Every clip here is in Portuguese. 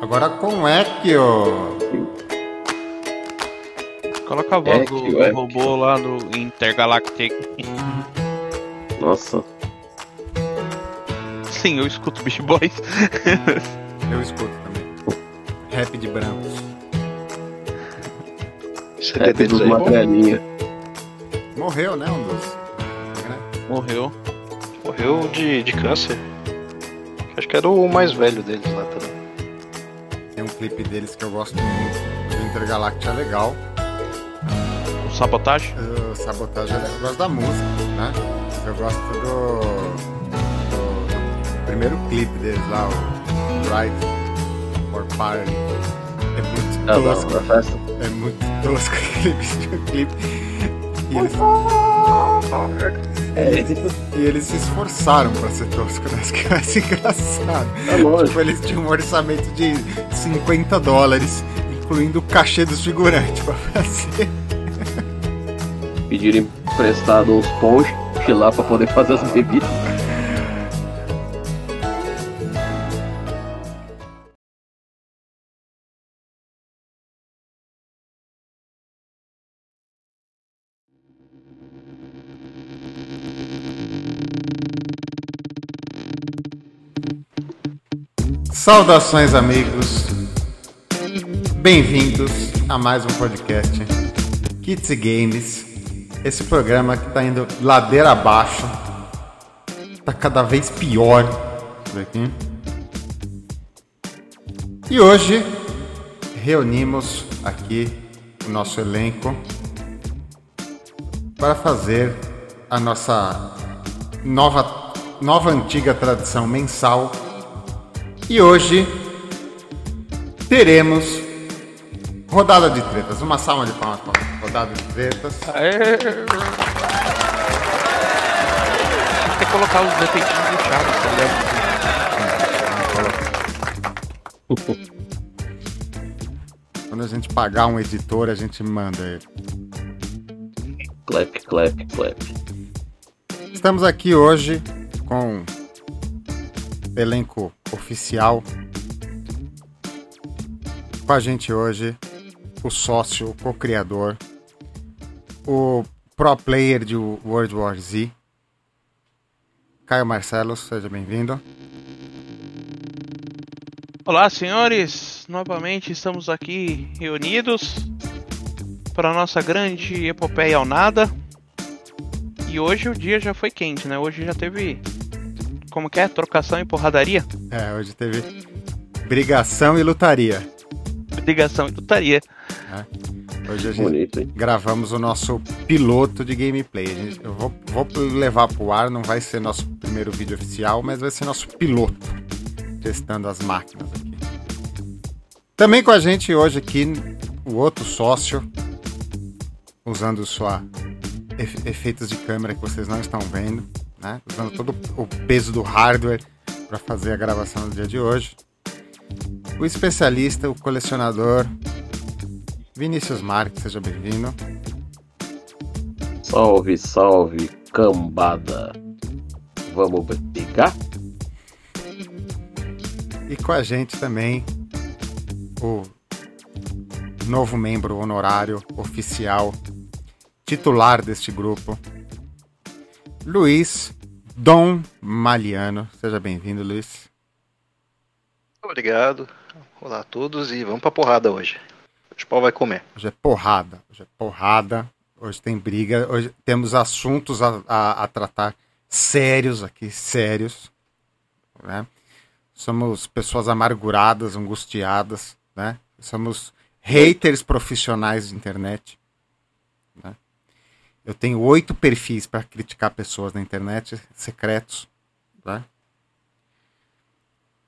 Agora com Ekio. Coloca a voz Ekio, do, do Ekio. robô lá no Intergalactic. Nossa, Sim, eu escuto Beach Boys. Eu escuto também. Rap de brancos. Rap dos aí. matrelinha. Morreu, né? Um dos. Morreu. Morreu de, de câncer. Acho que era o mais velho deles lá também. Clipe deles que eu gosto muito. O Intergalactic é legal. O Sabotagem. O Sabotagem é legal. Eu gosto da música, né? Eu gosto do. do primeiro clipe deles lá, o Ride for Party. É muito Ah, tosco. não. É muito tosco aquele videoclipe. E eles, É, tipo, e eles se esforçaram pra ser tosco, né? Isso que é mais engraçado. é lógico. Tipo, eles tinham um orçamento de 50 dólares, incluindo o cachê dos figurantes pra fazer. Pediram emprestado uns ponches lá pra poder fazer as bebidas. Saudações, amigos. Bem-vindos a mais um podcast Kids Games. Esse programa que tá indo ladeira abaixo. Tá cada vez pior. Isso aqui. E hoje reunimos aqui o nosso elenco para fazer a nossa nova, nova antiga tradição mensal e hoje teremos rodada de tretas. Uma salva de palmas para a rodada de tretas. Aê. Tem que colocar os defeitinhos do Chaves, tá ligado? Quando a gente pagar um editor, a gente manda ele. Clap, clap, clap. Estamos aqui hoje com elenco oficial. Com a gente hoje, o sócio, o co-criador, o pro player de World War Z, Caio Marcelo, seja bem-vindo. Olá, senhores. Novamente estamos aqui reunidos para a nossa grande epopeia ao nada. E hoje o dia já foi quente, né? Hoje já teve. Como que é? Trocação e porradaria? É, hoje teve brigação e lutaria. Ligação e lutaria. Hoje a gente Bonito, gravamos o nosso piloto de gameplay. A gente- eu vou, vou levar pro ar, não vai ser nosso primeiro vídeo oficial, mas vai ser nosso piloto, testando as máquinas aqui. Também com a gente hoje aqui, o outro sócio, usando sua efe- efeitos de câmera que vocês não estão vendo, né? Usando todo o peso do hardware para fazer a gravação do dia de hoje. O especialista, o colecionador, Vinícius Marques, seja bem-vindo. Salve, salve, cambada. Vamos brigar? E com a gente também o novo membro honorário oficial, titular deste grupo, Luiz Dom Maliano. Seja bem-vindo, Luiz. Obrigado. Olá a todos e vamos pra porrada hoje. Hoje o pau vai comer. Hoje é porrada, hoje é porrada, hoje tem briga, hoje temos assuntos a, a- a tratar sérios aqui, sérios. Né? Somos pessoas amarguradas, angustiadas, né? Somos haters profissionais de internet. né? Eu tenho oito perfis para criticar pessoas na internet, secretos. Né?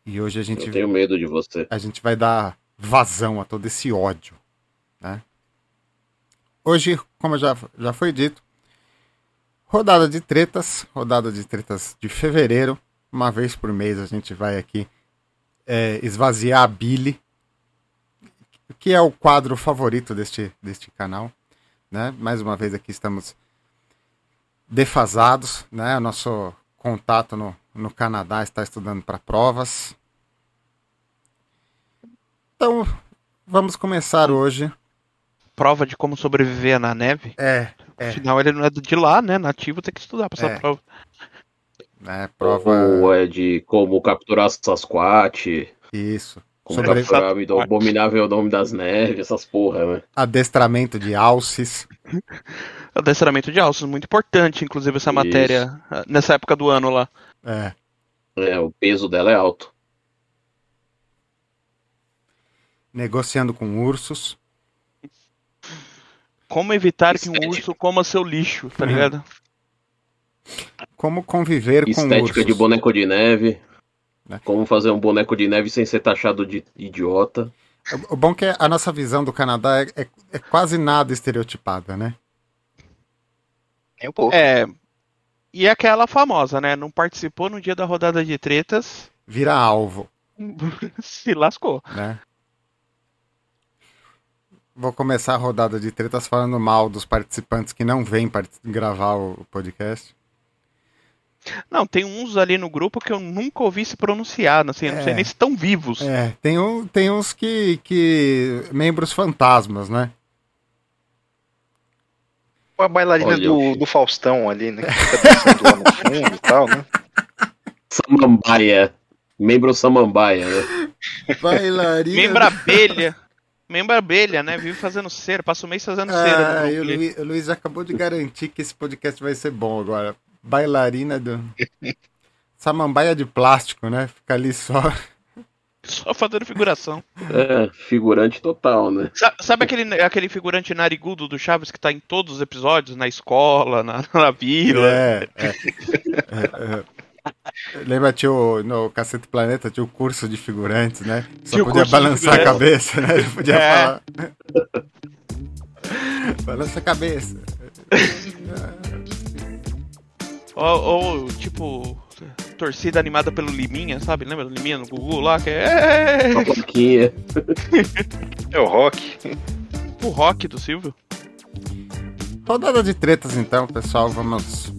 E hoje a gente Eu tenho medo de você. a gente vai dar vazão a todo esse ódio. Né? Hoje, como já, já foi dito, rodada de tretas, rodada de tretas de fevereiro. Uma vez por mês a gente vai aqui é, esvaziar a Billy, que é o quadro favorito deste, deste canal. Né? Mais uma vez aqui estamos defasados. Né? O nosso contato no, no Canadá está estudando para provas. Então, vamos começar hoje. Prova de como sobreviver na neve. É, é. Afinal, ele não é de lá, né? Nativo tem que estudar pra essa É. prova. é prova. Ou é de como capturar Sasquatch, Isso. Como Sobre capturar o abominável nome das neves, essas porra, né? adestramento de alces. Adestramento de alços, muito importante, inclusive, essa Isso. matéria ah, nessa época do ano lá. É. É, o peso dela é alto. Negociando com ursos. Como evitar que um Estética. urso coma seu lixo, tá Uhum. ligado? Como conviver com Estética ursos. de boneco de neve. Né? Como fazer um boneco de neve sem ser taxado de idiota. O bom é que a nossa visão do Canadá é, é- é quase nada estereotipada, né? Nem um pouco. É. E aquela famosa, né? Não participou no dia da rodada de tretas, Vira alvo, se lascou. né? Vou começar a rodada de tretas falando mal dos participantes que não vêm part- gravar o podcast. Não, tem uns ali no grupo que eu nunca ouvi se pronunciar, assim, eu não É. sei nem se estão vivos. É, tem, um, tem uns que, que. membros fantasmas, né? A bailarina Olha, do, do Faustão ali, né? Que fica dançando lá no fundo e tal, né? Samambaia. Membro Samambaia, né? Bailarina. Membro abelha. Membro abelha, né? Vive fazendo cera, passa o mês fazendo cera. Ah, e o grupo ali. Luiz, o Luiz acabou de garantir que esse podcast vai ser bom agora. Bailarina do. Samambaia de plástico, né? Fica ali só. Só fazendo figuração. É, figurante total, né? Sa- Sabe aquele, aquele figurante narigudo do Chaves que tá em todos os episódios? Na escola, na, na vila. É, é. É, é. Lembra, tinha o, no Cacete Planeta, tinha o curso de figurantes, né? Só Tinha o podia balançar a cabeça, né? Não podia É. falar. Balança a cabeça. Ou, ou, tipo, torcida animada pelo Liminha, sabe? Lembra do Liminha no Gugu lá? Que é. É o rock. o rock do Silvio. Rodada de tretas, então, pessoal. Vamos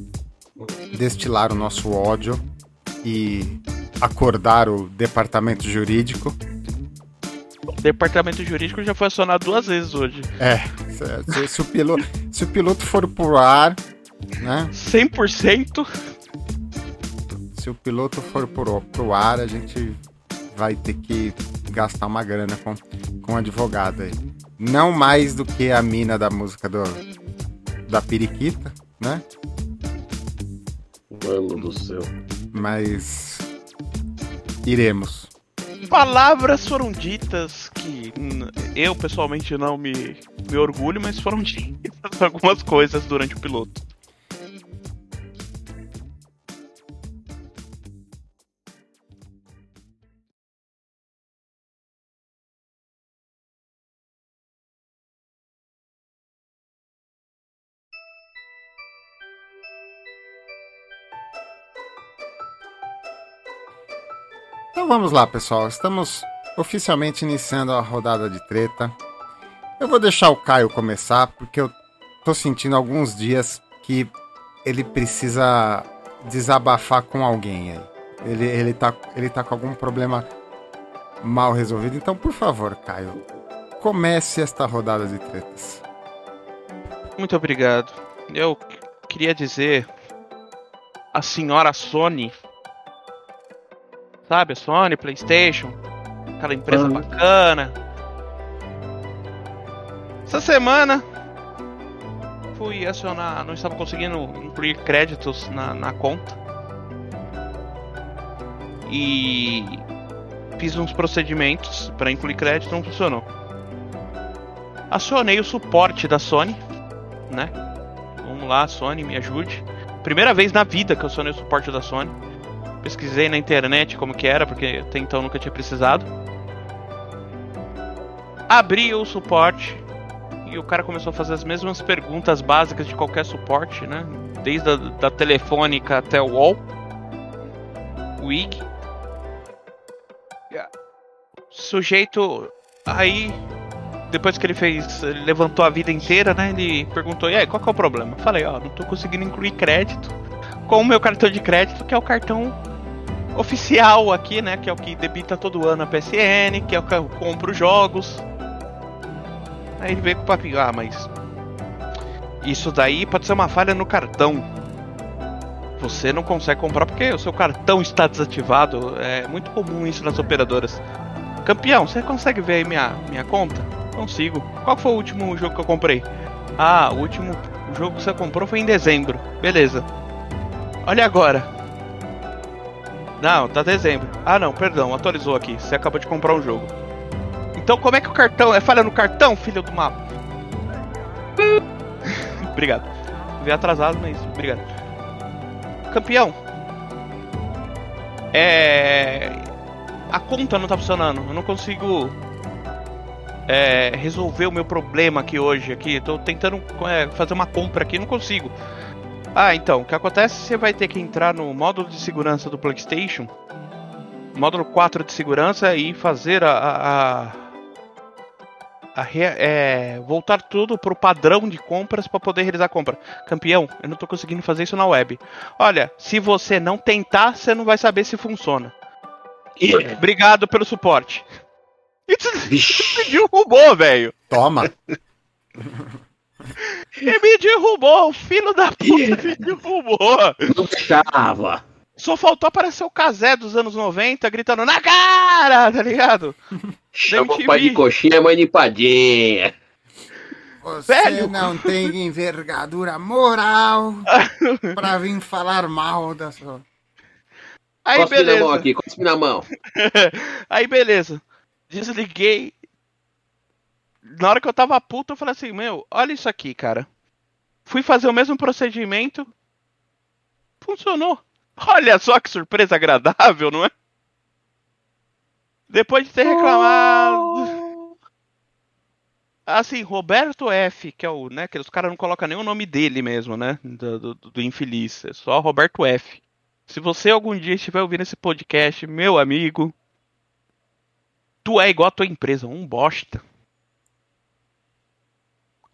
destilar o nosso ódio e acordar o departamento jurídico. O departamento jurídico já foi acionado duas vezes hoje. É, se, se- se o piloto, se o piloto for pro ar, né? 100%. Se o piloto for pro, pro ar, a gente vai ter que gastar uma grana com, com advogado aí. Não mais do que a mina da música do, da periquita, né? Mano do céu. Mas iremos. Palavras foram ditas que eu pessoalmente não me, me orgulho, mas foram ditas algumas coisas durante o piloto. Então vamos lá, pessoal. Estamos oficialmente iniciando a rodada de treta. Eu vou deixar o Caio começar, porque eu tô sentindo alguns dias que ele precisa desabafar com alguém aí. Ele, ele, tá, ele tá com algum problema mal resolvido. Então, por favor, Caio, comece esta rodada de tretas. Muito obrigado. Eu qu- queria dizer a senhora Sony. Sabe, a Sony, PlayStation, aquela empresa Ah. bacana. Essa semana fui acionar, não estava conseguindo incluir créditos na, na conta. E fiz uns procedimentos para incluir crédito, não funcionou. Acionei o suporte da Sony né? Vamos lá, Sony, me ajude. Primeira vez na vida que eu acionei o suporte da Sony. Pesquisei na internet como que era, porque até então nunca tinha precisado. Abri o suporte e o cara começou a fazer as mesmas perguntas básicas de qualquer suporte, né? Desde a da telefônica até o UOL. O IG. Sujeito aí depois que ele fez, ele levantou a vida inteira, né? Ele perguntou: "E aí, qual que é o problema?" Eu falei: "Ó, não tô conseguindo incluir crédito com o meu cartão de crédito, que é o cartão oficial aqui, né? Que é o que debita todo ano a PSN, que é o que eu compro jogos. Aí ele veio com o papinho, ah, mas. Isso daí pode ser uma falha no cartão. Você não consegue comprar porque o seu cartão está desativado. É muito comum isso nas operadoras. Campeão, você consegue ver aí minha, minha conta? Consigo. Qual foi o último jogo que eu comprei? Ah, o último jogo que você comprou foi em dezembro. Beleza. Olha agora. Não, tá dezembro. Ah não, perdão, atualizou aqui. Você acabou de comprar um jogo. Então como é que o cartão. É falha no cartão, filho do mapa? obrigado. Veio atrasado, mas obrigado. Campeão. É. A conta não tá funcionando. Eu não consigo. É, resolver o meu problema aqui hoje. Aqui, tô tentando é, fazer uma compra aqui, não consigo. Ah, então, o que acontece? Você vai ter que entrar no módulo de segurança do PlayStation, módulo 4 de segurança e fazer a, a, a é, voltar tudo pro padrão de compras para poder realizar a compra. Campeão, eu não tô conseguindo fazer isso na web. Olha, se você não tentar, você não vai saber se funciona. Yeah. Obrigado pelo suporte. Isso me derrubou, velho. Toma. Ele me derrubou, o filho da puta me derrubou. Não deixava. Só faltou aparecer o Casé dos anos 90 gritando na cara, tá ligado? Chama o pai de coxinha, mãe de padinha. Você Velho. não tem envergadura moral pra vir falar mal da sua. Aí Cospe na mão beleza. aqui, cospe na mão. Aí beleza. Desliguei. Na hora que eu tava puto, eu falei assim, meu, olha isso aqui, cara. Fui fazer o mesmo procedimento. Funcionou. Olha só que surpresa agradável, não é? Depois de ter reclamado. Assim, Roberto F, que é o, né, que os caras não colocam nem o nome dele mesmo, né, do, do, do infeliz, é só Roberto F. Se você algum dia estiver ouvindo esse podcast, meu amigo, tu é igual a tua empresa, um bosta.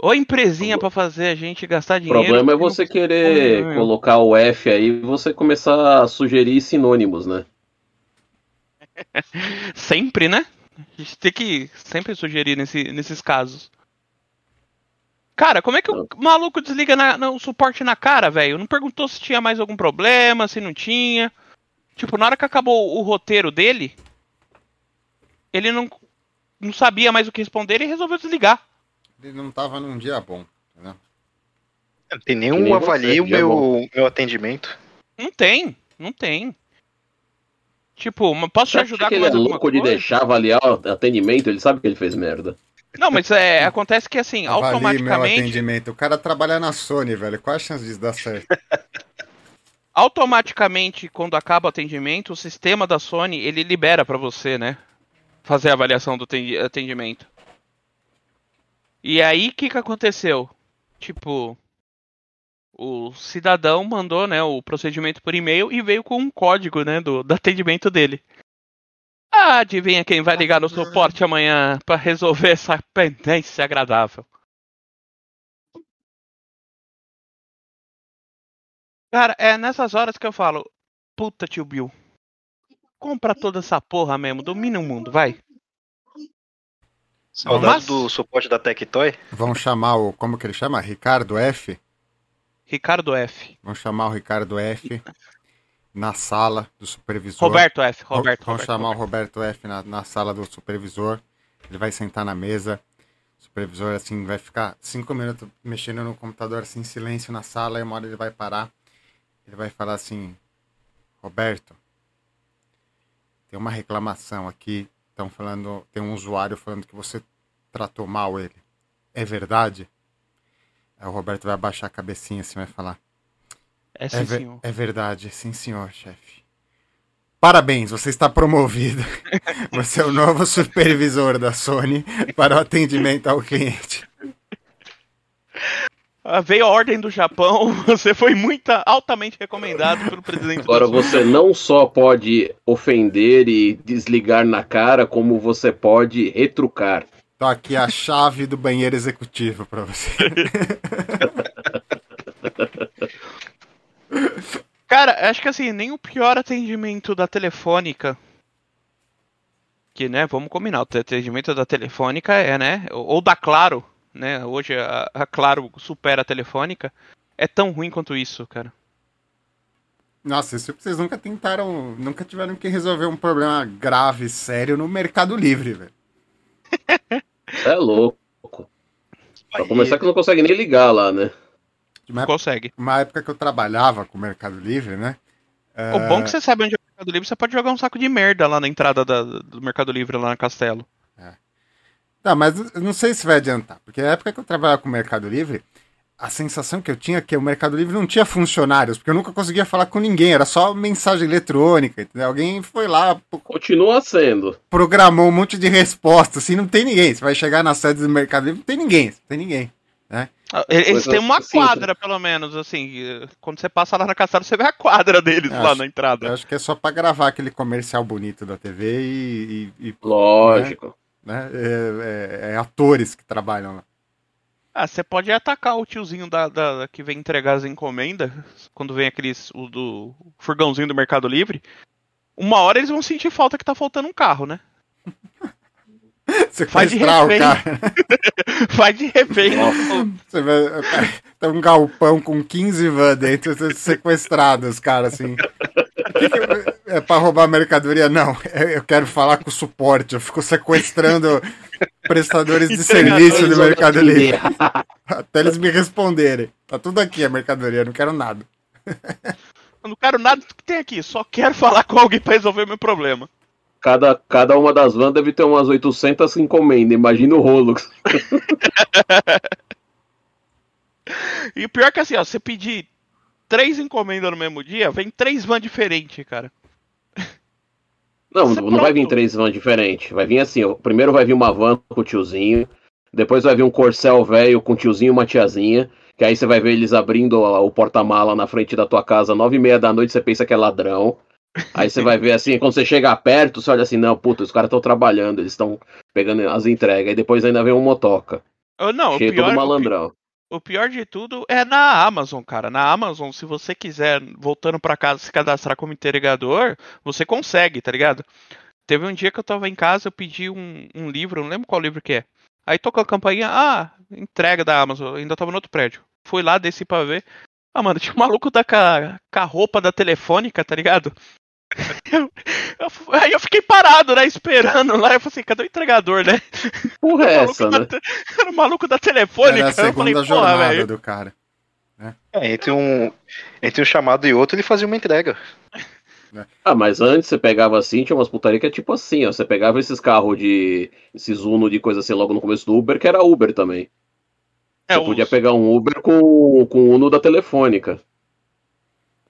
Ou empresinha pra fazer a gente gastar O dinheiro. problema é você querer meu. colocar o F aí e você começar a sugerir sinônimos, né? Sempre, né? A gente tem que sempre sugerir nesse, nesses casos. Cara, como é que o maluco desliga na- na- o suporte na cara, velho? Não perguntou se tinha mais algum problema, se não tinha. Tipo, na hora que acabou o roteiro dele, ele não, não sabia mais o que responder e resolveu desligar. Ele não tava num dia bom. Entendeu? Não tem nenhum nem o meu, meu atendimento. Não tem, não tem. Tipo, posso te ajudar que com ele é louco de deixar avaliar o atendimento? Ele sabe que ele fez merda. Não, mas é, acontece que assim, Avalie meu automaticamente. atendimento. O cara trabalha na Sony, velho. Qual a chance disso dar certo? automaticamente, quando acaba o atendimento, o sistema da Sony, ele libera pra você, né? Fazer a avaliação do atendi- atendimento. E aí, o que que aconteceu? Tipo, o cidadão mandou, né, o procedimento por e-mail e veio com um código, né, do, do atendimento dele. Ah, adivinha quem vai ligar no suporte amanhã pra resolver essa pendência agradável? Cara, é nessas horas que eu falo, puta tio Bill, compra toda essa porra mesmo, domina o mundo, vai. Saudade Mas- do suporte da Tectoy. Vamos chamar o. Como que ele chama? Ricardo F? Ricardo F. Vamos chamar o Ricardo F na sala do supervisor. Roberto F. Ro- Roberto, Vamos Roberto, chamar Roberto. o Roberto F na, na sala do supervisor. Ele vai sentar na mesa. O supervisor, assim, vai ficar cinco minutos mexendo no computador, assim, em silêncio na sala. E uma hora ele vai parar. Ele vai falar assim: Roberto, tem uma reclamação aqui. Estão falando, tem um usuário falando que você tratou mal ele. É verdade? Aí o Roberto vai abaixar a cabecinha assim vai falar: É sim, é, ver- senhor. é verdade, sim, senhor, chefe. Parabéns, você está promovido. Você é o novo supervisor da Sony para o atendimento ao cliente. Ah, Veio a ordem do Japão, você foi muito altamente recomendado pelo presidente Agora você não só pode ofender e desligar na cara, como você pode retrucar. Tá aqui a chave do banheiro executivo para você. Cara, acho que assim, nem o pior atendimento da telefônica. Que, né, vamos combinar, o atendimento da telefônica é, né? Ou da Claro, né? Hoje a, a Claro supera a telefônica. É tão ruim quanto isso, cara. Nossa, isso vocês nunca tentaram, nunca tiveram que resolver um problema grave, sério no Mercado Livre, velho. É louco. Pra começar que não consegue nem ligar lá, né? Uma época, Consegue. uma época que eu trabalhava com o Mercado Livre, né? O bom é que você sabe onde é o Mercado Livre, você pode jogar um saco de merda lá na entrada da- do Mercado Livre, lá na Castelo. Tá, mas não sei se vai adiantar, porque na época que eu trabalhava com o Mercado Livre, a sensação que eu tinha é que o Mercado Livre não tinha funcionários, porque eu nunca conseguia falar com ninguém, era só mensagem eletrônica, entendeu? Alguém foi lá, Continua sendo. programou um monte de respostas, assim, não tem ninguém. Você vai chegar na sede do Mercado Livre, não tem ninguém, não tem ninguém. Ah, Eles têm uma quadra, pelo menos, assim. Quando você passa lá na Castelo, você vê a quadra deles Eu lá acho- na Eu entrada. acho que é só pra gravar aquele comercial bonito da TV e, e- e, Lógico. né, é, é- é atores que trabalham lá. Ah, você pode atacar o tiozinho da, da- que vem entregar as encomendas, quando vem aqueles. O do furgãozinho do Mercado Livre. Uma hora eles vão sentir falta que tá faltando um carro, né? Sequestrar o refém. cara. Vai de refém. Você vê, tem um galpão com 15 van dentro, você sequestrados, cara, assim. É pra roubar mercadoria? Não, é- eu quero falar com o suporte. Eu fico sequestrando prestadores de serviço do Mercado Livre. Até eles me responderem. Tá tudo aqui a mercadoria, eu não quero nada. Eu não quero nada do que tem aqui, só quero falar com alguém pra resolver meu problema. Cada, cada uma das vans deve ter umas 800 encomendas. Imagina o rolo. E o pior é que assim, ó, você pedir três encomendas no mesmo dia, vem três vans diferentes, cara. Não, Isso é não vai vir pronto. três vans diferentes. Vai vir assim, ó, primeiro vai vir uma van com o tiozinho, depois vai vir um corcel velho com o tiozinho e uma tiazinha, que aí você vai ver eles abrindo o porta-mala na frente da tua casa, nove e meia da noite, você pensa que é ladrão. Aí você vai ver assim, quando você chega perto, você olha assim, não, puta, os caras estão trabalhando, eles estão pegando as entregas. Aí depois ainda vem um motoca, Ou não, o cheio pior, todo o pi- malandrão. O pior de tudo é na Amazon, cara. Na Amazon, se você quiser, voltando pra casa, se cadastrar como entregador, você consegue, tá ligado? Teve um dia que eu tava em casa, eu pedi um, um livro, não lembro qual livro que é. Aí tocou a campainha, ah, entrega da Amazon, ainda tava no outro prédio. Fui lá, desci pra ver. Ah, mano, tinha um maluco da, com a roupa da telefônica, tá ligado? Eu- eu- aí eu fiquei parado, né, esperando lá. Eu falei assim, cadê o entregador, né? Porra é essa, da né? te- Era o maluco da telefônica. Era a eu falei, segunda jornada velho. do cara. É, entre um, entre um chamado e outro, ele fazia uma entrega. Ah, mas antes você pegava assim, tinha umas putaria que é tipo assim, ó. Você pegava esses carros de. esses Uno de coisa assim logo no começo do Uber, que era Uber também. É, Você os- podia pegar um Uber com, com o Uno da telefônica.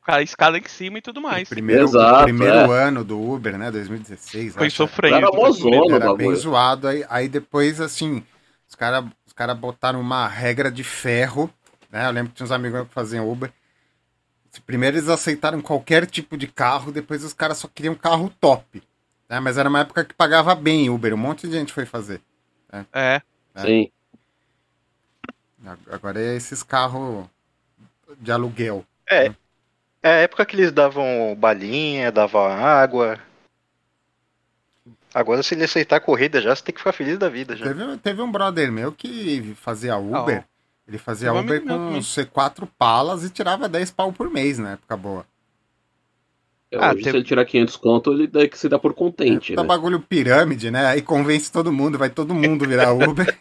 A escada em cima e tudo mais. O primeiro, Exato, o primeiro é. ano do Uber, né? 2016. Foi acho. sofrendo. Era mó zona o Era bem zoado. Aí, aí depois, assim, os caras os cara botaram uma regra de ferro. Né? Eu lembro que tinha uns amigos que faziam Uber. Primeiro eles aceitaram qualquer tipo de carro, depois os caras só queriam carro top. Né? Mas era uma época que pagava bem Uber. Um monte de gente foi fazer. É. É. Sim. Agora é esses carros de aluguel. É, é a época que eles davam balinha, davam água. Agora, se ele aceitar a corrida já, você tem que ficar feliz da vida já. Teve, teve um brother meu que fazia Uber. Ele fazia Teve Uber com também. C4 palas e tirava 10 pau por mês na época boa. Ah, Hoje, teve- se ele tirar 500 conto, ele dá que se dá por contente, Tá né? bagulho pirâmide, né? Aí convence todo mundo, vai todo mundo virar Uber.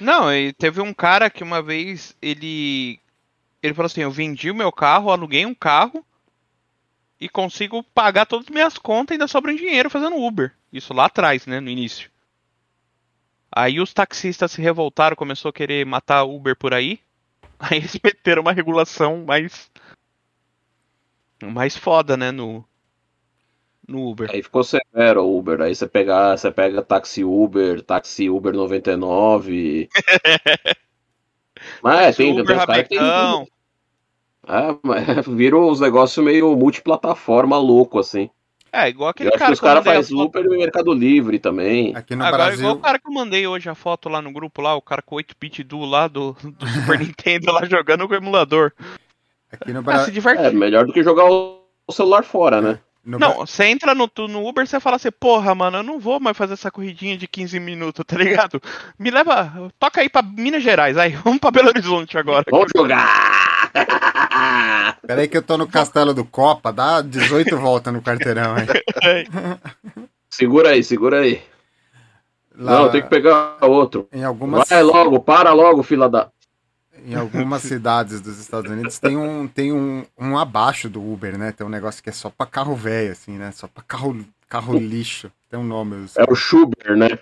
Não, e teve um cara que uma vez ele. Ele falou assim: eu vendi o meu carro, aluguei um carro e consigo pagar todas as minhas contas e ainda sobra um dinheiro fazendo Uber. Isso lá atrás, né? No início. Aí os taxistas se revoltaram, começou a querer matar Uber por aí. Aí eles meteram uma regulação mais. mais foda, né? No. No Uber. Aí ficou severo o Uber. Aí você pega, você pega táxi Uber, táxi Uber 99. Mas é, tem, tem uns caras que tem. É, mas viram os negócios meio multiplataforma louco, assim. É, igual Eu aquele que cara os que eu caras foto. Uber no Mercado Livre também. Aqui no Agora, Brasil. igual o cara que eu mandei hoje a foto lá no grupo lá, o cara com 8-bit do lá do, do Super Nintendo lá jogando com o emulador. Aqui no Ah, se Brasil. diverte. É melhor do que jogar o celular fora, né? Não, você entra no, no Uber você fala assim, porra, mano, eu não vou mais fazer essa corridinha de 15 minutos, tá ligado? Me leva, toca aí pra Minas Gerais, aí, vamos pra Belo Horizonte agora. Vamos jogar! Peraí que eu tô no castelo do Copa, dá 18 voltas no quarteirão, hein? segura aí, segura aí. Lá- Não, tem que pegar outro. Em algumas, Vai logo, para logo, fila da. Em algumas cidades dos Estados Unidos tem um, tem um, um abaixo do Uber, né? Tem um negócio que é só pra carro velho, assim, né? Só pra carro, carro lixo. Tem um nome. É o Schuber, né?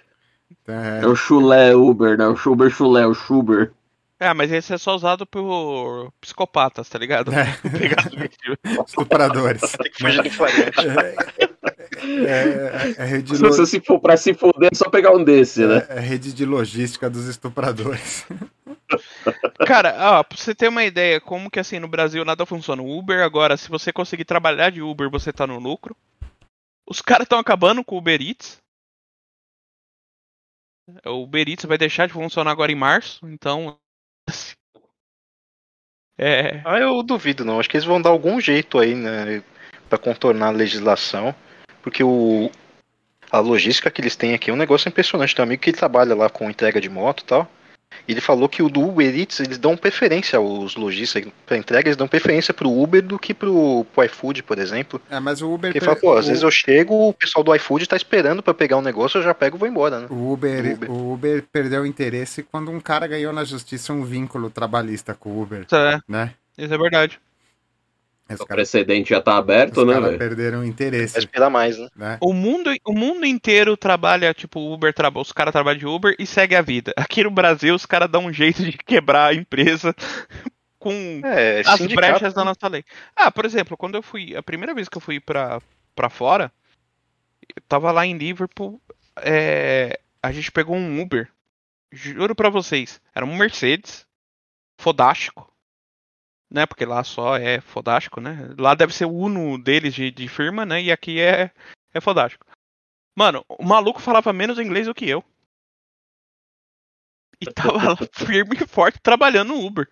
É, É o chulé Uber, né? O Schuber chulé, o Schuber. É, mas esse é só usado por psicopatas, tá ligado? É. Pegar estupradores. Tem que fugir do. É, é rede Se lo- você se for pra se foder, é só pegar um desse, né? é rede de logística dos estupradores. Cara, ó, pra você ter uma ideia, como que assim no Brasil nada funciona. O Uber agora, se você conseguir trabalhar de Uber, você tá no lucro. Os caras estão acabando com o Uber Eats. O Uber Eats vai deixar de funcionar agora em março, então. assim, É. Ah, eu duvido não. Acho que eles vão dar algum jeito aí, né? Pra contornar a legislação. Porque o. A logística que eles têm aqui é um negócio impressionante. Tem um amigo que trabalha lá com entrega de moto e tal. E ele falou que o do Uber Eats, eles dão preferência aos lojistas. Pra entrega, eles dão preferência pro Uber do que pro, pro iFood, por exemplo. É, mas o Uber. Porque ele fala, pô, às o- vezes eu chego, o pessoal do iFood tá esperando pra pegar um negócio, eu já pego e vou embora, né? O Uber, Uber. o Uber perdeu o interesse quando um cara ganhou na justiça um vínculo trabalhista com o Uber, Isso é, né? isso é verdade. Os O caras precedente já tá aberto, os né, velho? perderam interesse, esperar mais, né? né? O mundo, o mundo inteiro trabalha, tipo, Uber traba, os caras trabalham de Uber e segue a vida. Aqui no Brasil, os caras dão um jeito de quebrar a empresa com É, as sindicato, brechas da nossa lei. Ah, por exemplo, quando eu fui. A primeira vez que eu fui pra, pra fora, eu tava lá em Liverpool. é, a gente pegou um Uber. Juro pra vocês. Era um Mercedes. Fodástico. Né? Porque lá só é fodástico, né? Lá deve ser o Uno deles de, de firma, né? E aqui é, é fodástico. Mano, o maluco falava menos inglês do que eu. E tava lá firme e forte trabalhando no Uber.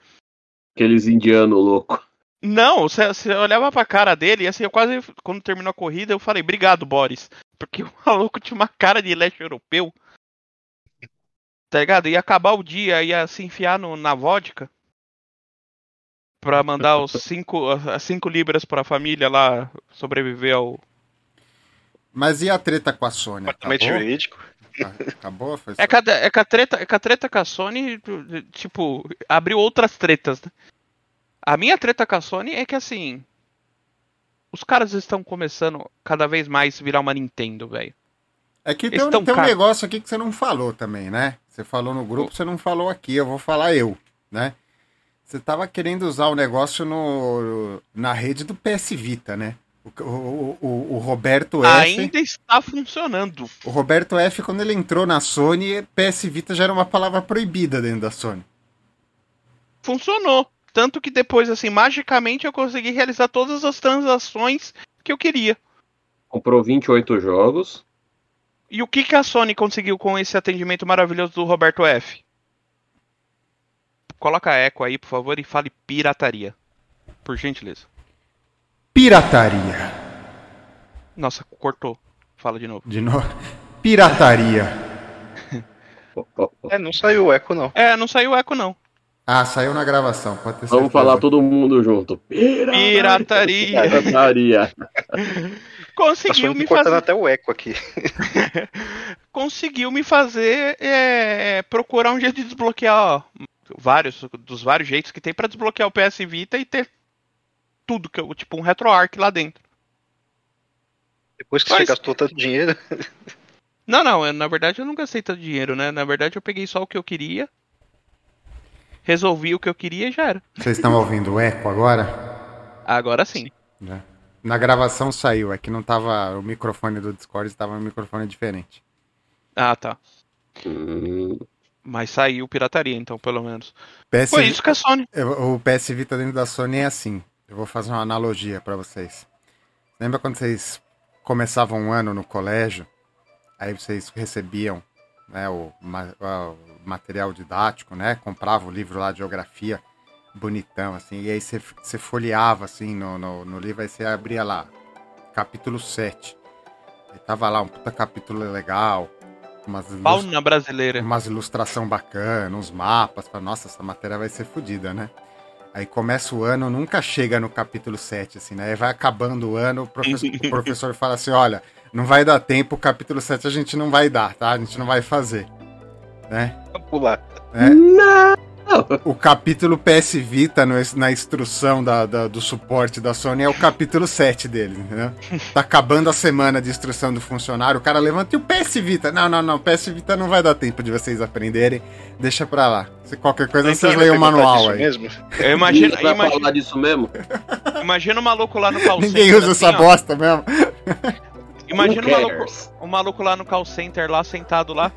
Aqueles indianos loucos. Não, você, você olhava pra cara dele e assim, eu quase, quando terminou a corrida, eu falei, obrigado, Boris. Porque o maluco tinha uma cara de leste europeu. Tá ligado? Ia acabar o dia, ia se enfiar no, na vodka. Pra mandar os cinco, as cinco libras pra família lá sobreviver ao. Mas e a treta com a Sony? Departamento Acabou? jurídico. Acabou? Foi É que, a, é, que a treta, é que a treta com a Sony, tipo, abriu outras tretas, né? A minha treta com a Sony é que assim. Os caras estão começando cada vez mais virar uma Nintendo, velho. É que tem, um, tem um negócio aqui que você não falou também, né? Você falou no grupo, você não falou aqui, eu vou falar eu, né? Você tava querendo usar o negócio no, na rede do PS Vita, né? O, o, o, o Roberto F. Ainda está funcionando. O Roberto F, quando ele entrou na Sony, PS Vita já era uma palavra proibida dentro da Sony. Funcionou. Tanto que depois, assim, magicamente eu consegui realizar todas as transações que eu queria. Comprou 28 jogos. E o que, que a Sony conseguiu com esse atendimento maravilhoso do Roberto F? Coloca eco aí, por favor, e fale pirataria. Por gentileza. Pirataria. Nossa, cortou. Fala de novo. De novo. Pirataria. É, não saiu o eco, não. É, não saiu eco, não. Ah, saiu na gravação, pode ter Vamos falar todo mundo junto. Pirataria. Pirataria. Conseguiu me fazer. até o eco aqui. Conseguiu me fazer é, procurar um jeito de desbloquear ó, vários dos vários jeitos que tem pra desbloquear o PS Vita e ter tudo que eu, tipo um RetroArch lá dentro. Depois que Mas- você gastou tanto dinheiro. Não, não, eu, na verdade eu não gastei tanto dinheiro, né? Na verdade eu peguei só o que eu queria, resolvi o que eu queria e já era. Vocês estão ouvindo o eco agora? Agora sim. Já. Na gravação saiu, é que não tava. O microfone do Discord estava um microfone diferente. Ah, tá. Mas saiu pirataria, então, pelo menos. PS Foi isso que a Sony. O PS Vita dentro da Sony é assim. Eu vou fazer uma analogia pra vocês. Lembra quando vocês começavam um ano no colégio? Aí vocês recebiam né, o, ma- o material didático, né? Compravam o livro lá de geografia. bonitão, assim. E aí você, você folheava, assim, no, no, no livro, aí você abria lá, capítulo 7. Aí tava lá um puta capítulo legal, umas, Fauna brasileira. umas ilustração bacana, uns mapas. Fala, Nossa, essa matéria vai ser fodida, né? Aí começa o ano, nunca chega no capítulo 7, assim, né? Aí vai acabando o ano, o professor, o professor fala assim, olha, não vai dar tempo, o capítulo 7 a gente não vai dar, tá? A gente não vai fazer. Né? Vou pular. Não! O capítulo PS Vita no- na instrução da, da- do suporte da Sony é o capítulo 7 dele, entendeu? Tá acabando a semana de instrução do funcionário, o cara levanta e o PS Vita. Não, não, não, PS Vita não vai dar tempo de vocês aprenderem, deixa pra lá. Se qualquer coisa, Então, vocês leiam o manual aí. mesmo? Eu imagino, vai imagino, falar disso mesmo? imagina o maluco lá no call Ninguém center, usa assim, essa ó. bosta mesmo. Imagina o maluco, o maluco lá no call center, lá sentado lá.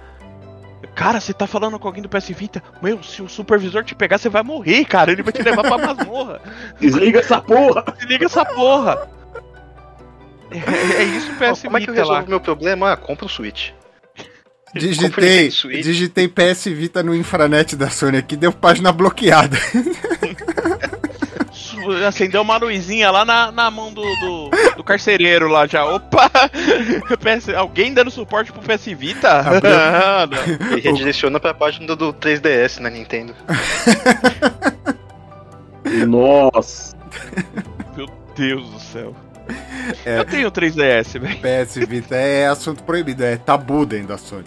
Cara, você tá falando com alguém do PS Vita? Meu, se o supervisor te pegar, você vai morrer, cara. Ele vai te levar pra masmorra. Desliga essa porra! Se liga essa porra. É, é isso o PS Como é que eu Vita lá. resolvo meu problema? Ah, compra o Switch. Digitei, Switch. digitei PS Vita no infranet da Sony aqui, deu página bloqueada. Acendeu uma luzinha lá na, na mão do, do, do carcereiro lá já. Opa! PS alguém dando suporte pro PS Vita? Abriu. Ah. E redireciona pra página do, do 3DS na Nintendo. Nossa! Meu Deus do céu. É. Eu tenho 3DS, velho. PS Vita é assunto proibido, é tabu dentro da Sony.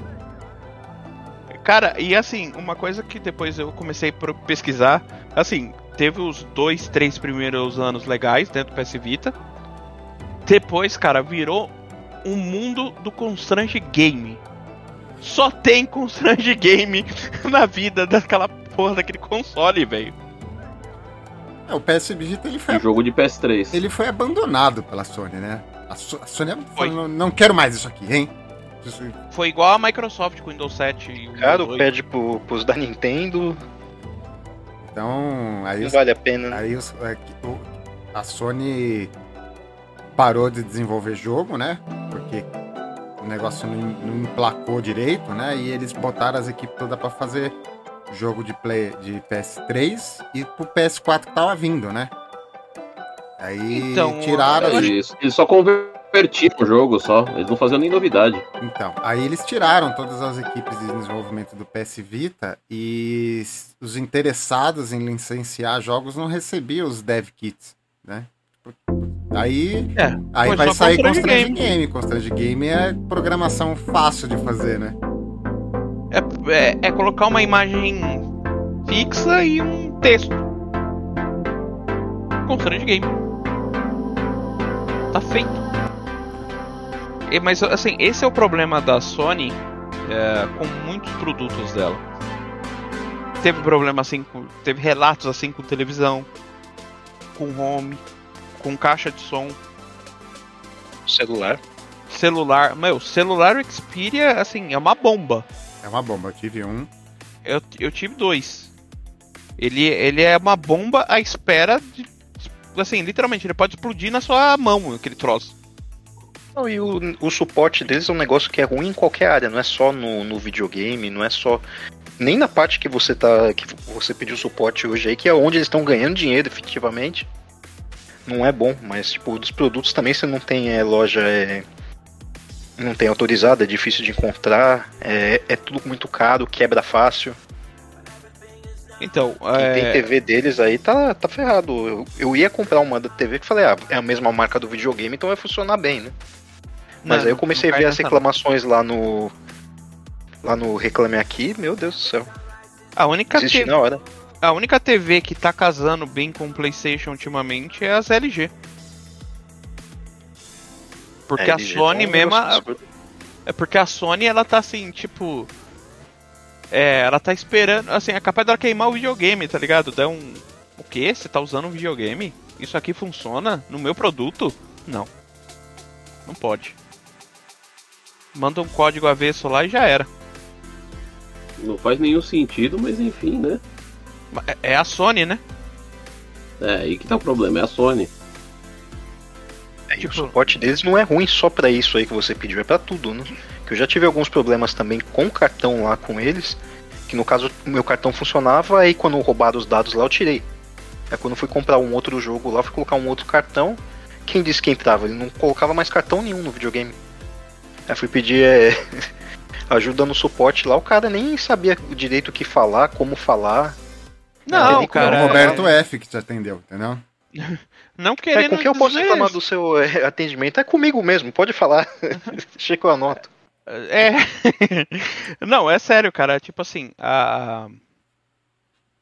Cara, e assim, uma coisa que depois eu comecei a pesquisar, assim, teve os dois, três primeiros anos legais dentro do PS Vita. Depois, cara, virou um mundo do Constrange Game. Só tem Constrange Game na vida daquela porra daquele console, velho. É, o PS Vita ele foi, Um jogo de PS3. ele foi abandonado pela Sony, né? A, So- a Sony Foi. falou, não quero mais isso aqui, hein? Isso- Foi igual a Microsoft com o Windows 7 e o Cara, Windows 8. pede pro, pros da Nintendo, Então, aí não os vale a pena. né? Aí os- é a Sony parou de desenvolver jogo, né? Porque o negócio não, não emplacou direito, né? E eles botaram as equipes todas pra fazer jogo de, play, de PS3 e pro PS4 que tava vindo, né? Aí Então, tiraram. acho- Eles, só convertiam o jogo só. Eles não faziam nem novidade. Então, aí eles tiraram todas as equipes de desenvolvimento do PS Vita e os interessados em licenciar jogos não recebiam os dev kits, né? Aí, É, aí vai sair Constrange Constrange Game. Constrange Game é programação fácil de fazer, né? É, é- é colocar uma imagem fixa e um texto. Constrange Game. Tá feito. Mas assim, esse é o problema da Sony é, com muitos produtos dela. Teve problema assim, com, teve relatos assim com televisão, com home, com caixa de som, Celular. celular. Meu, celular Xperia, assim, é uma bomba. É uma bomba. Eu tive um. Eu, eu tive dois. Ele, ele é uma bomba à espera de. Assim, literalmente, ele pode explodir na sua mão, aquele troço. Não, e o, o suporte deles é um negócio que é ruim em qualquer área, não é só no, no videogame, não é só. Nem na parte que você tá. que você pediu suporte hoje aí, que é onde eles estão ganhando dinheiro efetivamente. Não é bom, mas tipo, dos produtos também você não tem é, loja. É, não tem autorizada, é difícil de encontrar, é, é tudo muito caro, quebra fácil. Então, Quem tem é, TV deles aí tá, tá ferrado. Eu, eu ia comprar uma da TV que falei, ah, é a mesma marca do videogame, então vai funcionar bem, né? Mas não, aí eu comecei a ver as reclamações lá no. Lá no Reclame Aqui, meu Deus do céu. A única, Desisti te- na hora. a única TV que tá casando bem com o PlayStation ultimamente é as LG. Porque É, a LG Sony tá um mesmo. negócio absurdo. É porque a Sony, ela tá assim, tipo. É, ela tá esperando. Assim, é capaz dela queimar o videogame, tá ligado? Dá um. O quê? Você tá usando um videogame? Isso aqui funciona no meu produto? Não. Não pode. Manda um código avesso lá e já era. Não faz nenhum sentido, mas enfim, né? É- É a Sony, né? É aí que tá o problema, é a Sony. É, e tipo- o suporte deles não é ruim só pra isso aí que você pediu, é pra tudo, né? Que eu já tive alguns problemas também com o cartão lá com eles. Que no caso o meu cartão funcionava, aí quando roubaram os dados lá eu tirei. Aí quando fui comprar um outro jogo lá, fui colocar um outro cartão. Quem disse que entrava? Ele não colocava mais cartão nenhum no videogame. Aí fui pedir é, ajuda no suporte lá, o cara nem sabia direito o que falar, como falar. Não, É, cara. o Roberto F que te atendeu, entendeu? Não É, querendo com quem eu posso reclamar do seu é, atendimento? É comigo mesmo, pode falar. Deixa que eu anoto. É. Não, é sério, cara. Tipo assim, a.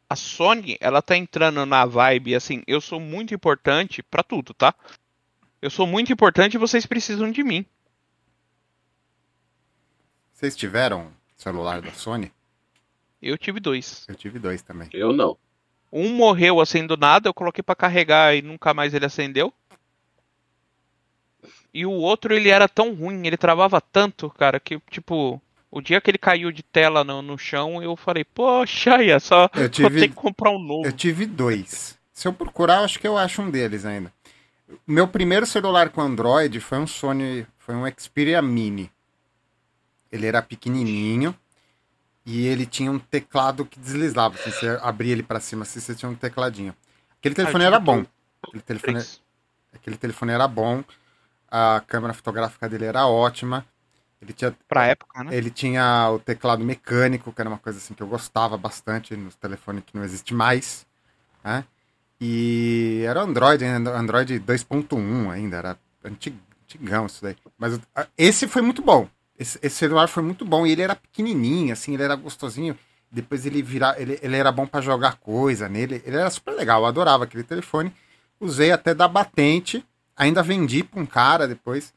A Sony, ela tá entrando na vibe, assim, eu sou muito importante pra tudo, tá? Eu sou muito importante e vocês precisam de mim. Vocês tiveram celular da Sony? Eu tive dois. Eu tive dois também. Eu não. Um morreu assim do nada, eu coloquei pra carregar e nunca mais ele acendeu. E o outro, ele era tão ruim, ele travava tanto, cara, que, tipo, o dia que ele caiu de tela no, no chão, eu falei, poxa, é só Eu vou tive- ter que comprar um novo. Eu tive dois. Se eu procurar, eu acho que eu acho um deles ainda. Meu primeiro celular com Android foi um Sony, foi um Xperia Mini. Ele era pequenininho e ele tinha um teclado que deslizava. Assim, você abria ele pra cima, assim, você tinha um tecladinho. Aquele telefone eu era bom. Aquele telefone, aquele telefone era bom. A câmera fotográfica dele era ótima. Ele tinha Pra época, né? ele tinha o teclado mecânico, que era uma coisa assim que eu gostava bastante nos telefones que não existe mais. Né? E era Android, Android 2.1 ainda, era antig- antigão isso daí. Mas esse foi muito bom. Esse, esse celular foi muito bom e ele era pequenininho, assim, ele era gostosinho. Depois ele virar, ele, ele era bom para jogar coisa nele. Ele era super legal, eu adorava aquele telefone. Usei até da batente, ainda vendi para um cara depois.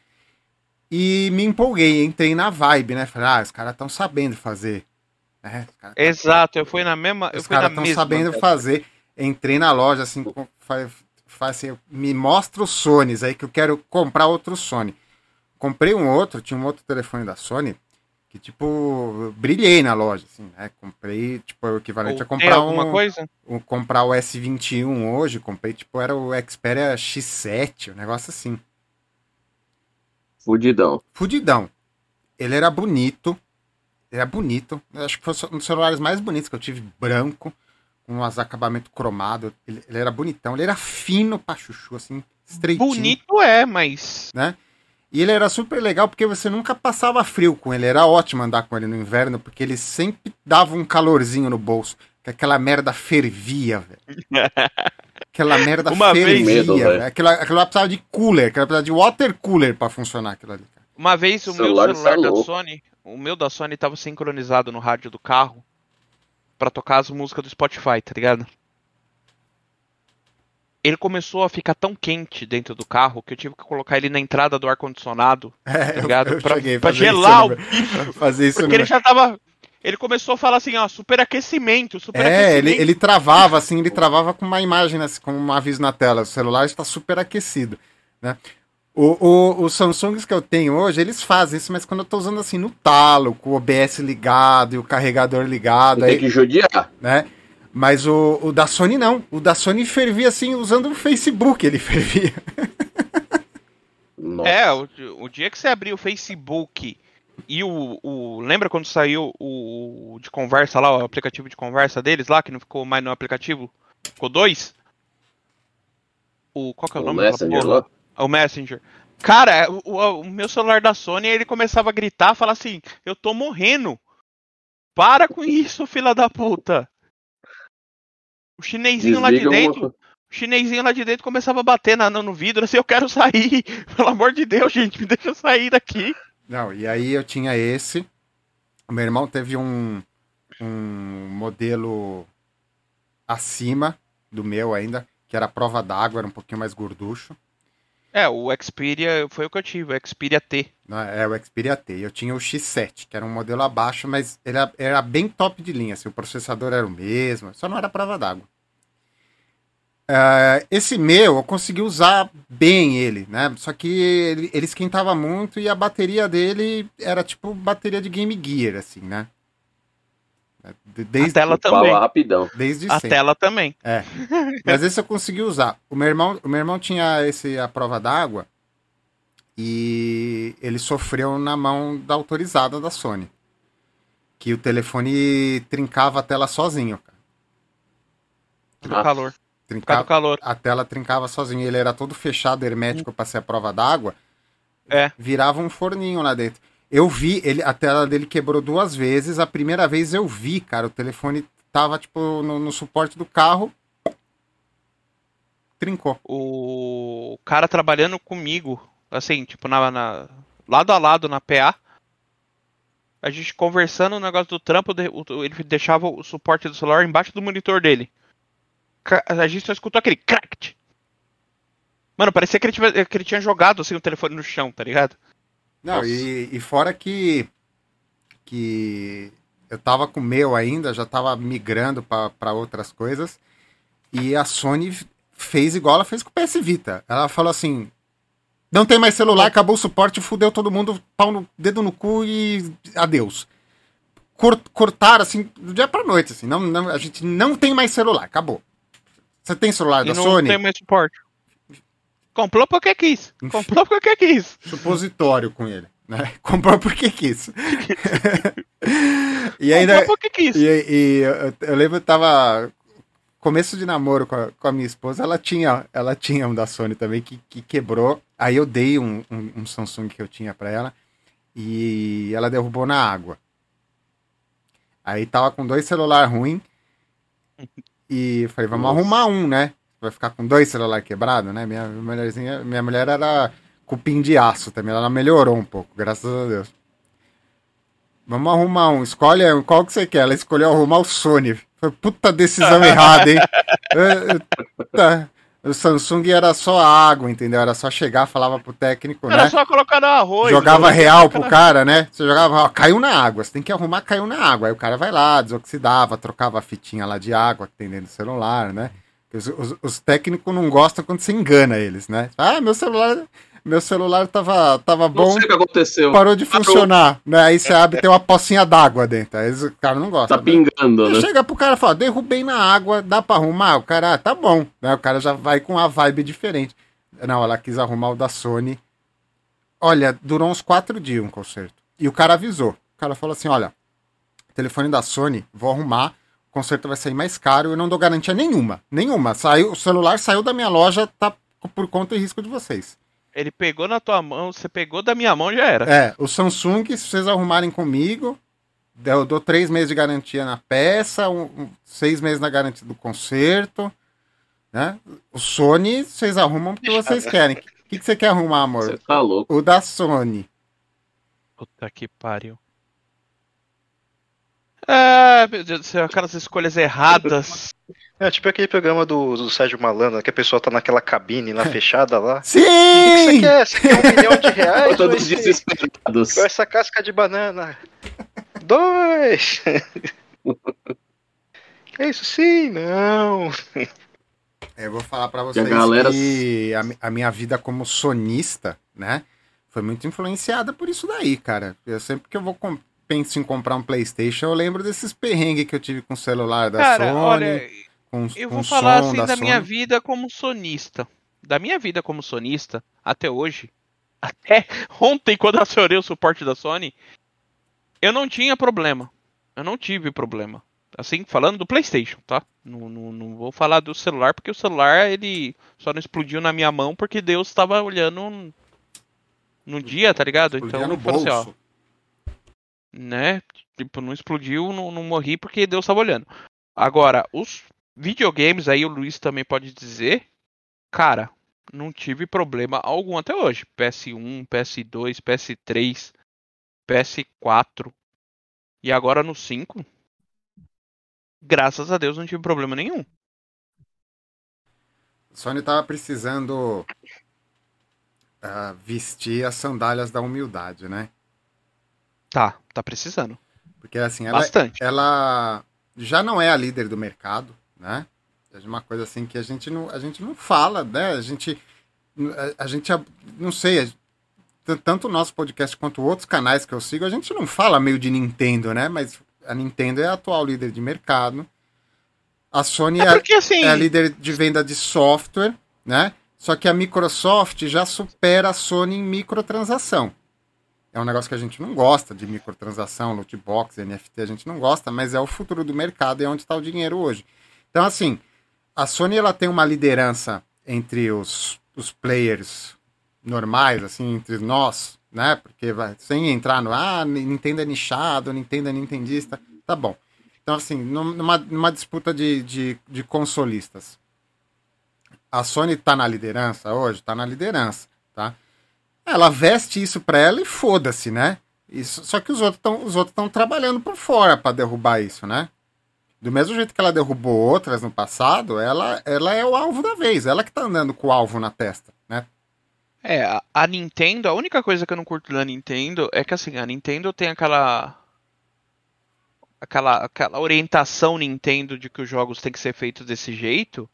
E me empolguei, entrei na vibe, né? Falei, ah, os caras estão sabendo fazer. caras tão- Exato, eu fui na mesma. Os caras estão sabendo fazer. Entrei na loja, assim, com- fa- fa- assim, me mostra os Sonys aí que eu quero comprar outro Sony. Comprei um outro, tinha um outro telefone da Sony, que tipo, brilhei na loja, assim, né? Comprei, tipo, o equivalente Ou a comprar alguma um, coisa? um- comprar o S21 hoje, comprei, tipo, era o Xperia X7, um negócio assim. Fudidão. Fudidão. Ele era bonito. Ele era bonito. Eu acho que foi um dos celulares mais bonitos que eu tive, branco, com uns acabamentos cromados. Ele, ele era bonitão. Ele era fino pra chuchu, assim, estreitinho. Bonito é, mas. E ele era super legal porque você nunca passava frio com ele. Era ótimo andar com ele no inverno, porque ele sempre dava um calorzinho no bolso. Que aquela merda fervia, velho. Aquela merda Uma vez- fervia, Medo, velho. Aquilo, aquilo lá precisava de cooler, aquilo precisava de water cooler pra funcionar aquilo ali. cara. Uma vez o Celular meu celular está da louco. Sony, o meu da Sony tava sincronizado no rádio do carro pra tocar as músicas do Spotify, tá ligado? Ele começou a ficar tão quente dentro do carro que eu tive que colocar ele na entrada do ar condicionado, É, tá ligado? pra, cheguei a pra fazer gelar o fazer isso Porque ele já tava. Ele começou a falar assim, ó, superaquecimento, É, superaquecimento. ele, ele travava, assim, ele travava com uma imagem, assim, com um aviso na tela. O celular está super aquecido, né? O, o, os Samsungs que eu tenho hoje, eles fazem isso, mas quando eu tô usando assim no talo, com o OBS ligado e o carregador ligado, Tem aí, que judiar. né? Mas o, o da Sony não. O da Sony fervia assim, usando o Facebook, ele fervia. Nossa. É, o, o dia que você abrir o Facebook e o, o. Lembra quando saiu o, o de conversa lá, o aplicativo de conversa deles lá, que não ficou mais no aplicativo? Ficou dois? O, qual que é o, O nome daquela Messenger lá. O Messenger. Cara, o, o- o meu celular da Sony, ele começava a gritar, falar assim, eu tô morrendo. Para com isso, fila da puta. O chinesinho lá de dentro, uma... o chinesinho lá de dentro começava a bater na, no vidro, assim, eu quero sair. Pelo amor de Deus, gente, me deixa eu sair daqui. Não, e aí eu tinha esse. O meu irmão teve um, um modelo acima do meu ainda, que era prova d'água, era um pouquinho mais gorducho. É, o Xperia foi o que eu tive, o Xperia T. É o Xperia T. Eu tinha o X7, que era um modelo abaixo, mas ele era, era bem top de linha. Assim, o processador era o mesmo, só não era prova d'água. Ah, esse meu, eu consegui usar bem ele, né? Só que ele, ele esquentava muito e a bateria dele era tipo bateria de Game Gear, assim, né? De- A Desde, tela também. Fala rapidão. desde A sempre. tela também. Mas esse eu consegui usar. O meu irmão, o meu irmão tinha esse a prova d'água e ele sofreu na mão da autorizada da Sony. Que o telefone trincava a tela sozinho, cara. Do Ah. calor. trincava, calor. a tela trincava sozinho. Ele era todo fechado, hermético para ser a prova d'água. É. Virava um forninho lá dentro. Eu vi, ele, a tela dele quebrou duas vezes. A primeira vez eu vi, cara, o telefone tava, tipo, no, no suporte do carro. Trincou. O cara trabalhando comigo, assim, tipo, na, na- lado a lado na PA. A gente conversando no negócio do trampo, o- ele deixava o suporte do celular embaixo do monitor dele. A gente só escutou aquele cracked. Mano, parecia que ele, tive- que ele tinha jogado assim o telefone no chão, tá ligado? Não, e, e fora que, que eu tava com o meu ainda, já tava migrando para outras coisas. E a Sony fez igual ela fez com o PS Vita. Ela falou assim: não tem mais celular, acabou o suporte, fudeu todo mundo, pau no dedo no cu e adeus. Cor- cortaram assim, do dia pra noite, assim. Não, não, a gente não tem mais celular, acabou. Você tem celular E da não Sony? tem mais suporte. Comprou porque quis. Comprou porque quis. Supositório com ele, né? Comprou porque quis. e ainda. Comprou porque quis. E, e eu, eu lembro que tava. Começo de namoro com a, com a minha esposa, ela tinha, ela tinha um da Sony também que, que quebrou. Aí eu dei um, um, um Samsung que eu tinha pra ela e ela derrubou na água. Aí tava com dois celulares ruins e falei, vamos Nossa. arrumar um, né? Vai ficar com dois celulares quebrados, né? Minha mulherzinha, minha mulher era cupim de aço também, ela melhorou um pouco, graças a Deus. Vamos arrumar um. Escolhe qual que você quer. Ela escolheu arrumar o Sony. Foi puta decisão errada, hein? É, é, tá. O Samsung era só água, entendeu? Era só chegar, falava pro técnico, Era né? só colocar no arroz. Jogava mano. real pro cara, né? Você jogava, ó, caiu na água. Você tem que arrumar, caiu na água. Aí o cara vai lá, desoxidava, trocava a fitinha lá de água que tem dentro do celular, né? Os, os- os técnicos não gostam quando você engana eles, né? Ah, meu celular, meu celular tava, tava Não bom sei o que aconteceu. parou de Parou. funcionar, né? Aí você abre tem uma pocinha d'água dentro. Aí o cara não gosta. Tá pingando, né? Chega pro cara e fala, derrubei na água, dá pra arrumar? O cara, ah, tá bom. Né? O cara já vai com uma vibe diferente. Não, ela quis arrumar o da Sony. Olha, durou uns quatro dias um conserto. E o cara avisou. O cara falou assim, olha, telefone da Sony, vou arrumar, o conserto vai sair mais caro, eu não dou garantia nenhuma. Nenhuma. Saiu, o celular saiu da minha loja, tá por conta e risco de vocês. Ele pegou na tua mão, você pegou da minha mão já era. É, o Samsung, se vocês arrumarem comigo, eu dou três meses de garantia na peça, um- um- seis meses na garantia do conserto, né? O Sony, vocês arrumam porque vocês querem. O que, que você quer arrumar, amor? Você tá louco. O da Sony. Puta que pariu. Ah, meu Deus do céu, aquelas escolhas erradas. É tipo aquele programa do, do Sérgio Malandro, que a pessoa tá naquela cabine lá fechada lá. Sim! O que você quer? Você quer um milhão de reais? ou Todos esse- desesperados. ou essa casca de banana? Dois! é isso sim? Não. Eu vou falar pra vocês galera- que a, a minha vida como sonista, né, foi muito influenciada por isso daí, cara. Eu sempre que eu vou com- penso em comprar um PlayStation, eu lembro desses perrengues que eu tive com o celular da Cara, Sony, olha, com, eu com vou falar assim da, da minha vida como sonista. Da minha vida como sonista, até hoje, até ontem, quando acionei o suporte da Sony, eu não tinha problema. Eu não tive problema. Assim, falando do PlayStation, tá? Não, não, não vou falar do celular, porque o celular ele só não explodiu na minha mão porque Deus estava olhando no dia, tá ligado? Explodia Então no falou assim, ó, bolso. Né? Tipo, não explodiu, não, não morri porque Deus estava olhando. Agora, os videogames aí, o Luiz também pode dizer, cara, não tive problema algum até hoje. PS1, PS2, PS3, PS4 e agora no 5. Graças a Deus não tive problema nenhum. Sony tava precisando ah, vestir as sandálias da humildade, né? Tá, tá precisando. Porque assim, ela, Bastante. ela já não é a líder do mercado, né? É uma coisa assim que a gente não, a gente não fala, né? A gente, a, a gente, não sei, tanto o nosso podcast quanto outros canais que eu sigo, a gente não fala meio de Nintendo, né? Mas a Nintendo é a atual líder de mercado. A Sony É é, porque assim, é a líder de venda de software, né? Só que a Microsoft já supera a Sony em microtransação. É um negócio que a gente não gosta de microtransação, loot box, NFT, a gente não gosta, mas é o futuro do mercado e é onde está o dinheiro hoje. Então, assim, a Sony ela tem uma liderança entre os, os players normais, assim, entre nós, né? Porque vai, sem entrar no ah, Nintendo é nichado, Nintendo é nintendista, tá bom. Então, assim, numa, numa disputa de, de, de consolistas, a Sony tá na liderança hoje? Tá na liderança, tá? Ela veste isso pra ela e foda-se, né? Isso, só que os outros estão os outros estão trabalhando por fora para derrubar isso, né? Do mesmo jeito que ela derrubou outras no passado, ela, ela é o alvo da vez, ela que tá andando com o alvo na testa, né? É, a, Nintendo, a única coisa que eu não curto da Nintendo é que assim, a Nintendo tem aquela aquela aquela orientação Nintendo de que os jogos têm que ser feitos desse jeito,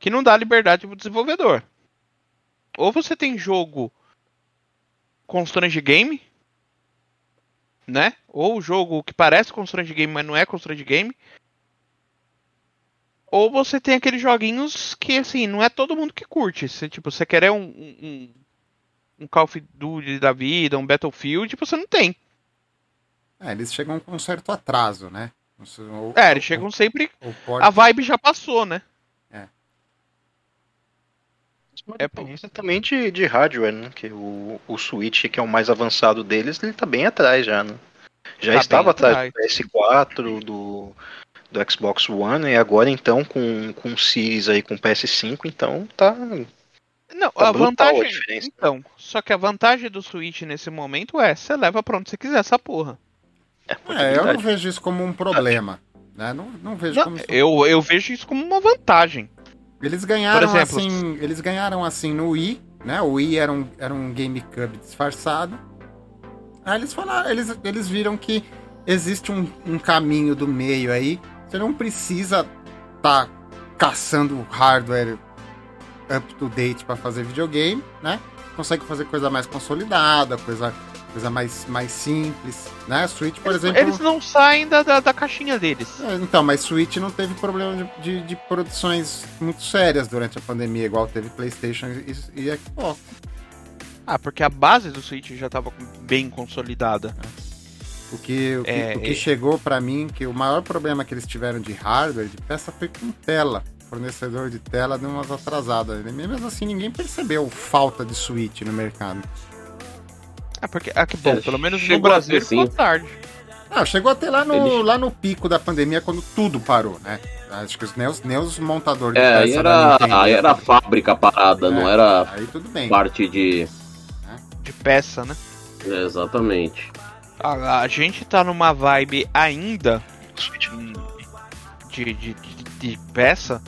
que não dá liberdade pro desenvolvedor. Ou você tem jogo com strange game, né? Ou jogo que parece com strange game, mas não é com strange game. Ou você tem aqueles joguinhos que, assim, não é todo mundo que curte. Você, tipo, você quer um, um, um Call of Duty da vida, um Battlefield, tipo, você não tem. É, eles chegam com um certo atraso, né? Ou, é, eles chegam sempre. Pode... A vibe já passou, né? É. Uma é dependência também de, de hardware, né? Que o, o Switch, que é o mais avançado deles, ele tá bem atrás já, né? Já tá estava atrás do PS4, do, do Xbox One, e agora então com, com o Series aí com PS5, então tá. Não, tá a vantagem. A então, só que a vantagem do Switch nesse momento é, você leva pra onde você quiser essa porra. É, é eu não vejo isso como um problema. Né? Não, não vejo não, como isso... eu, eu vejo isso como uma vantagem. Eles ganharam exemplo, assim. Eles ganharam assim no Wii, né? O Wii era um, era um GameCube disfarçado. Aí eles falaram, eles, eles viram que existe um, um caminho do meio aí. Você não precisa tá caçando hardware up to date para fazer videogame, né? Consegue fazer coisa mais consolidada, coisa coisa mais, mais simples, né? Switch, por eles, exemplo. Eles não saem da, da, da caixinha deles. É, então, mas Switch não teve problema de, de, produções muito sérias durante a pandemia, igual teve PlayStation e, e Xbox. Ah, porque a base do Switch já estava bem consolidada. O que, o que, é, o que é... chegou para mim, que o maior problema que eles tiveram de hardware, de peça, foi com tela. fornecedor de tela deu umas atrasadas. Mesmo assim, ninguém percebeu falta de Switch no mercado. É porque, ah, que bom, é, pelo menos no Brasil ficou tarde. Ah, chegou até lá no, lá no pico da pandemia, quando tudo parou, né? Acho que os, nem, os, nem os montadores é, aí era, aí era a fábrica parada, é, não era aí tudo bem. parte de... De peça, né? exatamente. A, a, gente tá numa vibe ainda de, de, de, de peça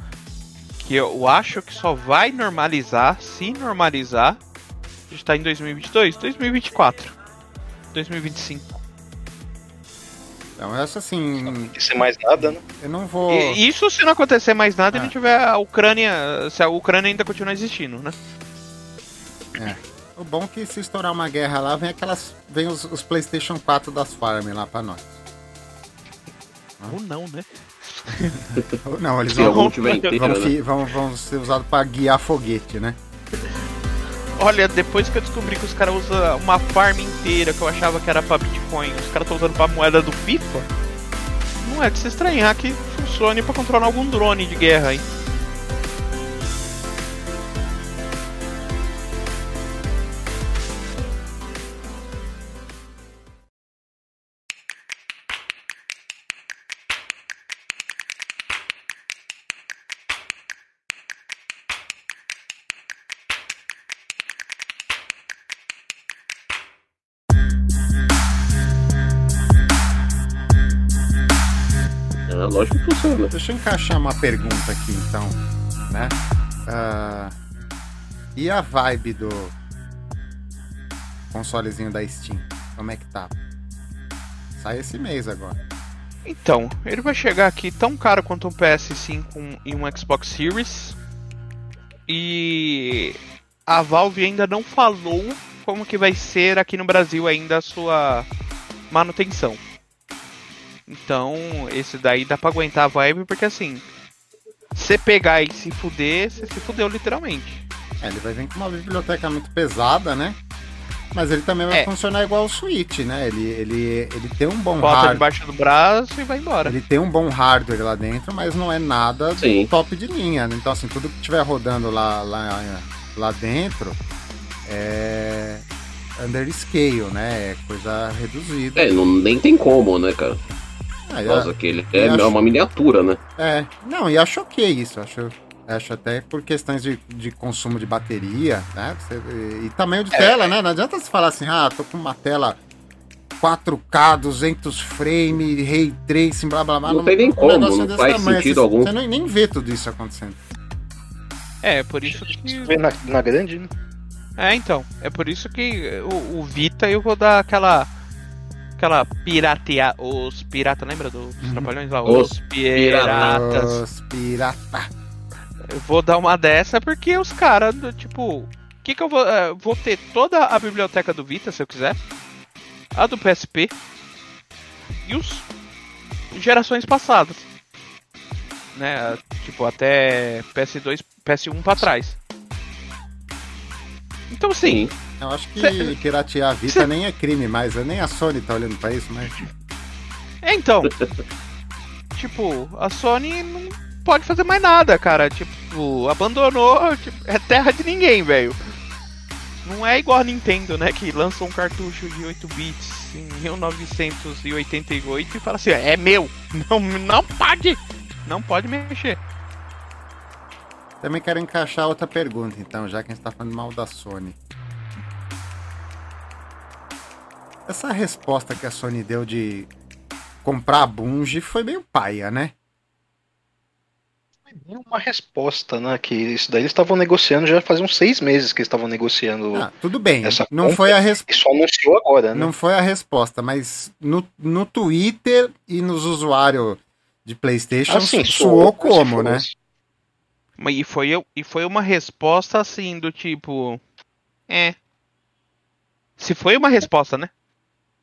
que eu acho que só vai normalizar, se normalizar, a gente tá em 2022, 2024, 2025. Então, essa assim. Não acontecer mais nada, né? Eu não vou. E, isso se não acontecer mais nada, ah. a gente tiver a Ucrânia. Se a Ucrânia ainda continuar existindo, né? É. O bom é que se estourar uma guerra lá, vem aquelas. Vem os, os PlayStation 4 das Farm lá pra nós. Ou não, né? Ou não, eles vão, vão, vão, vão, vão ser usados pra guiar foguete, né? Olha, depois que eu descobri que os caras usam uma farm inteira que eu achava que era pra Bitcoin, os caras estão usando pra moeda do FIFA, não é de se estranhar que funcione para controlar algum drone de guerra aí. Deixa eu encaixar uma pergunta aqui então, né? Uh, e a vibe do consolezinho da Steam? Como é que tá? Sai esse mês agora. Então, ele vai chegar aqui tão caro quanto um PS5 e um Xbox Series. E a Valve ainda não falou como que vai ser aqui no Brasil ainda a sua manutenção. Então, esse daí dá pra aguentar a vibe, porque assim, você pegar e se fuder, você se fudeu literalmente. É, ele vai vir com uma biblioteca muito pesada, né? Mas ele também vai É. funcionar igual o Switch, né? Ele, ele, ele tem um bom Bota hardware. debaixo do braço e vai embora. Ele tem um bom hardware lá dentro, mas não é nada Sim. top de linha. né? Então, assim, tudo que estiver rodando lá, lá, lá dentro é under scale, né? É coisa reduzida. É, não, nem tem como, né, cara? Ah, Por e causa a- que ele é eu acho- uma miniatura, né? É, não, e acho ok isso. Acho, acho até por questões de, de consumo de bateria, né? Você- e, e tamanho de tela, né? Não adianta você falar assim, ah, tô com uma tela 4K, 200 frame, ray tracing, blá blá blá. Não tem nem um como, negócio não desse faz tamanho, sentido você, algum. Você nem, nem vê tudo isso acontecendo. É, por isso que. Vê na, na grande, né? É, então. É por isso que o, o Vita eu vou dar aquela. Aquela piratear. Os pirata, lembra dos trapalhões lá? Os Os piratas. Os pirata. Eu vou dar uma dessa porque os caras, tipo. O que, que eu vou. eh, vou ter toda a biblioteca do Vita, se eu quiser. A do PSP. E os. Gerações passadas. Né? Tipo, até PS2, PS1 pra trás. Então, sim. Eu acho que piratear a Vita nem é crime mais, nem a Sony tá olhando pra isso, mas. É, então. tipo, a Sony não pode fazer mais nada, cara. Tipo, abandonou. tipo, é terra de ninguém, velho. Não é igual a Nintendo, né? Que lança um cartucho de 8 bits em 1988 e fala assim: é meu. Não, não pode. Não pode mexer. Também quero encaixar outra pergunta, então, já que a gente tá falando mal da Sony. Essa resposta que a Sony deu de comprar a Bungie foi meio paia, né? É uma resposta, né? Que isso daí eles estavam negociando já faz uns seis meses que eles estavam negociando. Ah, tudo bem. Essa Não compra- foi a resposta. Só anunciou agora, né? Não foi a resposta, mas no, no Twitter e nos usuários de PlayStation Assim, suou como se como, né? fosse. Mas E foi, eu- e foi uma resposta assim, do tipo. É. Se foi uma resposta, né?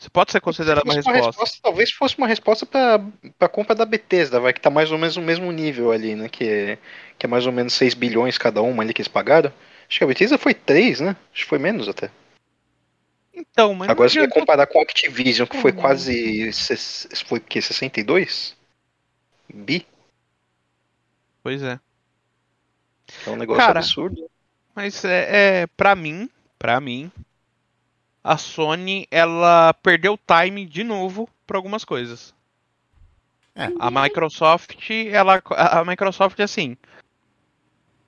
Se pode ser considerada uma Se fosse resposta. Talvez fosse uma resposta pra, pra compra da Bethesda, vai, que tá mais ou menos no mesmo nível ali, né? Que é, que é mais ou menos 6 bilhões cada uma ali que eles pagaram. Acho que a Bethesda foi 3, né? Acho que foi menos até. Então, mas Agora você vai adiantou- comparar com a Activision, que foi quase. Foi o quê? 62? Bi? Pois é. É um negócio Cara, absurdo. Mas é, é para mim, para mim, a Sony ela perdeu o time de novo para algumas coisas. É. A Microsoft, ela a a Microsoft assim,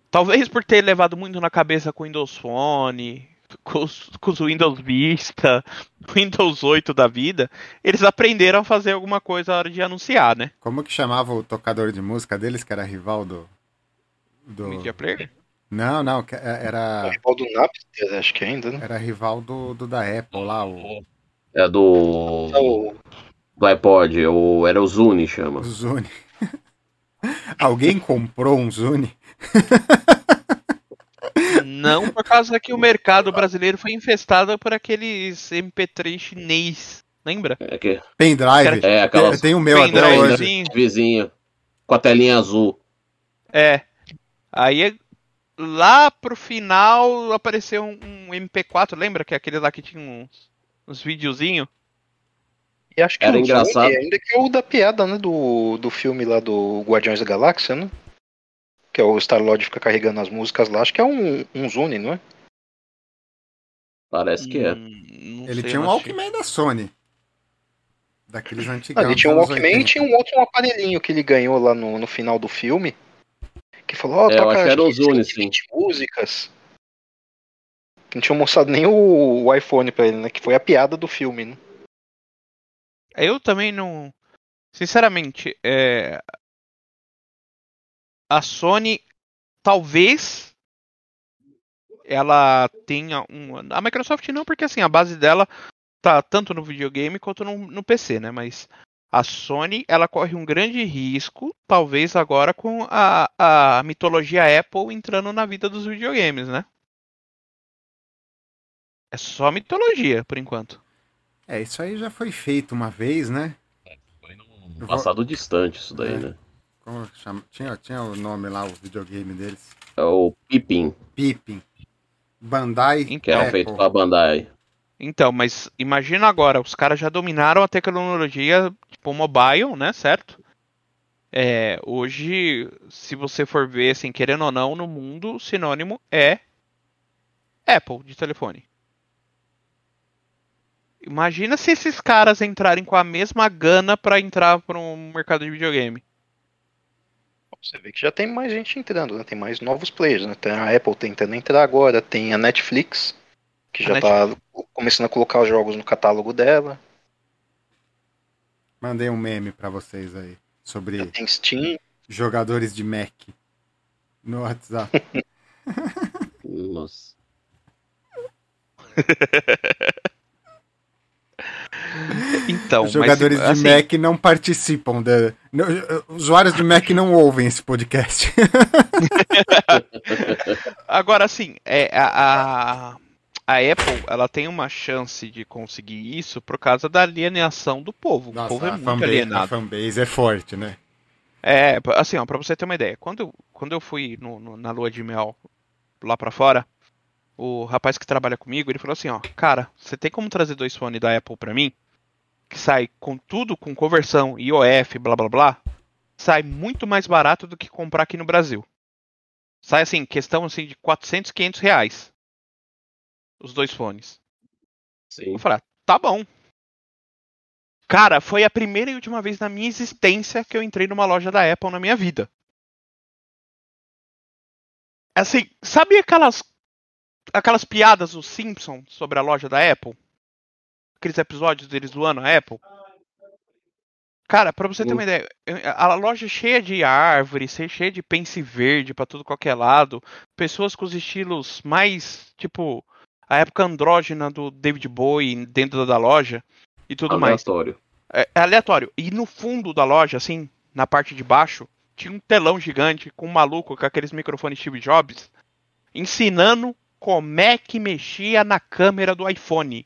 talvez por ter levado muito na cabeça com o Windows Phone, com os, com os Windows Vista, Windows 8 da vida, eles aprenderam a fazer alguma coisa na hora de anunciar, né? Como que chamava o tocador de música deles, que era rival do. do... Media Player. Não, não, é- O era, rival do Napster, acho que ainda, né? era rival do, do da Apple lá, o, É do. O- Do iPod, ou era o Zune, chama. o Zune. Alguém comprou um Zune? Não por causa que o mercado brasileiro foi infestado por aqueles MP3 chinês. Lembra? É, que, Pendrive. é aquelas Tem, tem o meu até Pendrive, hoje. sim. vizinho com a telinha azul. É. Aí lá pro final apareceu um, um MP4, lembra? Que é aquele lá que tinha uns, uns videozinhos? E acho que Era o engraçado. Ainda que é o da piada, né? Do, do filme lá do Guardiões da Galáxia, né? Que é o Star-Lord fica carregando as músicas lá. Acho que é um, um Zune, não é? Parece que é. Hum, Ele sei, tinha um. Walkman da Sony. Daqueles antigos. Ah, ele tinha um Walkman e tinha um outro um aparelhinho que ele ganhou lá no, no final do filme. Que falou, ó, É, eu toca acho que era o acho que Zune, 120 músicas. Não tinha mostrado nem o, o iPhone pra ele, né? Que foi a piada do filme, né? Eu também não. Sinceramente, é... a Sony talvez ela tenha um. A Microsoft não, porque assim, a base dela tá tanto no videogame quanto no, no PC, né? Mas a Sony ela corre um grande risco, talvez agora com a, a mitologia Apple entrando na vida dos videogames, né? É só mitologia, por enquanto. É, isso aí já foi feito uma vez, né? Foi num Eu vou- passado distante isso daí, É. né? Como chama? Tinha, tinha o nome lá, o videogame deles. É o Pippin, Pippin. Bandai que era Apple. feito pela Bandai. Então, mas imagina agora, os caras já dominaram a tecnologia tipo mobile, né, certo? É, hoje, se você for ver, assim, querendo ou não, no mundo, o sinônimo é Apple de telefone. Imagina se esses caras entrarem com a mesma gana pra entrar para um mercado de videogame. Você vê que já tem mais gente entrando, né? Tem mais novos players, né? Tem a Apple tentando entrar agora, tem a Netflix, que A já tá começando a colocar os jogos no catálogo dela. Mandei um meme pra vocês aí sobre jogadores de Mac no WhatsApp. Nossa. Então, Os jogadores mas, de assim, Mac não participam da. usuários de Mac não ouvem esse podcast. Agora, assim, é, a, a, a Apple ela tem uma chance de conseguir isso por causa da alienação do povo. o povo é a muito fanbase, a alienado. fanbase é forte, né? É, assim, ó, pra você ter uma ideia, quando eu, quando eu fui no- no- na lua de mel lá pra fora, o rapaz que trabalha comigo, ele falou assim, ó, cara, você tem como trazer dois fones da Apple pra mim? Que sai com tudo, com conversão, IOF, blá blá blá, sai muito mais barato do que comprar aqui no Brasil. Sai assim, questão assim de 400, 500 reais. Os dois fones. Sim. Eu falei, ah, tá bom. Cara, foi a primeira e última vez na minha existência que eu entrei numa loja da Apple na minha vida. Assim, sabe aquelas aquelas piadas dos Simpsons sobre a loja da Apple? Aqueles episódios deles zoando a Apple? Cara, pra você ter uma ideia, a loja cheia de árvores, cheia de pence verde pra tudo qualquer lado, pessoas com os estilos mais, tipo, a época andrógena do David Bowie dentro da loja e tudo mais. Aleatório. É, é aleatório. E no fundo da loja, assim, na parte de baixo, tinha um telão gigante com um maluco com aqueles microfones Steve Jobs ensinando como é que mexia na câmera do iPhone.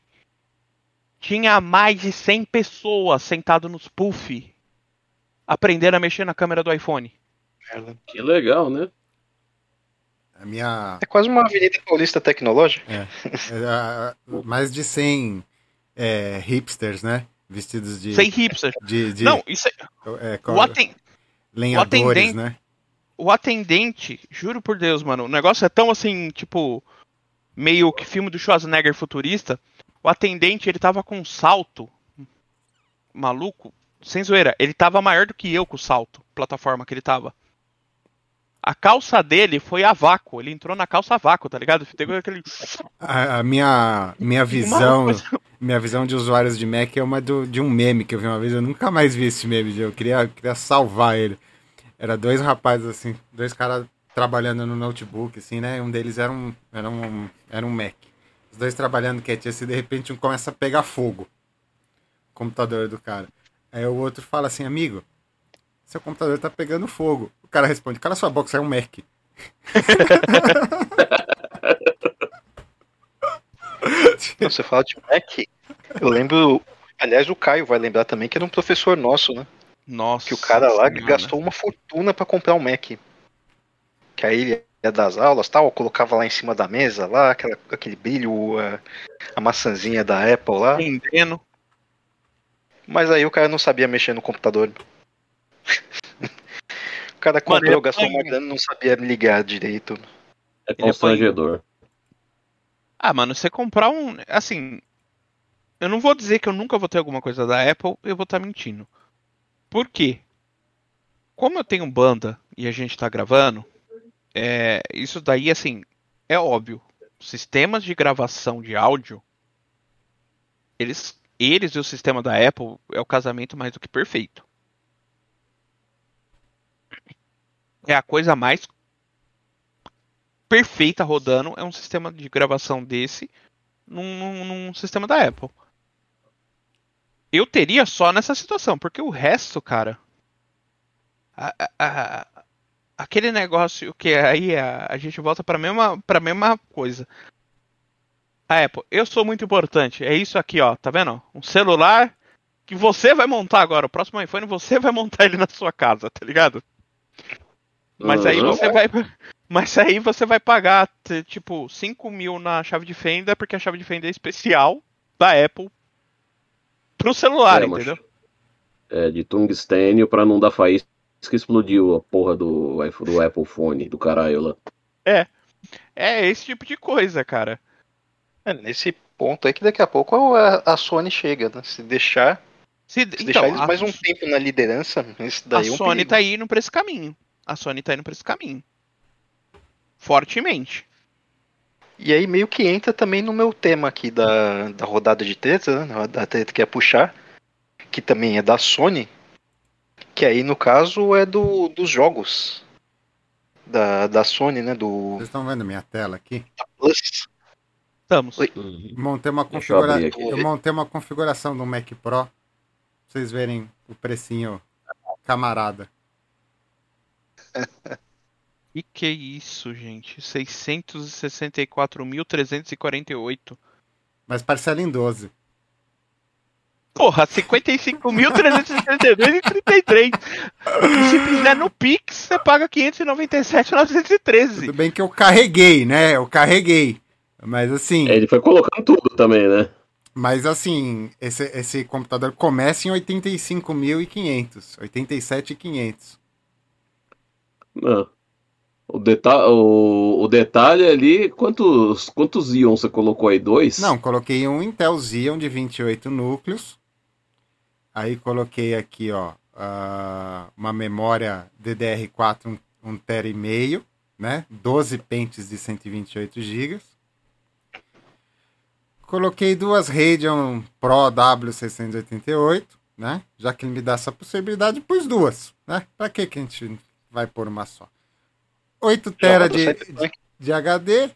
Tinha mais de 100 pessoas sentado nos puff aprendendo a mexer na câmera do iPhone. Que legal, né? A minha. É quase uma avenida paulista tecnológica. é, a- mais de 100 é, hipsters, né? Vestidos de. Sem hipster. de, de Não, isso é, é, o, aten- lenhadores, o atendente- né? o atendente, juro por Deus, mano, o negócio é tão assim, tipo, meio que filme do Schwarzenegger futurista. O atendente, ele tava com um salto maluco, sem zoeira, ele tava maior do que eu com o salto, plataforma que ele tava. A calça dele foi a vácuo, ele entrou na calça a vácuo, tá ligado? Teve aquele. A, a minha, minha visão. Maluco, Minha visão de usuários de Mac é uma do- de um meme que eu vi uma vez. Eu nunca mais vi esse meme. Eu queria, queria salvar ele. Era dois rapazes, assim, dois caras trabalhando no notebook, assim, né? Um deles era um, era um, era um Mac. Os dois trabalhando quietinho, assim, de repente um começa a pegar fogo. O computador do cara. Aí o outro fala assim, amigo, seu computador tá pegando fogo. O cara responde, cala sua boca, você é um Mac. Não, Você fala de Mac. Eu lembro. Aliás, o Caio vai lembrar também que era um professor nosso, né? Nossa. Que o cara lá Senhora. gastou uma fortuna pra comprar um Mac. Que aí ele ia das aulas tal, colocava lá em cima da mesa, lá, aquela, aquele brilho, a, a maçãzinha da Apple lá. Entendendo. Mas aí o cara não sabia mexer no computador. O cara comprou, gastou uma grana e não sabia ligar direito. É constrangedor. Ah, mano, você comprar um. Assim. Eu não vou dizer que eu nunca vou ter alguma coisa da Apple, eu vou estar mentindo. Por quê? Como eu tenho banda e a gente tá gravando, é, isso daí, assim, é óbvio. Sistemas de gravação de áudio, eles, eles e o sistema da Apple é o casamento mais do que perfeito. É a coisa mais perfeita rodando é um sistema de gravação desse num, num- sistema da Apple. Eu teria só nessa situação, porque o resto, cara. a- a- a- aquele negócio que aí a, a gente volta para mesma para mesma coisa. A Apple, eu sou muito importante. É isso aqui, ó, tá vendo? Um celular que você vai montar agora. O próximo iPhone você vai montar ele na sua casa, tá ligado? Mas aí você vai. Mas aí você vai pagar, tipo, 5 mil na chave de fenda, porque a chave de fenda é especial. da Apple pro celular, É, entendeu? É, de tungstênio pra não dar faísca que explodiu a porra do, iPhone- do Apple Phone, do caralho lá. É esse tipo de coisa, cara. É, nesse ponto aí que daqui a pouco a, a Sony chega, né? Se deixar, Se, se então, deixar eles a, mais um tempo na liderança, a daí é um Sony perigo. tá indo pra esse caminho. A Sony tá indo pra esse caminho. Fortemente. E aí meio que entra também no meu tema aqui da, da rodada de treta, né? Da treta que é puxar, que também é da Sony, que aí no caso é do, dos jogos da, da Sony, né? Do Vocês estão vendo minha tela aqui? Plus. Estamos. Oi. Montei uma eu configura... aqui. eu montei uma configuração do Mac Pro. Pra vocês verem o precinho camarada. E que isso, gente? 664.348. Mas parcela em 12. Porra, 55.362,33. E se fizer no Pix, você paga 597,913. Tudo bem que eu carreguei, né? Eu carreguei. Mas assim, É, ele foi colocando tudo também, né? mas assim, esse, esse computador começa em 85.500, 87.500. Não. O, deta o, o detalhe ali, quantos, quantos íons você colocou aí? Dois? Não, coloquei um Intel Xeon de 28 núcleos. Aí coloquei aqui, ó, ah, uma memória DDR4 1 um, tera e meio, né? 12 pentes de 128 GB. Coloquei duas Radeon Pro W688, né? Já que ele me dá essa possibilidade, pus duas, né? Pra que que a gente vai pôr uma só? 8 tera de, de, de HD,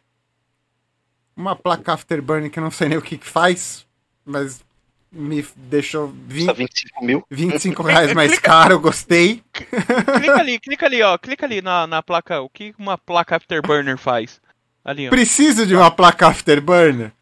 uma placa Afterburn que eu não sei nem o que, que faz, mas me deixou 20, Custa 25 mil. 25 reais mais caro, gostei. Clica ali, clica ali, ó. Clica ali na, na placa. O que uma placa Afterburner faz? Ali, ó. Preciso de uma placa Afterburner?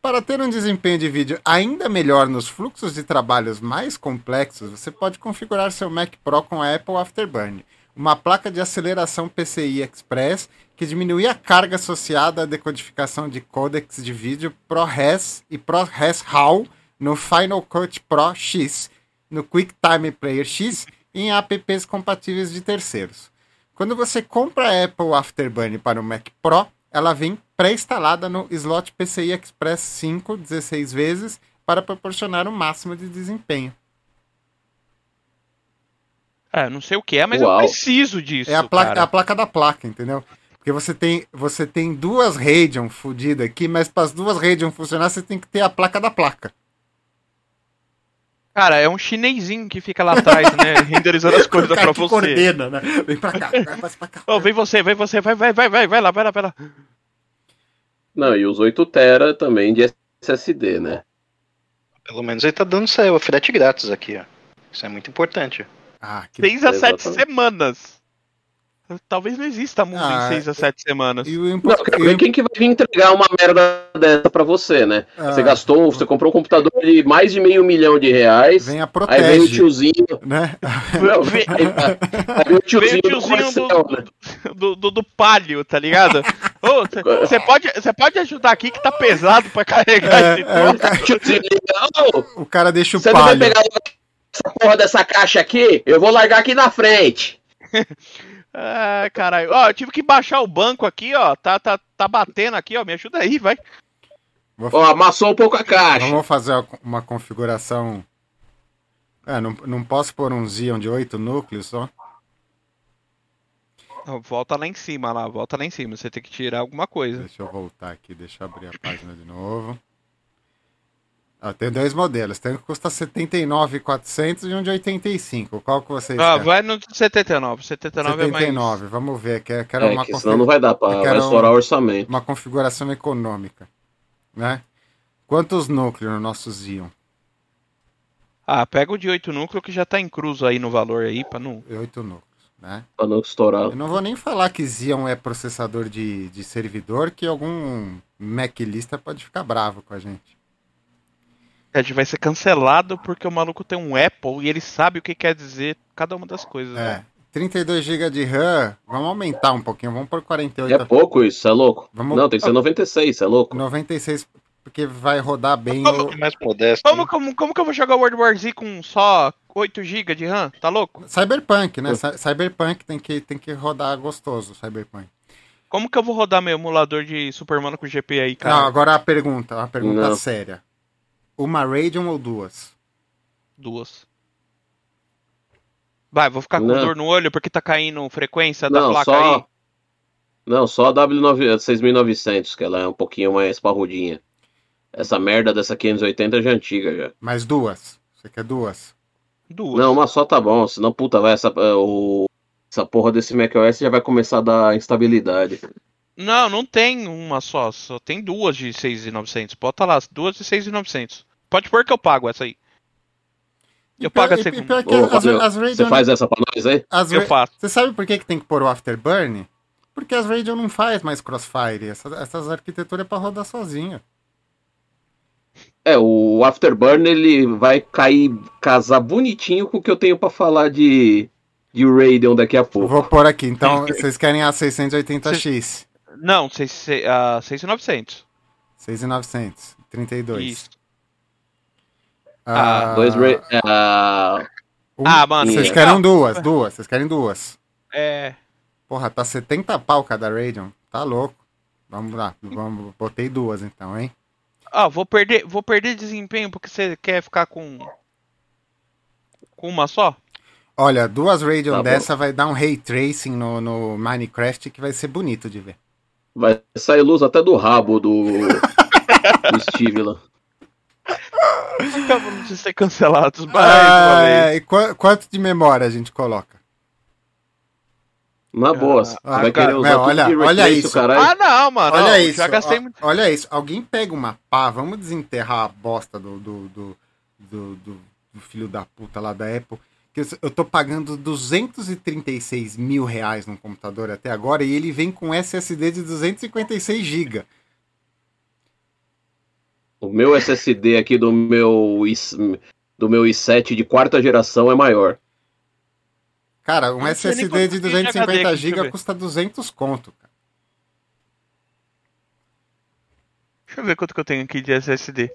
Para ter um desempenho de vídeo ainda melhor nos fluxos de trabalhos mais complexos, você pode configurar seu Mac Pro com a Apple Afterburn, uma placa de aceleração PCI Express que diminui a carga associada à decodificação de codecs de vídeo ProRes e ProRes RAW no Final Cut Pro X, no QuickTime Player X e em apps compatíveis de terceiros. Quando você compra a Apple Afterburn para o Mac Pro, ela vem pré-instalada no slot PCI Express 5 16 vezes para proporcionar o máximo de desempenho. É, não sei o que é, mas Uau. eu preciso disso. É a placa, cara. é a placa da placa, entendeu? Porque você tem, você tem duas Radeon fodidas aqui, mas para as duas Radeon funcionar, você tem que ter a placa da placa. Cara, é um chinesinho que fica lá atrás, né? renderizando as coisas O pra você. coordena, né? Vem pra cá, vai, pra cá. Ô, vem você, vem você, vai, vai, vai, vai, vai lá, vai lá, vai lá. Não, e os 8 tera também de SSD, né? Pelo menos ele tá dando essa- frete grátis aqui, ó. Isso é muito importante. Ah, que... Seis a sete Exatamente. semanas. Talvez não exista mundo Ah, em seis a sete semanas. E o impo... Não, quer e o ver quem que vai vir entregar uma merda dessa pra você, né? Ah, Você gastou, você comprou um computador de mais de meio milhão de reais, Vem a aí vem o protege, tiozinho, né? não, vem, aí vem o tiozinho, Vem o tiozinho do Corcel, né? Do, do, do palio, tá ligado? Você pode, cê pode ajudar aqui que tá pesado pra carregar É, esse é, o, ca- Tiozinho liga, "Ô, o cara deixa o Você não vai palho. pegar essa porra dessa caixa aqui? Eu vou largar aqui na frente. Ah, caralho. Ó, eu tive que baixar o banco aqui, ó. Tá, tá, tá batendo aqui, ó. Me ajuda aí, vai. Vou Ó, amassou um pouco a caixa. Vamos fazer uma configuração. É, não, não posso pôr um Xeon de 8 núcleos só. Ó, Volta lá em cima, lá. Volta lá em cima. Você tem que tirar alguma coisa. Deixa eu voltar aqui, deixa eu abrir a página de novo. Ah, tem dois modelos. Tem um que custa 79,400 e um de 85. Qual que vocês Ah, querem? vai no 79. 79, é mais. 79, vamos ver. Quero, quero É, uma, que senão não vai dar vai quero estourar um- o orçamento. uma configuração econômica. Né? Quantos núcleos no nosso Xeon? Ah, pega o de 8 núcleo que já tá incluso aí no valor aí, pra não. 8 núcleos. Né? Pra não estourar. Eu não vou nem falar que Xeon é processador de, de servidor, que algum Maclista pode ficar bravo com a gente. A gente vai ser cancelado porque o maluco tem um Apple e ele sabe o que quer dizer cada uma das coisas. É. né? 32 GB de RAM, vamos aumentar um pouquinho, vamos por 48. É pouco isso, é louco? Vamos- Não, tem que ser 96, é louco? 96. porque vai rodar bem Como- o É mais modesto. Como, né? como, como que eu vou jogar World War Z com só 8 GB de RAM? Tá louco? Cyberpunk, né? Cy- Cyberpunk tem que, tem que rodar gostoso, Cyberpunk. Como que eu vou rodar meu emulador de Superman com GP aí, cara? Não, agora a pergunta, uma pergunta Não. séria. Uma Radeon ou duas? Duas. Vai, vou ficar com Não. dor no olho porque tá caindo frequência da Não, placa só. aí. Não, só a W6900, que ela é um pouquinho mais parrudinha. Essa merda dessa 580 já é antiga já. Mais duas? Você quer duas? Duas. Não, uma só tá bom, senão, puta, vai, essa, é, o, essa porra desse macOS já vai começar a dar instabilidade. Não, não tem uma só, só tem duas de 6,900. Bota lá, duas de 6,900. Pode pôr que eu pago essa aí. Eu pago a segunda. e Você faz essa pra nós aí? as Eu faço. Você sabe por que, que tem que pôr o Afterburn? Porque as Radeon não faz mais crossfire. Essas, essas arquiteturas é pra rodar sozinha. É, o Afterburn ele vai cair, casar bonitinho com o que eu tenho pra falar de, de Radeon daqui a pouco. Vou pôr aqui. Então, vocês querem a 680X. Não, seis- se- ah, 6,900. 6,900. 32. Isso. Ah, Dois Ra ah, um- Ah, mano. Vocês querem duas, duas. Vocês querem duas. É. Porra, tá 70 pau cada Radeon. Tá louco. Vamos lá. Vamos, botei duas então, hein? Ah, vou perder, vou perder desempenho porque você quer ficar com. Com uma só? Olha, duas Radeon Tá bom. dessa vai dar um ray tracing no, no Minecraft que vai ser bonito de ver. Vai sair luz até do rabo do, do Steve lá. Acabamos de ser cancelados mais Ah, é, e qua- quanto de memória a gente coloca? Na boa, você Ah, vai cara, querer usar olha- olha isso. caralho. Ah, não, mano. olha não, isso. Já gastei ó, muito. Olha isso. Alguém pega uma pá, vamos desenterrar a bosta do, do, do, do, do- do filho da puta lá da Apple. Que eu, tô pagando 236 mil reais num computador até agora e ele vem com SSD de 256 GB. O meu SSD aqui do meu, i- do meu i7 de quarta geração é maior. Cara, um SSD de tem de HD 250 aqui, deixa eu GB custa 200 conto, cara. Deixa eu ver quanto que eu tenho aqui de SSD.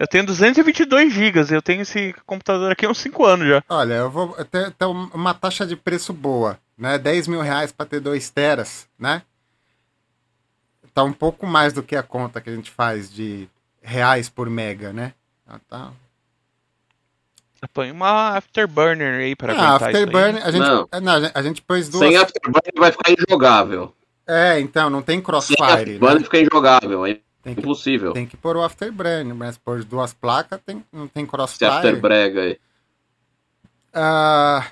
Eu tenho 222 GB. Eu tenho esse computador aqui há uns 5 anos já. Olha, eu vou ter, ter uma taxa de preço boa, né? 10 mil reais para ter 2 teras, né? Tá um pouco mais do que a conta que a gente faz de reais por mega, né? Ah, tá. Põe uma Afterburner aí pra Ah, aí. Afterburner, a gente, Não. é, não, a gente- pôs duas. Sem Afterburn vai ficar injogável. É, então, não tem Sem crossfire, Afterburn né? fica injogável, é Tem que, impossível. tem que pôr o Afterburner, mas pôr duas placas tem, não tem Esse crossfire. Afterbrega aí. Ah,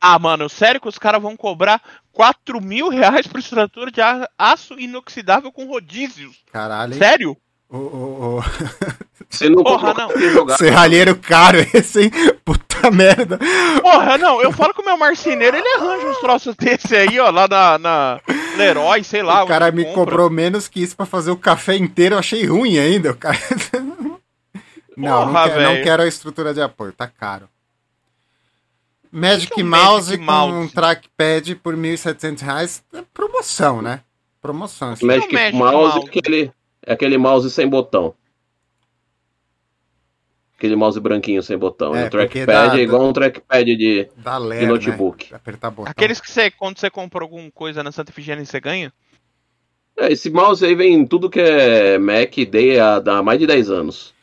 Ah, mano, sério que os caras vão cobrar 4 mil reais por estrutura de aço inoxidável com rodízios? caralho? Sério? O, o, o... Se não Porra, não. Serralheiro caro esse, hein? Puta merda. Porra, não, eu falo que o meu marceneiro, ele arranja uns troços desse aí, ó, lá na, na Leroy, sei lá. o cara me compra. cobrou menos que isso pra fazer o café inteiro, eu achei ruim ainda. O cara... não, não, Porra, quero, não quero a estrutura de apoio, tá caro. Magic que é um Mouse Magic com um trackpad por 1.700 reais. É promoção, né? Promoção. assim. Magic, Magic Mouse, Mouse? É aquele, é aquele mouse sem botão. Aquele mouse branquinho sem botão. É, o trackpad dá- é igual um trackpad de, Da de Ler, notebook. né? Apertar botão. Aqueles que você, quando você compra alguma coisa na Santa Efigênia, você ganha? É, esse mouse aí vem em tudo que é Mac desde há, há mais de 10 anos.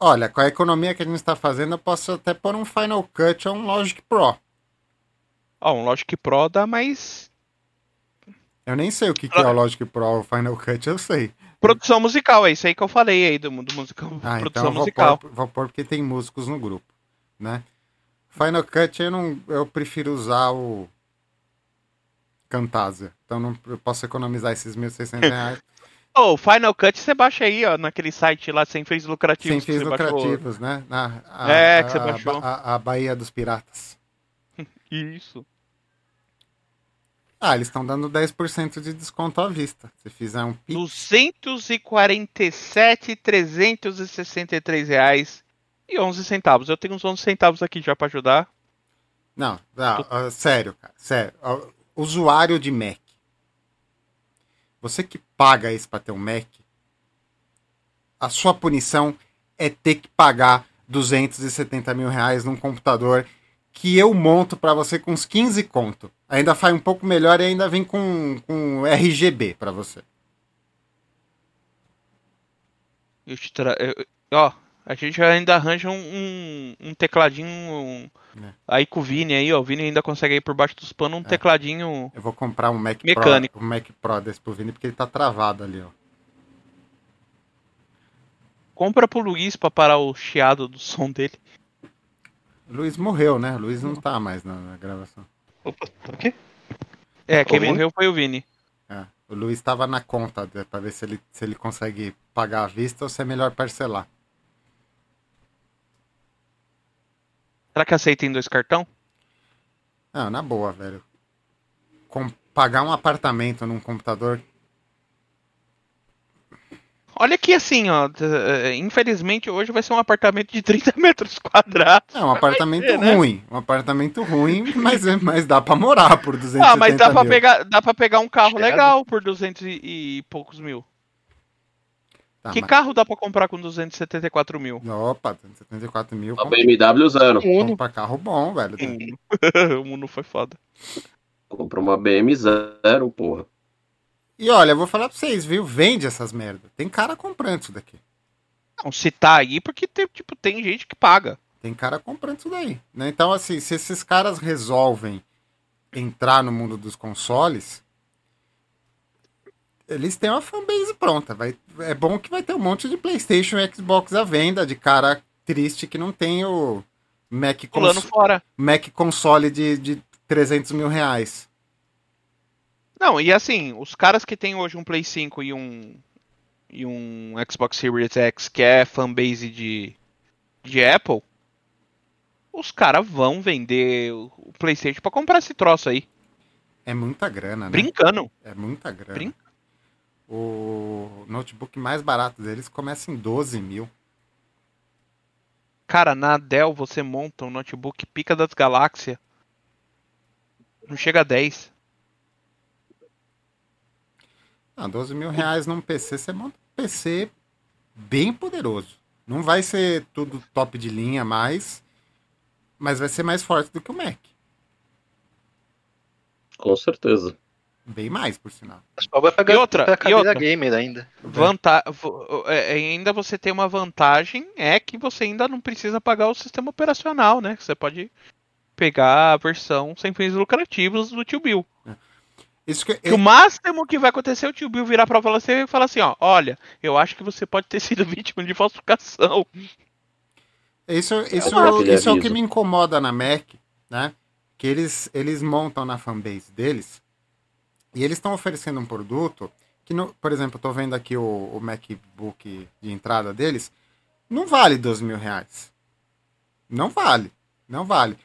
Olha, com a economia que a gente está fazendo, eu posso até pôr um Final Cut ou um Logic Pro. Ó, um Logic Pro dá mais Eu nem sei o que, que é o Logic Pro o Final Cut, eu sei. produção musical, é isso aí que eu falei aí do, do musical, Ah, produção então eu vou musical. pôr, vou pôr porque tem músicos no grupo, né? Final Cut eu não, eu prefiro usar o Camtasia. Então não, eu posso economizar esses 1.600 reais Ô, Final Cut você baixa aí, ó, naquele site lá sem fins lucrativos. sem fins você baixou. lucrativos, né? Na, a, É, que você a- baixou. A, a Bahia dos Piratas. Isso. Ah, eles estão dando 10% de desconto à vista. Se fizer um Pix, 247,363 reais e 11 centavos. Eu tenho uns 11 centavos aqui já pra ajudar. Não, não, ah, sério, cara, sério. Ah, Usuário de Mac. Você que paga isso pra ter um Mac, a sua punição é ter que pagar 270 mil reais num computador que eu monto para você com uns 15 conto. Ainda faz um pouco melhor e ainda vem com, com RGB para você. Eu te tra... eu- Ó, a gente ainda arranja um, um, um tecladinho um- É. aí com o Vini aí, ó. O Vini ainda consegue aí por baixo dos panos um tecladinho. Eu vou comprar um Mac Mecânico. Pro, um Mac Pro desse pro Vini porque ele tá travado ali, ó. Compra pro Luiz pra parar o chiado do som dele. Luiz morreu, né? Luiz não tá mais na, na gravação. Opa, tá aqui? É, quem morreu foi o Vini. É, o Luiz tava na conta de- pra ver se ele, se ele consegue pagar à vista ou se é melhor parcelar. Será que aceita em dois cartão? Não, na boa, velho. Com, pagar um apartamento num computador. Olha aqui assim, ó. t- eh, Infelizmente hoje vai ser um apartamento de 30 metros quadrados. É um apartamento ser, né? ruim. Um apartamento ruim, mas, é- mas dá pra morar por 270 Ah, mas dá pra, pegar, dá pra pegar um carro Chegado. legal por 200 e, e poucos mil. Tá, que mas- carro dá pra comprar com 274 mil? Opa, 74 mil. A BMW zero. Compra carro bom, velho. o mundo foi foda. Compra uma BM zero, porra. E olha, eu vou falar pra vocês, viu? Vende essas merda. Tem cara comprando isso daqui. Não, se tá aí, porque tem, tipo, tem gente que paga. Tem cara comprando isso daí. Né? Então, assim, se esses caras resolvem entrar no mundo dos consoles, eles têm uma fanbase pronta. Vai, é bom que vai ter um monte de PlayStation e Xbox à venda, de cara triste que não tem o Mac, cons. Mac console de, de 300 mil reais. Não, e assim, os caras que tem hoje um Play 5 e um e um Xbox Series X que é fanbase de, de Apple, os caras vão vender o PlayStation pra comprar esse troço aí. É muita grana, né? Brincando. É muita grana. Brin- O notebook mais barato deles começa em 12 mil. Cara, na Dell você monta um notebook pica das galáxias. Não chega a 10. Ah, 12 mil reais num PC, você monta um PC bem poderoso. Não vai ser tudo top de linha mais, mas vai ser mais forte do que o Mac. Com certeza. Bem mais, por sinal. Pegar E outra, e outra. gamer ainda. Vanta vo- é, ainda você tem uma vantagem, é que você ainda não precisa pagar o sistema operacional, né? Você pode pegar a versão sem fins lucrativos do tio Bill. Isso que, Que o máximo que vai acontecer é o tio Bill virar pra você e falar assim, ó, olha, eu acho que você pode ter sido vítima de falsificação. Isso, isso, uma maravilha, isso é o que me incomoda na Mac, né? Que eles, eles montam na fanbase deles e eles estão oferecendo um produto que, no, por exemplo, eu tô vendo aqui o, o MacBook de entrada deles, não vale 12 mil reais. Não vale. Não vale.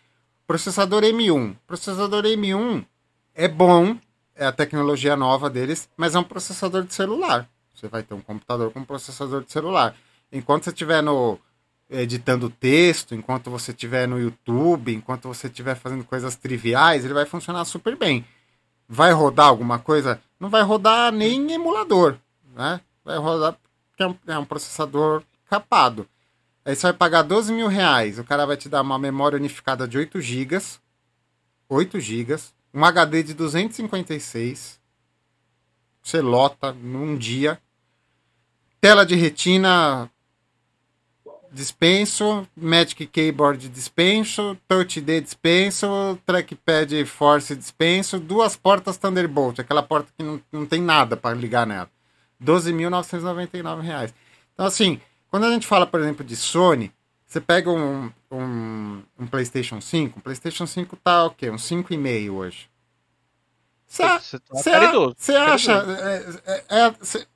Processador M1. Processador M1 é bom, é a tecnologia nova deles, mas é um processador de celular. Você vai ter um computador com processador de celular. Enquanto você estiver no, editando texto, enquanto você estiver no YouTube, enquanto você estiver fazendo coisas triviais, ele vai funcionar super bem. Vai rodar alguma coisa? Não vai rodar nem em emulador, né? Vai rodar porque é um, é um processador capado. Aí você vai pagar 12 mil reais, o cara vai te dar uma memória unificada de 8 GB, 8 GB, um HD de 256, você lota num dia, tela de retina dispenso, Magic Keyboard dispenso, Touch D dispenso, Trackpad Force dispenso, duas portas Thunderbolt, aquela porta que não, não tem nada para ligar nela. 12.999 reais. Então, assim, quando a gente fala, por exemplo, de Sony, você pega um, um, um PlayStation 5, o PlayStation 5 tá o quê? Um 5,5 hoje. Você Você tá acha. é, é, é, cê-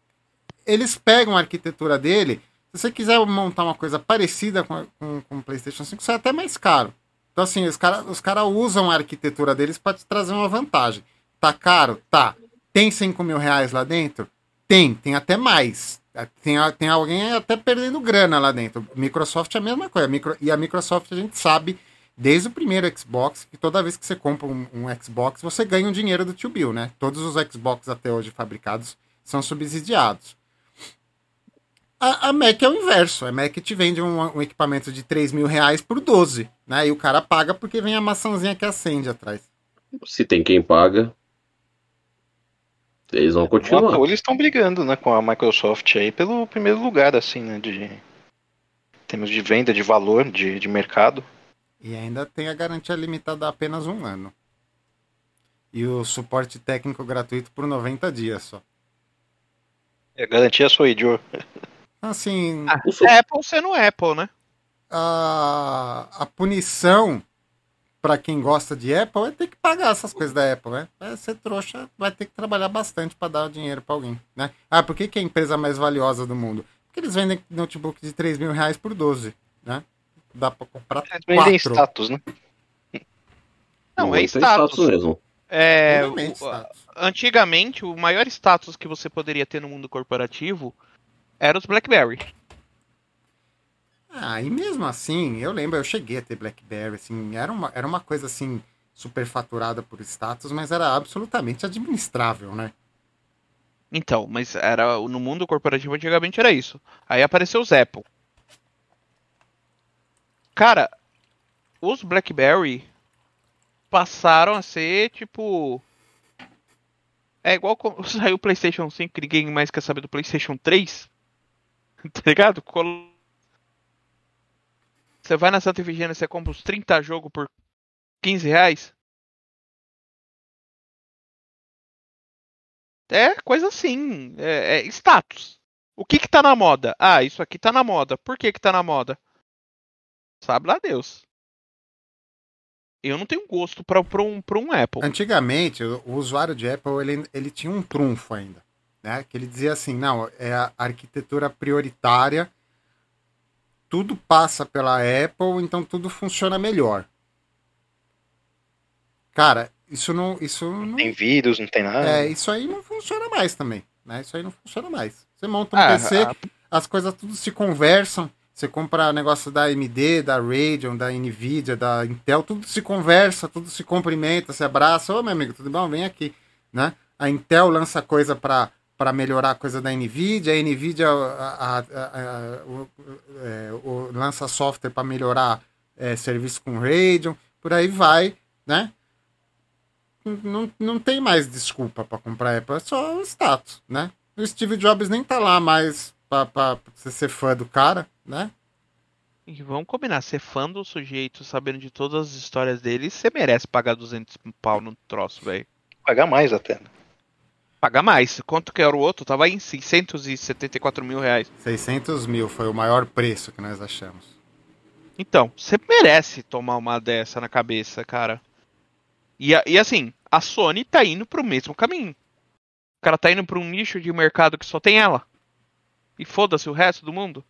eles pegam a arquitetura dele. Se você quiser montar uma coisa parecida com, com, com o PlayStation 5, sai até mais caro. Então, assim, os caras os cara usam a arquitetura deles para te trazer uma vantagem. Tá caro? Tá. Tem 5 mil reais lá dentro? Tem, tem até mais. Tem, tem alguém até perdendo grana lá dentro. Microsoft é a mesma coisa. Micro, e a Microsoft a gente sabe, desde o primeiro Xbox, que toda vez que você compra um, um Xbox, você ganha um dinheiro do tio Bill, né? Todos os Xbox até hoje fabricados são subsidiados. A, a Mac é o inverso. A Mac te vende um, um equipamento de 3 mil reais por 12, né? E o cara paga porque vem a maçãzinha que acende atrás. Se tem quem paga, eles vão continuar. toa eles estão brigando, né, com a Microsoft aí pelo primeiro lugar, assim, né, de em termos de venda, de valor, de, de mercado. E ainda tem a garantia limitada a apenas um ano. E o suporte técnico gratuito por 90 dias só. A garantia sou Joe. Assim, Ah, su- Apple sendo Apple, né? a, a punição para quem gosta de Apple é ter que pagar essas coisas da Apple, né? É ser trouxa, vai ter que trabalhar bastante para dar o dinheiro para alguém, né? Ah, por que, que é a empresa mais valiosa do mundo? Porque eles vendem notebook de 3 mil reais por 12, né? Dá para comprar Eles vendem quatro. status, né? Não, Não, é isso status. mesmo. É, o- status. antigamente, o maior status que você poderia ter no mundo corporativo era os BlackBerry. Ah, e mesmo assim, eu lembro, eu cheguei a ter BlackBerry, assim, era uma, era uma coisa assim, superfaturada por status, mas era absolutamente administrável, né? Então, mas era no mundo corporativo antigamente era isso. Aí apareceu os Apple. Cara, os BlackBerry passaram a ser tipo é igual quando saiu o PlayStation 5, que ninguém mais quer saber do PlayStation 3. tá ligado? Colo- Você vai na Santa Efigênia, você compra os 30 jogos por 15 reais. É coisa assim, é, é status. O que que tá na moda? Ah, isso aqui tá na moda. Por que que tá na moda? Sabe lá Deus. Eu não tenho gosto pra, um, um Apple. Antigamente, o usuário de Apple, ele, ele tinha um trunfo ainda, né? Que ele dizia assim, não, é a arquitetura prioritária, tudo passa pela Apple, então tudo funciona melhor. Cara, isso não, isso não, Tem vírus, não tem nada. é, isso aí não funciona mais também, né? Isso aí não funciona mais. Você monta um Ah, PC, a- as coisas tudo se conversam. Você compra negócio da AMD, da Radeon, da Nvidia, da Intel, tudo se conversa, tudo se cumprimenta, se abraça. Ô, meu amigo, tudo bom? Vem aqui, né? A Intel lança coisa para para melhorar a coisa da Nvidia, a Nvidia a- a- a- a- o- é, o- lança software para melhorar é, serviço com Radeon, por aí vai, né? Não, não tem mais desculpa para comprar Apple, é só o status, né? O Steve Jobs nem tá lá mais pra, pra você ser fã do cara, né? E vamos combinar, ser fã do sujeito, sabendo de todas as histórias dele, você merece pagar 200 pau no troço, velho. Pagar mais até. Pagar mais. Quanto que era o outro? Tava em 674 mil reais. 600 mil foi o maior preço que nós achamos. Então, você merece tomar uma dessa na cabeça, cara. E, e assim, a Sony tá indo pro mesmo caminho. O cara tá indo pra um nicho de mercado que só tem ela. E foda-se o resto do mundo.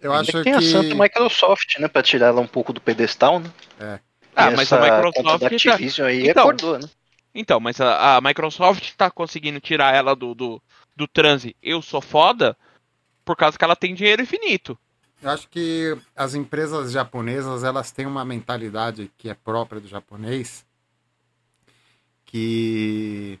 Eu Ainda acho que tem a Santa. Microsoft, né? Pra tirar ela um pouco do pedestal, né? Ah, E mas a Microsoft da tá- Activision aí Então, acordou, né? Então, mas a, a Microsoft tá conseguindo tirar ela do, do, do transe eu sou foda por causa que ela tem dinheiro infinito. Eu acho que as empresas japonesas elas têm uma mentalidade que é própria do japonês, que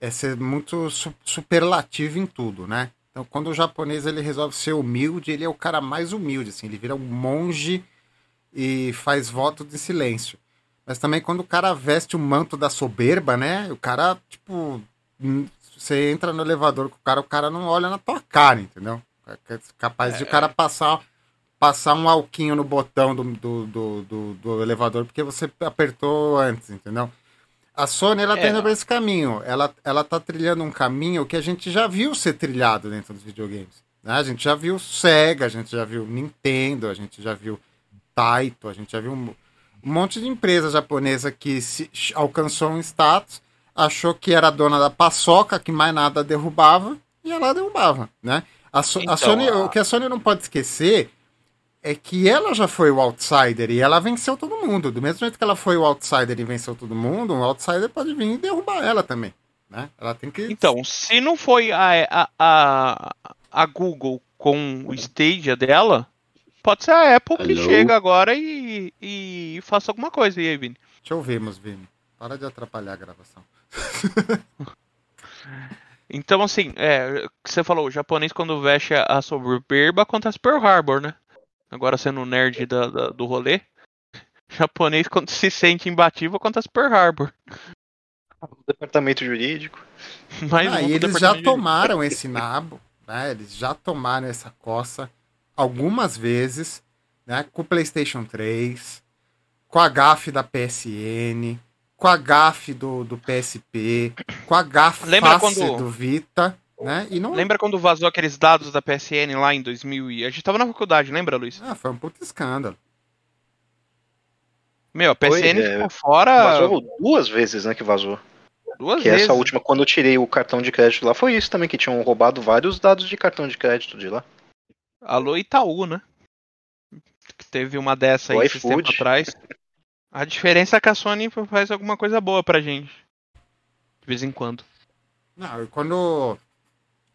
é ser muito su- superlativo em tudo, né? Então, quando o japonês ele resolve ser humilde, ele é o cara mais humilde, assim, ele vira um monge e faz voto de silêncio. Mas também quando o cara veste o manto da soberba, né? O cara, tipo, você entra no elevador com o cara, o cara não olha na tua cara, entendeu? É capaz de o cara passar passar um alquinho no botão do, do, do, do- do elevador porque você apertou antes, entendeu? A Sony, ela tá É. indo pra esse caminho. Ela, ela tá trilhando um caminho que a gente já viu ser trilhado dentro dos videogames. né? A gente já viu Sega, a gente já viu Nintendo, a gente já viu Taito, a gente já viu um, monte de empresa japonesa que se, alcançou um status, achou que era dona da paçoca, que mais nada derrubava, e ela derrubava, né? A, So- a Então, Sony, a- o que a Sony não pode esquecer é que ela já foi o outsider e ela venceu todo mundo. Do mesmo jeito que ela foi o outsider e venceu todo mundo, um outsider pode vir e derrubar ela também, né? Ela tem que Então, se não foi a, a, a, a Google com o Stadia dela, pode ser a Apple que Hello? chega agora e, e faça alguma coisa. E aí, Vini? Te ouvimos, Vini. Para de atrapalhar a gravação. Então, assim, é, você falou, o japonês quando veste a soberba acontece Pearl Harbor, né? Agora sendo o nerd da, da, do rolê. O japonês quando se sente imbatível acontece Pearl Harbor. O departamento jurídico. Mas Ah, um eles já tomaram esse nabo, né? Eles já tomaram essa coça algumas vezes, né? Com o PlayStation 3, com a GAF da PSN, com a GAF do, do PSP, com a GAF Lembra face quando- do Vita, né? E não. Lembra quando vazou aqueles dados da PSN lá em 2000 e... A gente tava na faculdade, lembra, Luiz? Ah, foi um puto escândalo. Meu, a Foi, PSN é, ficou fora Vazou duas vezes, né, que vazou. duas Que vezes. essa última, quando eu tirei o cartão de crédito lá, foi isso também, que tinham roubado vários dados de cartão de crédito de lá. Alô Itaú, né? Que teve uma dessa aí esse tempo atrás. A diferença é que a Sony faz alguma coisa boa pra gente. De vez em quando. Não, quando,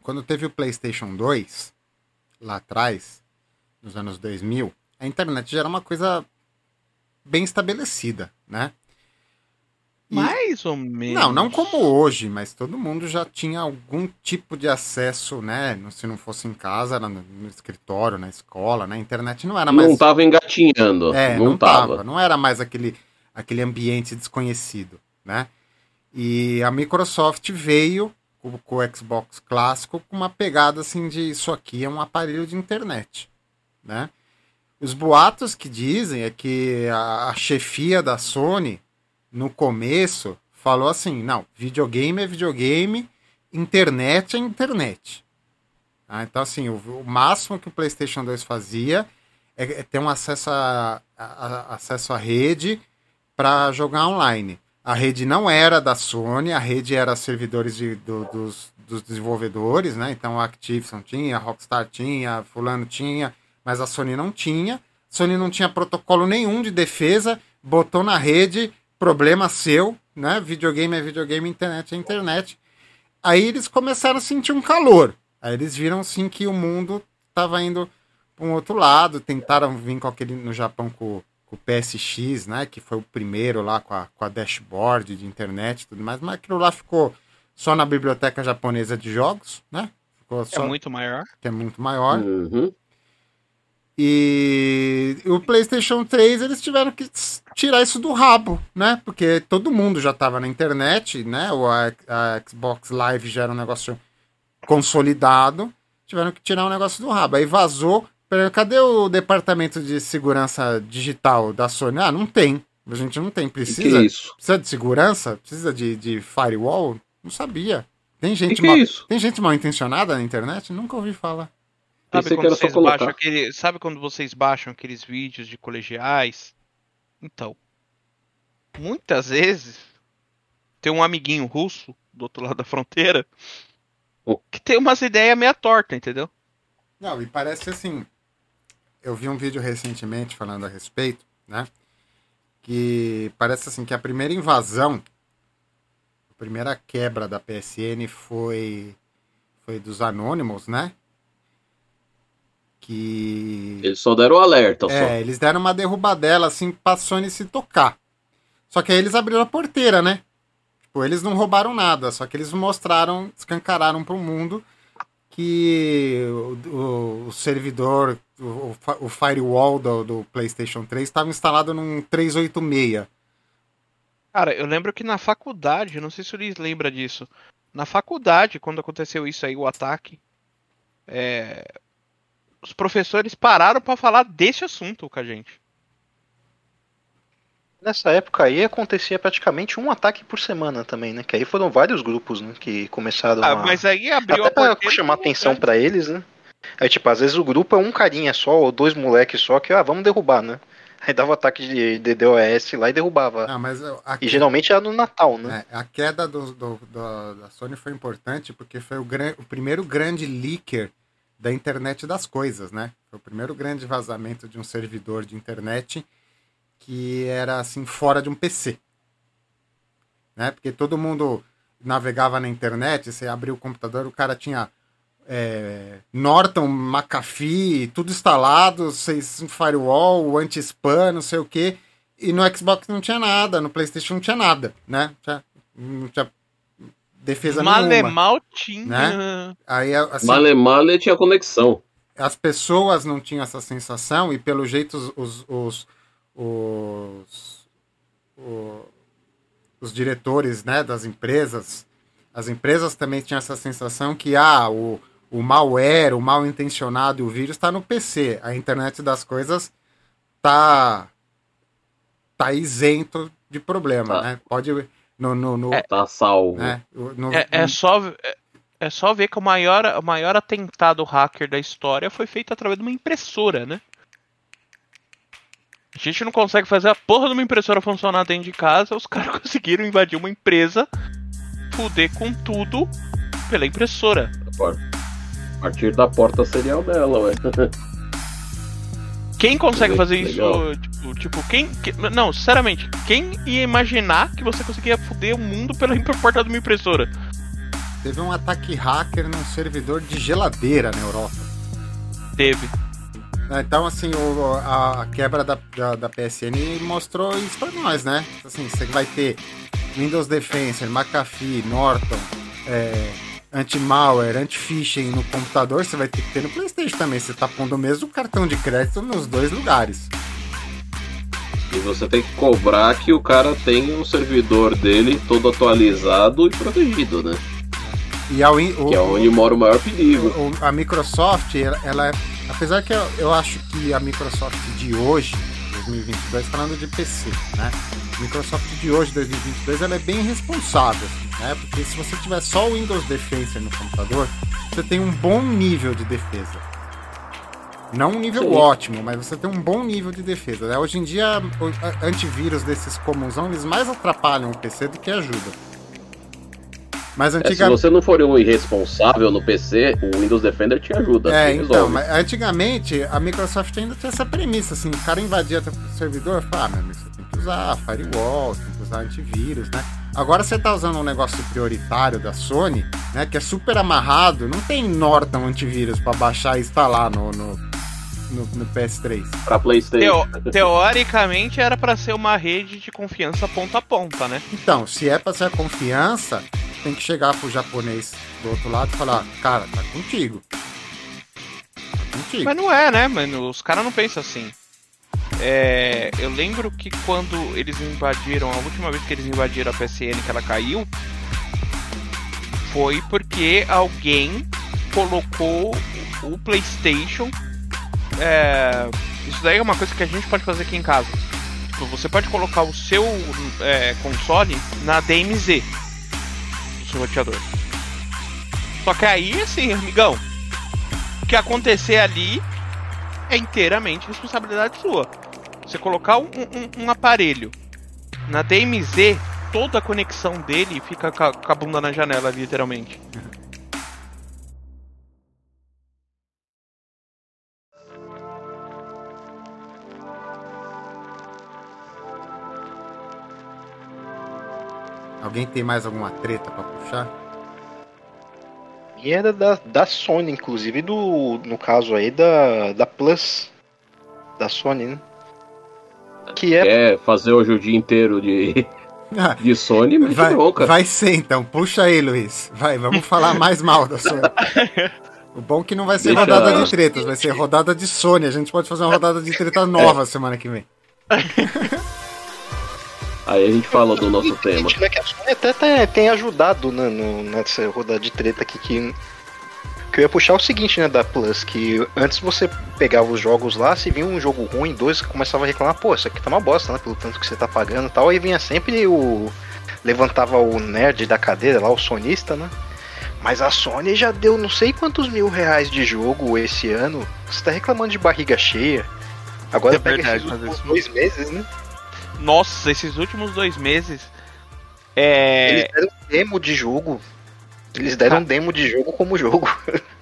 quando teve o PlayStation 2, lá atrás, nos anos 2000, a internet já era uma coisa bem estabelecida, né? Mais ou menos. Não, não como hoje, mas todo mundo já tinha algum tipo de acesso, né? Se não fosse em casa, era no, no escritório, na escola, na internet não era mais. Não tava engatinhando. É, não, não tava. tava. Não era mais aquele, aquele ambiente desconhecido, né? E a Microsoft veio com, com o Xbox clássico com uma pegada assim de isso aqui é um aparelho de internet, né? Os boatos que dizem é que a, a chefia da Sony no começo falou assim, não, videogame é videogame, internet é internet. Ah, então assim, o, o máximo que o PlayStation 2 fazia é, é ter um acesso a, a- a- acesso à rede para jogar online. A rede não era da Sony, a rede era servidores de- do- dos, dos desenvolvedores, né? Então a Activision tinha, a Rockstar tinha, fulano tinha, mas a Sony não tinha. A Sony não tinha protocolo nenhum de defesa, botou na rede, problema seu, né? Videogame é videogame, internet é internet. Aí eles começaram a sentir um calor. Aí eles viram sim que o mundo estava indo para um outro lado, tentaram vir com aquele no Japão com, com o PSX, né? Que foi o primeiro lá com a, com a dashboard de internet e tudo mais, mas aquilo lá ficou só na biblioteca japonesa de jogos, né? Ficou É só, muito maior. que é muito maior. Uhum. E o PlayStation 3 eles tiveram que tirar isso do rabo, né? Porque todo mundo já estava na internet, né? O a, a Xbox Live já era um negócio consolidado. Tiveram que tirar o negócio do rabo. Aí vazou. Cadê o departamento de segurança digital da Sony? Ah, não tem. A gente não tem. Que que Precisa, é precisa de segurança? Precisa de, de firewall? Não sabia. Tem Que gente, que é mal, isso? tem gente mal intencionada na internet? Nunca ouvi falar. Sabe Pensei quando, vocês baixam aquele, sabe quando vocês baixam aqueles vídeos de colegiais? Então, muitas vezes tem um amiguinho russo do outro lado da fronteira Oh. que tem umas ideias meia torta, entendeu? Não, e parece assim. Eu vi um vídeo recentemente falando a respeito, né? Que parece assim que a primeira invasão, a primeira quebra da PSN foi foi dos Anonymous, né? Que Eles só deram o alerta, só. é, eles deram uma derrubadela assim pra Sony se tocar. Só que aí eles abriram a porteira, né? Tipo, eles não roubaram nada, só que eles mostraram, escancararam pro mundo que o, o- o servidor, o, o fi- o firewall do, do PlayStation 3 estava instalado num 386. Cara, eu lembro que na faculdade, não sei se o Luiz lembra disso. Na faculdade, quando aconteceu isso aí, o ataque, é, os professores pararam pra falar desse assunto com a gente. Nessa época aí acontecia praticamente um ataque por semana também, né? Que aí foram vários grupos, né? Que começaram Ah, a... mas aí abriu Até a pra chamar atenção pra eles, né? Aí, tipo, às vezes o grupo é um carinha só, ou dois moleques só, que, ah, vamos derrubar, né? Aí dava ataque de DDoS lá e derrubava. Ah, mas a, E geralmente era no Natal, né? é, a queda do, do- do- da Sony foi importante porque foi o, gran- o primeiro grande leaker da internet das coisas, né? Foi o primeiro grande vazamento de um servidor de internet que era assim fora de um PC. Né? Porque todo mundo navegava na internet, você abria o computador, o cara tinha é, Norton, McAfee, tudo instalado, seis firewall, anti-spam, não sei o que. E no Xbox não tinha nada, no PlayStation não tinha nada, né? Não tinha defesa nenhuma. Malemal tinha. Aí, assim, Malemale tinha conexão. as pessoas não tinham essa sensação e pelo jeito os os, os, os, o- os diretores né, das empresas, as empresas também tinham essa sensação que ah, o, o malware, o mal intencionado e o vírus está no PC. A internet das coisas tá, tá isento de problema, Tá. né? Pode no, no, no, Tá salvo. né, no- É, é só, é, é só ver que o maior, o maior atentado hacker da história foi feito através de uma impressora, né? A gente não consegue fazer a porra de uma impressora funcionar dentro de casa, os caras conseguiram invadir uma empresa, fuder com tudo pela impressora. A partir da porta serial dela, ué. Quem consegue fazer isso? Tipo, tipo, quem. que- não, sinceramente, quem ia imaginar que você conseguia fuder o mundo pela porta de uma impressora? Teve um ataque hacker num servidor de geladeira na Europa. Teve. Ah, Então, assim, o- a, a quebra da, da, da PSN mostrou isso pra nós, né? Assim, você vai ter Windows Defensor, McAfee, Norton, é, anti-malware, anti-phishing no computador, você vai ter que ter no PlayStation também. Você tá pondo o mesmo cartão de crédito nos dois lugares. E você tem que cobrar que o cara tenha um servidor dele todo atualizado e protegido, né? E a, Win- o- Que é onde mora o maior perigo. o- a Microsoft, ela, ela é. Apesar que eu, eu acho que a Microsoft de hoje, 2022, falando de PC, né? Microsoft de hoje, 2022, ela é bem responsável, né? Porque se você tiver só o Windows Defensor no computador, você tem um bom nível de defesa. Não um nível Sim. ótimo, mas você tem um bom nível de defesa. Né? Hoje em dia, antivírus desses comunsão, eles mais atrapalham o PC do que ajudam. Mas É, se você não for um irresponsável no PC, o Windows Defender te ajuda. É, então, mas antigamente a Microsoft ainda tinha essa premissa, assim, o cara invadia teu servidor, fala, ah, meu amigo, você tem que usar firewall, tem que usar antivírus, né? Agora você tá usando um negócio prioritário da Sony, né, que é super amarrado, não tem Norton antivírus pra baixar e instalar no, no, no, no PS3. Pra Playstation. Teo- teoricamente era pra ser uma rede de confiança ponta a ponta, né? Então, se é pra ser a confiança, tem que chegar pro japonês do outro lado e falar, cara, tá contigo. Tá contigo. Mas não é, né, mano? Os caras não pensam assim. É, eu lembro que quando eles invadiram, a última vez que eles invadiram a PSN que ela caiu, foi porque alguém colocou o PlayStation. é, isso daí é uma coisa que a gente pode fazer aqui em casa. Tipo, você pode colocar o seu é, console na DMZ seu roteador. Só que aí, assim, amigão, o que acontecer ali é inteiramente responsabilidade sua. Você colocar um, um- um aparelho na DMZ, toda a conexão dele fica com a bunda na janela, literalmente. Alguém tem mais alguma treta pra puxar? E era da, da Sony, inclusive, do, no caso aí da, da Plus. Da Sony, né? Que é. Quer fazer hoje o dia inteiro de, de Sony, mas Vai, bronca. vai ser então, puxa aí, Luiz. Vai, vamos falar mais mal da Sony. O bom é que não vai ser Deixa- rodada de tretas, vai ser rodada de Sony. A gente pode fazer uma rodada de treta nova semana que vem. Aí a gente fala do nosso tema. Né, que a Sony até tem, tem ajudado né, no- nessa rodada de treta aqui que. Que eu ia puxar o seguinte, né, da Plus, que antes você pegava os jogos lá, se vinha um jogo ruim, dois, você começava a reclamar, pô, isso aqui tá uma bosta, né, pelo tanto que você tá pagando e tal, aí vinha sempre o... levantava o nerd da cadeira lá, o sonista, né, mas a Sony já deu não sei quantos mil reais de jogo esse ano, você tá reclamando de barriga cheia, agora É pega verdade, esses dois meses, né, Nossa, esses últimos dois meses. É. eles deram demo de jogo, eles deram demo de jogo como jogo.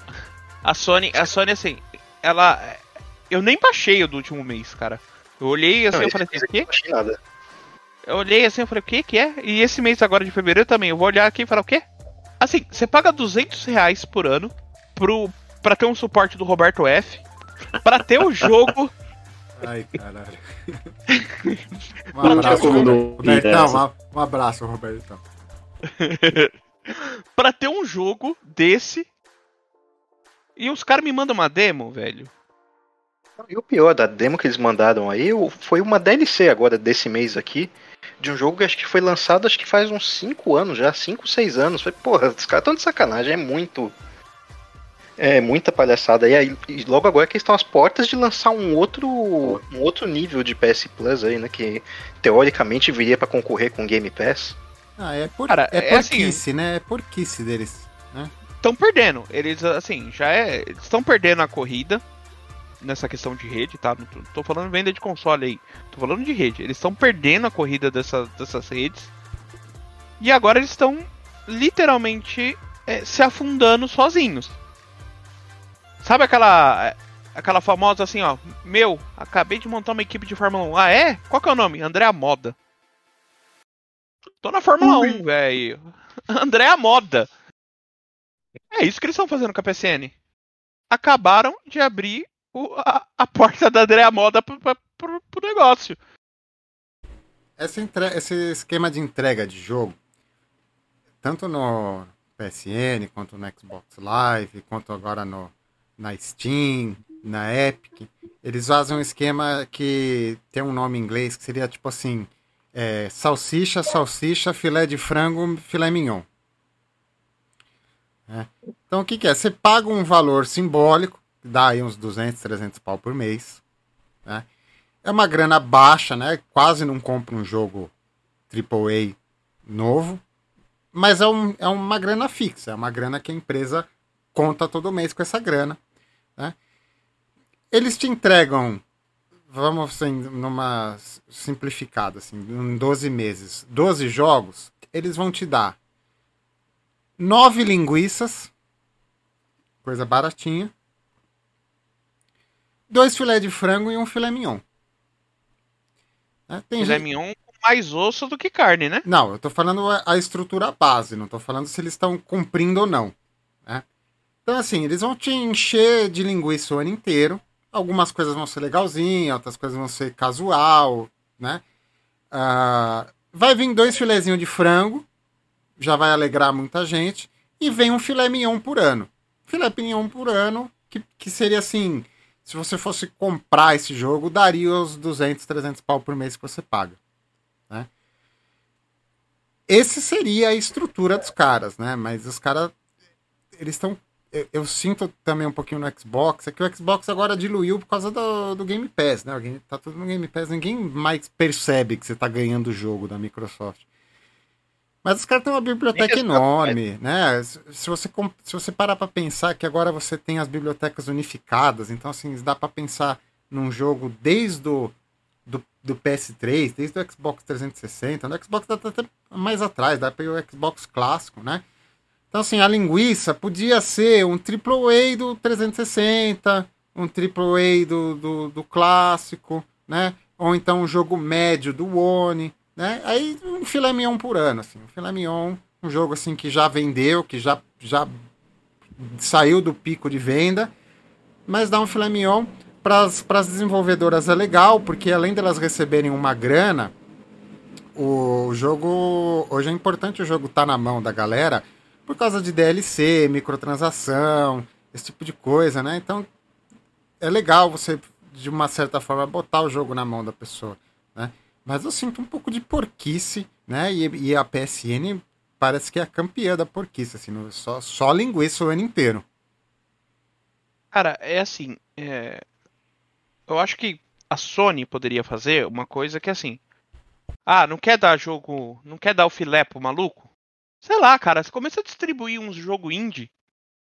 A Sony, a Sony, assim, ela. Eu nem baixei o do último mês, cara. Eu olhei assim, Não, eu falei assim, o quê? nada. Eu olhei assim, eu falei, o que que é? E esse mês agora de fevereiro também, eu vou olhar aqui e falar, o quê? Assim, você paga 200 reais por ano pro, pra ter um suporte do Roberto F, pra ter o jogo... Ai, caralho. Um abraço, Robertão. Um, um abraço, Robertão. pra ter um jogo desse. E os caras me mandam uma demo, velho. E o pior da demo que eles mandaram aí foi uma DLC agora desse mês aqui. De um jogo que acho que foi lançado acho que faz uns 5 anos já, 5, 6 anos. Foi, porra, os caras estão de sacanagem, é muito. É muita palhaçada. E aí, e logo agora que estão às portas de lançar um outro um outro nível de PS Plus aí, né? Que teoricamente viria pra concorrer com Game Pass. Ah, é, por, Cara, é é assim- porquice, né? É porquice deles. Né? Estão perdendo. Eles, assim, já é. Estão perdendo a corrida nessa questão de rede, tá? Não tô, não tô falando venda de console aí. Tô falando de rede. Eles estão perdendo a corrida dessa, dessas redes. E agora eles estão literalmente é, se afundando sozinhos. Sabe aquela. é, Aquela famosa assim, ó. Meu, acabei de montar uma equipe de Fórmula 1. Ah, é? Qual que é o nome? André Moda. Tô na Fórmula 1, velho. André Moda. É isso que eles estão fazendo com a PSN. Acabaram de abrir o- a, a porta da Andrea Moda pro, pro, pro- negócio. Essa entre- Esse esquema de entrega de jogo, tanto no PSN, quanto no Xbox Live, quanto agora no, na Steam, na Epic, eles fazem um esquema que tem um nome em inglês que seria tipo assim: é, salsicha, salsicha, filé de frango, filé mignon. É. Então o que, que é? Você paga um valor simbólico, dá aí uns 200, 300 pau por mês. Né? É uma grana baixa, né? Quase não compra um jogo AAA novo. Mas é, um, é uma grana fixa, é uma grana que a empresa conta todo mês com essa grana. Né? Eles te entregam, vamos assim, numa simplificada, assim, em 12 meses, 12 jogos, eles vão te dar nove linguiças, coisa baratinha, dois filé de frango e um filé mignon. Né? Filé gente- mignon com mais osso do que carne, né? Não, eu tô falando a a estrutura base, não tô falando se eles estão cumprindo ou não. Então, assim, eles vão te encher de linguiça o ano inteiro. Algumas coisas vão ser legalzinhas, outras coisas vão ser casual, né? Ah, vai vir dois filezinhos de frango, já vai alegrar muita gente. E vem um filé mignon por ano. Filé mignon por ano, que, que seria assim, se você fosse comprar esse jogo, daria os 200, 300 pau por mês que você paga. Né? Esse seria a estrutura dos caras, né? Mas os caras, eles estão eu, eu sinto também um pouquinho no Xbox, é que o Xbox agora diluiu por causa do, do Game Pass, né? Tá tudo no Game Pass, ninguém mais percebe que você tá ganhando o jogo da Microsoft. Mas os caras têm uma biblioteca enorme, né? Se você, se você parar pra pensar que agora você tem as bibliotecas unificadas, então assim, dá pra pensar num jogo desde o do, do PS3, desde o Xbox 360, no Xbox tá até mais atrás, dá para o Xbox clássico, né? Então, assim, a linguiça podia ser um AAA do 360, um AAA do, do, do clássico, né? Ou então um jogo médio do One, né? Aí um filé mignon por ano, assim. Um filé mignon, um jogo assim que já vendeu, que já, já saiu do pico de venda, mas dá um filé mignon para as desenvolvedoras é legal, porque além delas receberem uma grana, o jogo. Hoje é importante o jogo estar na mão da galera por causa de DLC, microtransação, esse tipo de coisa, né? Então é legal você, de uma certa forma, botar o jogo na mão da pessoa, né? Mas eu sinto um pouco de porquice, né? E, e a PSN parece que é a campeã da porquice, assim, só, só linguiça o ano inteiro. Cara, é assim. é, Eu acho que a Sony poderia fazer uma coisa que é assim. Ah, não quer dar jogo. Não quer dar o filé pro maluco? Sei lá, cara. Você começa a distribuir uns jogo indie.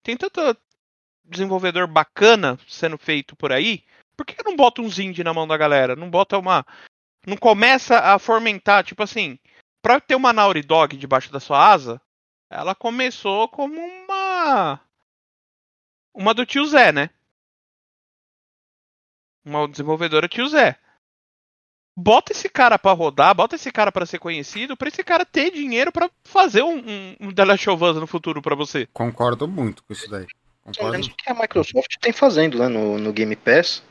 Tem tanto desenvolvedor bacana sendo feito por aí. Por que não bota uns indie na mão da galera? Não bota uma. Não começa a fomentar, tipo assim. Pra ter uma Naughty Dog debaixo da sua asa, ela começou como uma. Uma do tio Zé, né? Uma desenvolvedora tio Zé. Bota esse cara pra rodar, bota esse cara pra ser conhecido, pra esse cara ter dinheiro pra fazer um, um, um The Last of Us no futuro pra você. Concordo muito com isso daí. Pelo Concordo. menos o que a Microsoft tem fazendo né, no, no Game Pass.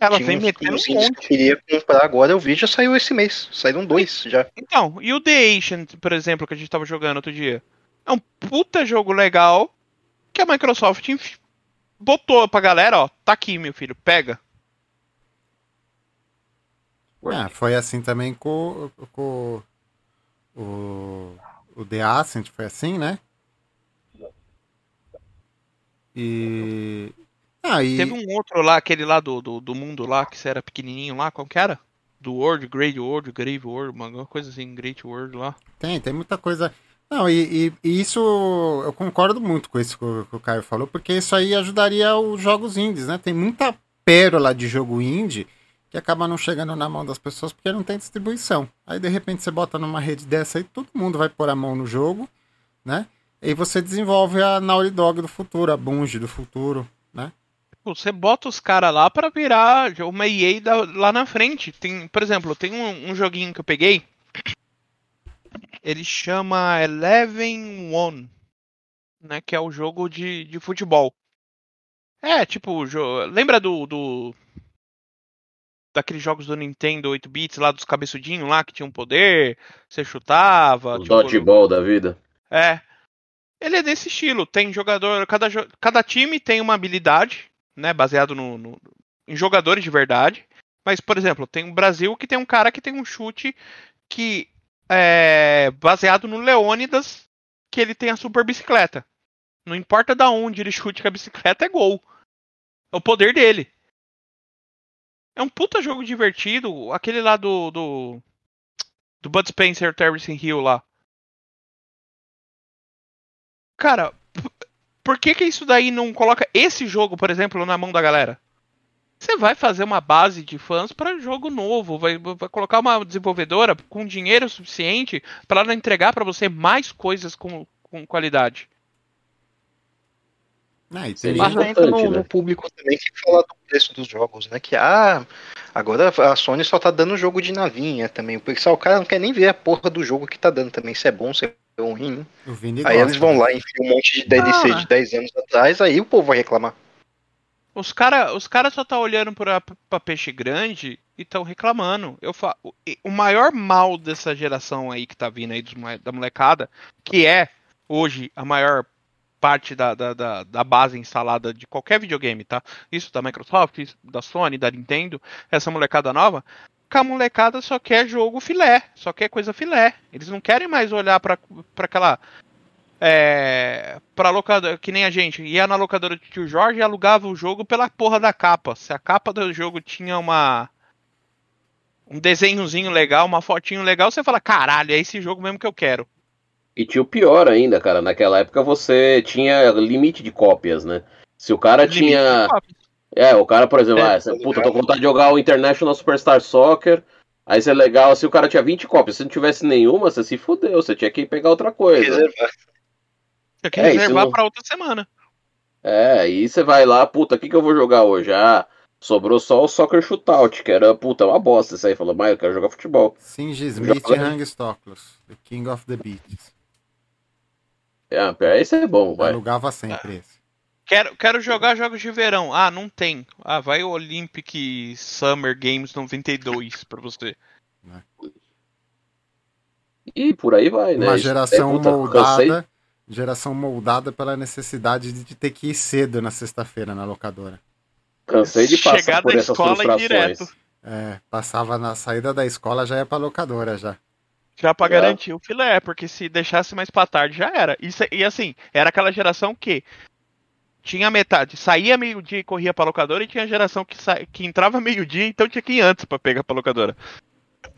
Ela Tinha vem metendo um monte. que eu queria comprar agora, eu vi, já saiu esse mês. Saíram dois já. Então, e o The Ancient, por exemplo, que a gente tava jogando outro dia? É um puta jogo legal que a Microsoft botou pra galera, ó, tá aqui, meu filho, pega. É, foi assim também com, com o, o The Ascent, foi assim, né? E. Ah, e Teve um outro lá, aquele lá do, do, do mundo lá, que você era pequenininho lá, qual que era? Do World, Great World, Grave World, uma coisa assim, Great World lá. tem, tem muita coisa. Não, e, e- e isso eu concordo muito com isso que o, que o Caio falou, porque isso aí ajudaria os jogos indies, né? Tem muita pérola de jogo indie que acaba não chegando na mão das pessoas porque não tem distribuição. Aí de repente você bota numa rede dessa aí, todo mundo vai pôr a mão no jogo, né? E você desenvolve a Naughty Dog do futuro, a Bungie do futuro, né? Você bota os caras lá pra virar uma EA da- lá na frente. Tem, por exemplo, tem um, um joguinho que eu peguei. Ele chama Eleven One, né? Que é o jogo de, de futebol. É, tipo, jo- lembra do, do daqueles jogos do Nintendo 8 bits lá dos cabeçudinhos lá que tinham poder, você chutava, Os tipo, dodgeball da vida. é. Ele é desse estilo. Tem jogador. Cada, cada time tem uma habilidade, né? Baseado no, no- em jogadores de verdade. Mas, por exemplo, tem o Brasil que tem um cara que tem um chute que é baseado no Leônidas, que ele tem a super bicicleta. Não importa da onde ele chute com a bicicleta, é gol. É o poder dele. É um puta jogo divertido. Aquele lá do. do, do Bud Spencer Terrence Hill lá. Cara, por que que isso daí não coloca esse jogo, por exemplo, na mão da galera? Você vai fazer uma base de fãs para jogo novo, vai, vai colocar uma desenvolvedora com dinheiro suficiente para ela entregar para você mais coisas com, com qualidade. Ah, e Seria Mas entra no, né? no público também que fala do preço dos jogos, né? Que ah, agora a Sony só tá dando jogo de navinha também. O pessoal, o cara não quer nem ver a porra do jogo que tá dando também, se é bom, se é ruim. né? Aí gosta, eles vão né? lá e enfiam um monte de DLC Ah. de 10 anos atrás, aí o povo vai reclamar. Os caras os cara só tá olhando pra, pra peixe grande e estão reclamando. Eu fa... o- maior mal dessa geração aí que tá vindo aí dos da molecada, que é hoje a maior parte da, da, da, da base instalada de qualquer videogame, tá? Isso da Microsoft, isso da Sony, da Nintendo, essa molecada nova, a molecada só quer jogo filé, só quer coisa filé. Eles não querem mais olhar pra aquela é, pra locadora, que nem a gente, ia na locadora do tio Jorge e alugava o jogo pela porra da capa. Se a capa do jogo tinha uma um desenhozinho legal, uma fotinho legal, você fala, caralho, é esse jogo mesmo que eu quero. E tinha o pior ainda, cara. Naquela época você tinha limite de cópias, né? Se o cara Limite tinha. É, o cara, por exemplo, É, ah, essa- puta, tô com vontade de jogar o International Superstar Soccer. Aí você é legal, se o cara tinha 20 cópias, se não tivesse nenhuma, você se fudeu, você tinha que pegar outra coisa. Reservar. Tem que É, isso reservar não- pra outra semana. É, aí você vai lá, puta, o que, que eu vou jogar hoje? Ah, sobrou só o Soccer Shootout, que era, puta, uma bosta isso aí. Falou, mas eu quero jogar futebol. Singe Smith e Hang Stoklos, The King of the Beats. É, esse é bom, vai. Alugava sempre esse. Quero, quero jogar jogos de verão. Ah, não tem. Ah, vai o Olympic Summer Games 92 pra você. E por aí vai, né? Uma geração é, puta, cansei. moldada. Geração moldada pela necessidade de ter que ir cedo na sexta-feira na locadora. Cansei de passar Chegar por da essas escola frustrações. direto. É, passava na saída da escola, já ia pra locadora já. Já pra Já. garantir o filé, porque se deixasse mais pra tarde já era. Isso, e assim, era aquela geração que tinha metade, saía meio-dia e corria pra locadora, e tinha a geração que, sa... que entrava meio-dia, então tinha que ir antes pra pegar pra locadora.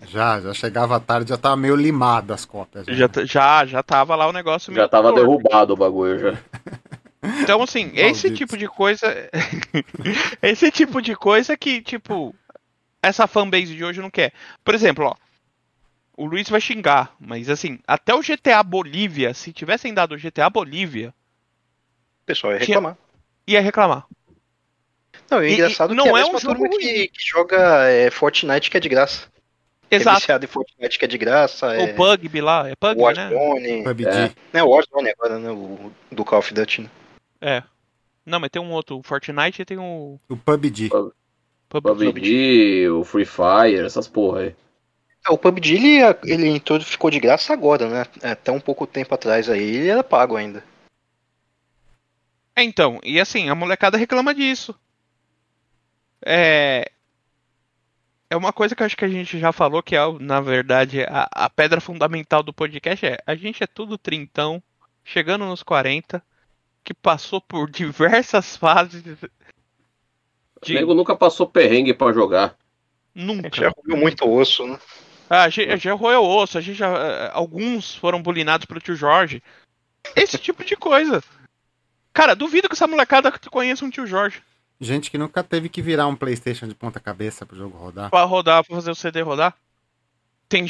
Já, já chegava à tarde, já tava meio limado as cópias. Já, t- já, já tava lá o negócio meio Já tava torto. derrubado o bagulho já. Então, assim, esse tipo de coisa. esse tipo de coisa que, tipo, essa fanbase de hoje não quer. Por exemplo, ó. O Luiz vai xingar, mas assim, até o GTA Bolívia, se tivessem dado o GTA Bolívia, O pessoal ia Tinha- reclamar. ia reclamar. Não, é engraçado e que não é, é a um jogo que, que joga é, Fortnite que é de graça. É Exato. viciado em Fortnite que é de graça. É O Pugby lá, é Pugby, né? Warzone. PUBG. É. Né, Warzone agora, né? O do Call of Duty. né? É. Não, mas tem um outro, o Fortnite e tem o O PUBG. PUBG. PUBG, o Free Fire, essas porra aí. É, O PUBG ele, ele entrou, ficou de graça agora, né? Até um pouco tempo atrás aí ele era pago ainda. É, então, e assim, a molecada reclama disso. É. É uma coisa que eu acho que a gente já falou, que é, na verdade, a, a pedra fundamental do podcast é a gente é tudo trintão, chegando nos 40, que passou por diversas fases. O nego nunca passou perrengue pra jogar. A gente Nunca. já comeu muito osso, né? Ah, a gente já roeu osso, a gente já. eh, Alguns foram bulinados pelo tio Jorge. Esse tipo de coisa. Cara, duvido que essa molecada conheça um tio Jorge. Gente que nunca teve que virar um PlayStation de ponta cabeça pro jogo rodar. Pra rodar, pra fazer o CD rodar. Tem,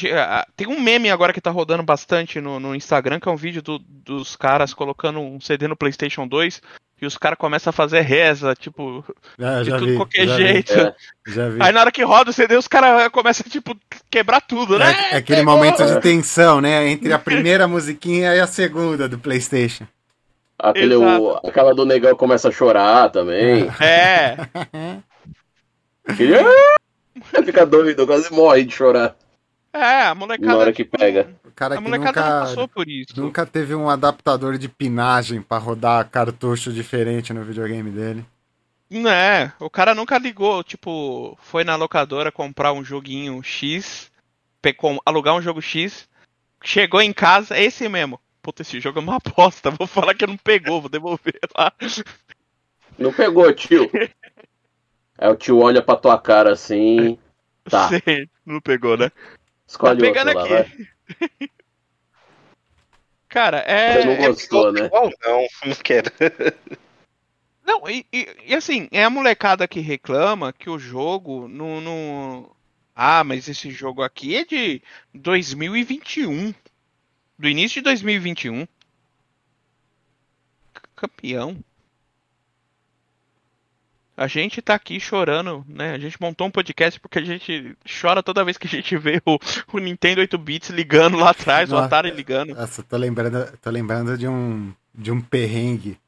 tem um meme agora que tá rodando bastante no, no Instagram, que é um vídeo do- dos caras colocando um CD no PlayStation 2 e os caras começam a fazer reza, tipo, É, de tudo vi, qualquer já jeito. É. Vi, já vi. Aí na hora que roda o CD, os caras começam a, tipo, quebrar tudo, né? É, é aquele momento de tensão, né? Entre a primeira musiquinha e a segunda do PlayStation. Aquele, o, aquela do negão começa a chorar também. É. "Ah!" Fica doido, quase morre de chorar É, a na molecada. hora que pega. O cara A que nunca, passou por isso. nunca teve um adaptador de pinagem pra rodar cartucho diferente no videogame dele. Né, o cara nunca ligou, tipo, foi na locadora comprar um joguinho X, alugar um jogo X, chegou em casa, é esse mesmo. Puta, esse jogo é uma aposta, vou falar que não pegou, vou devolver lá. Não pegou, tio. Aí o tio olha pra tua cara assim. Tá. Sei, não pegou, né? Escolhe Tá outro pegando lá, aqui. vai. Cara, Você não é. gostou, né? Igual não, não quero. Não, e, e- e assim, é a molecada que reclama que o jogo não. não... Ah, mas esse jogo aqui é de 2021. Do início de 2021. C- Campeão. A gente tá aqui chorando, né? A gente montou um podcast porque a gente chora toda vez que a gente vê o, o Nintendo 8 bits ligando lá atrás, o Nossa. Atari ligando. Nossa, tô lembrando, tô lembrando de um de um perrengue.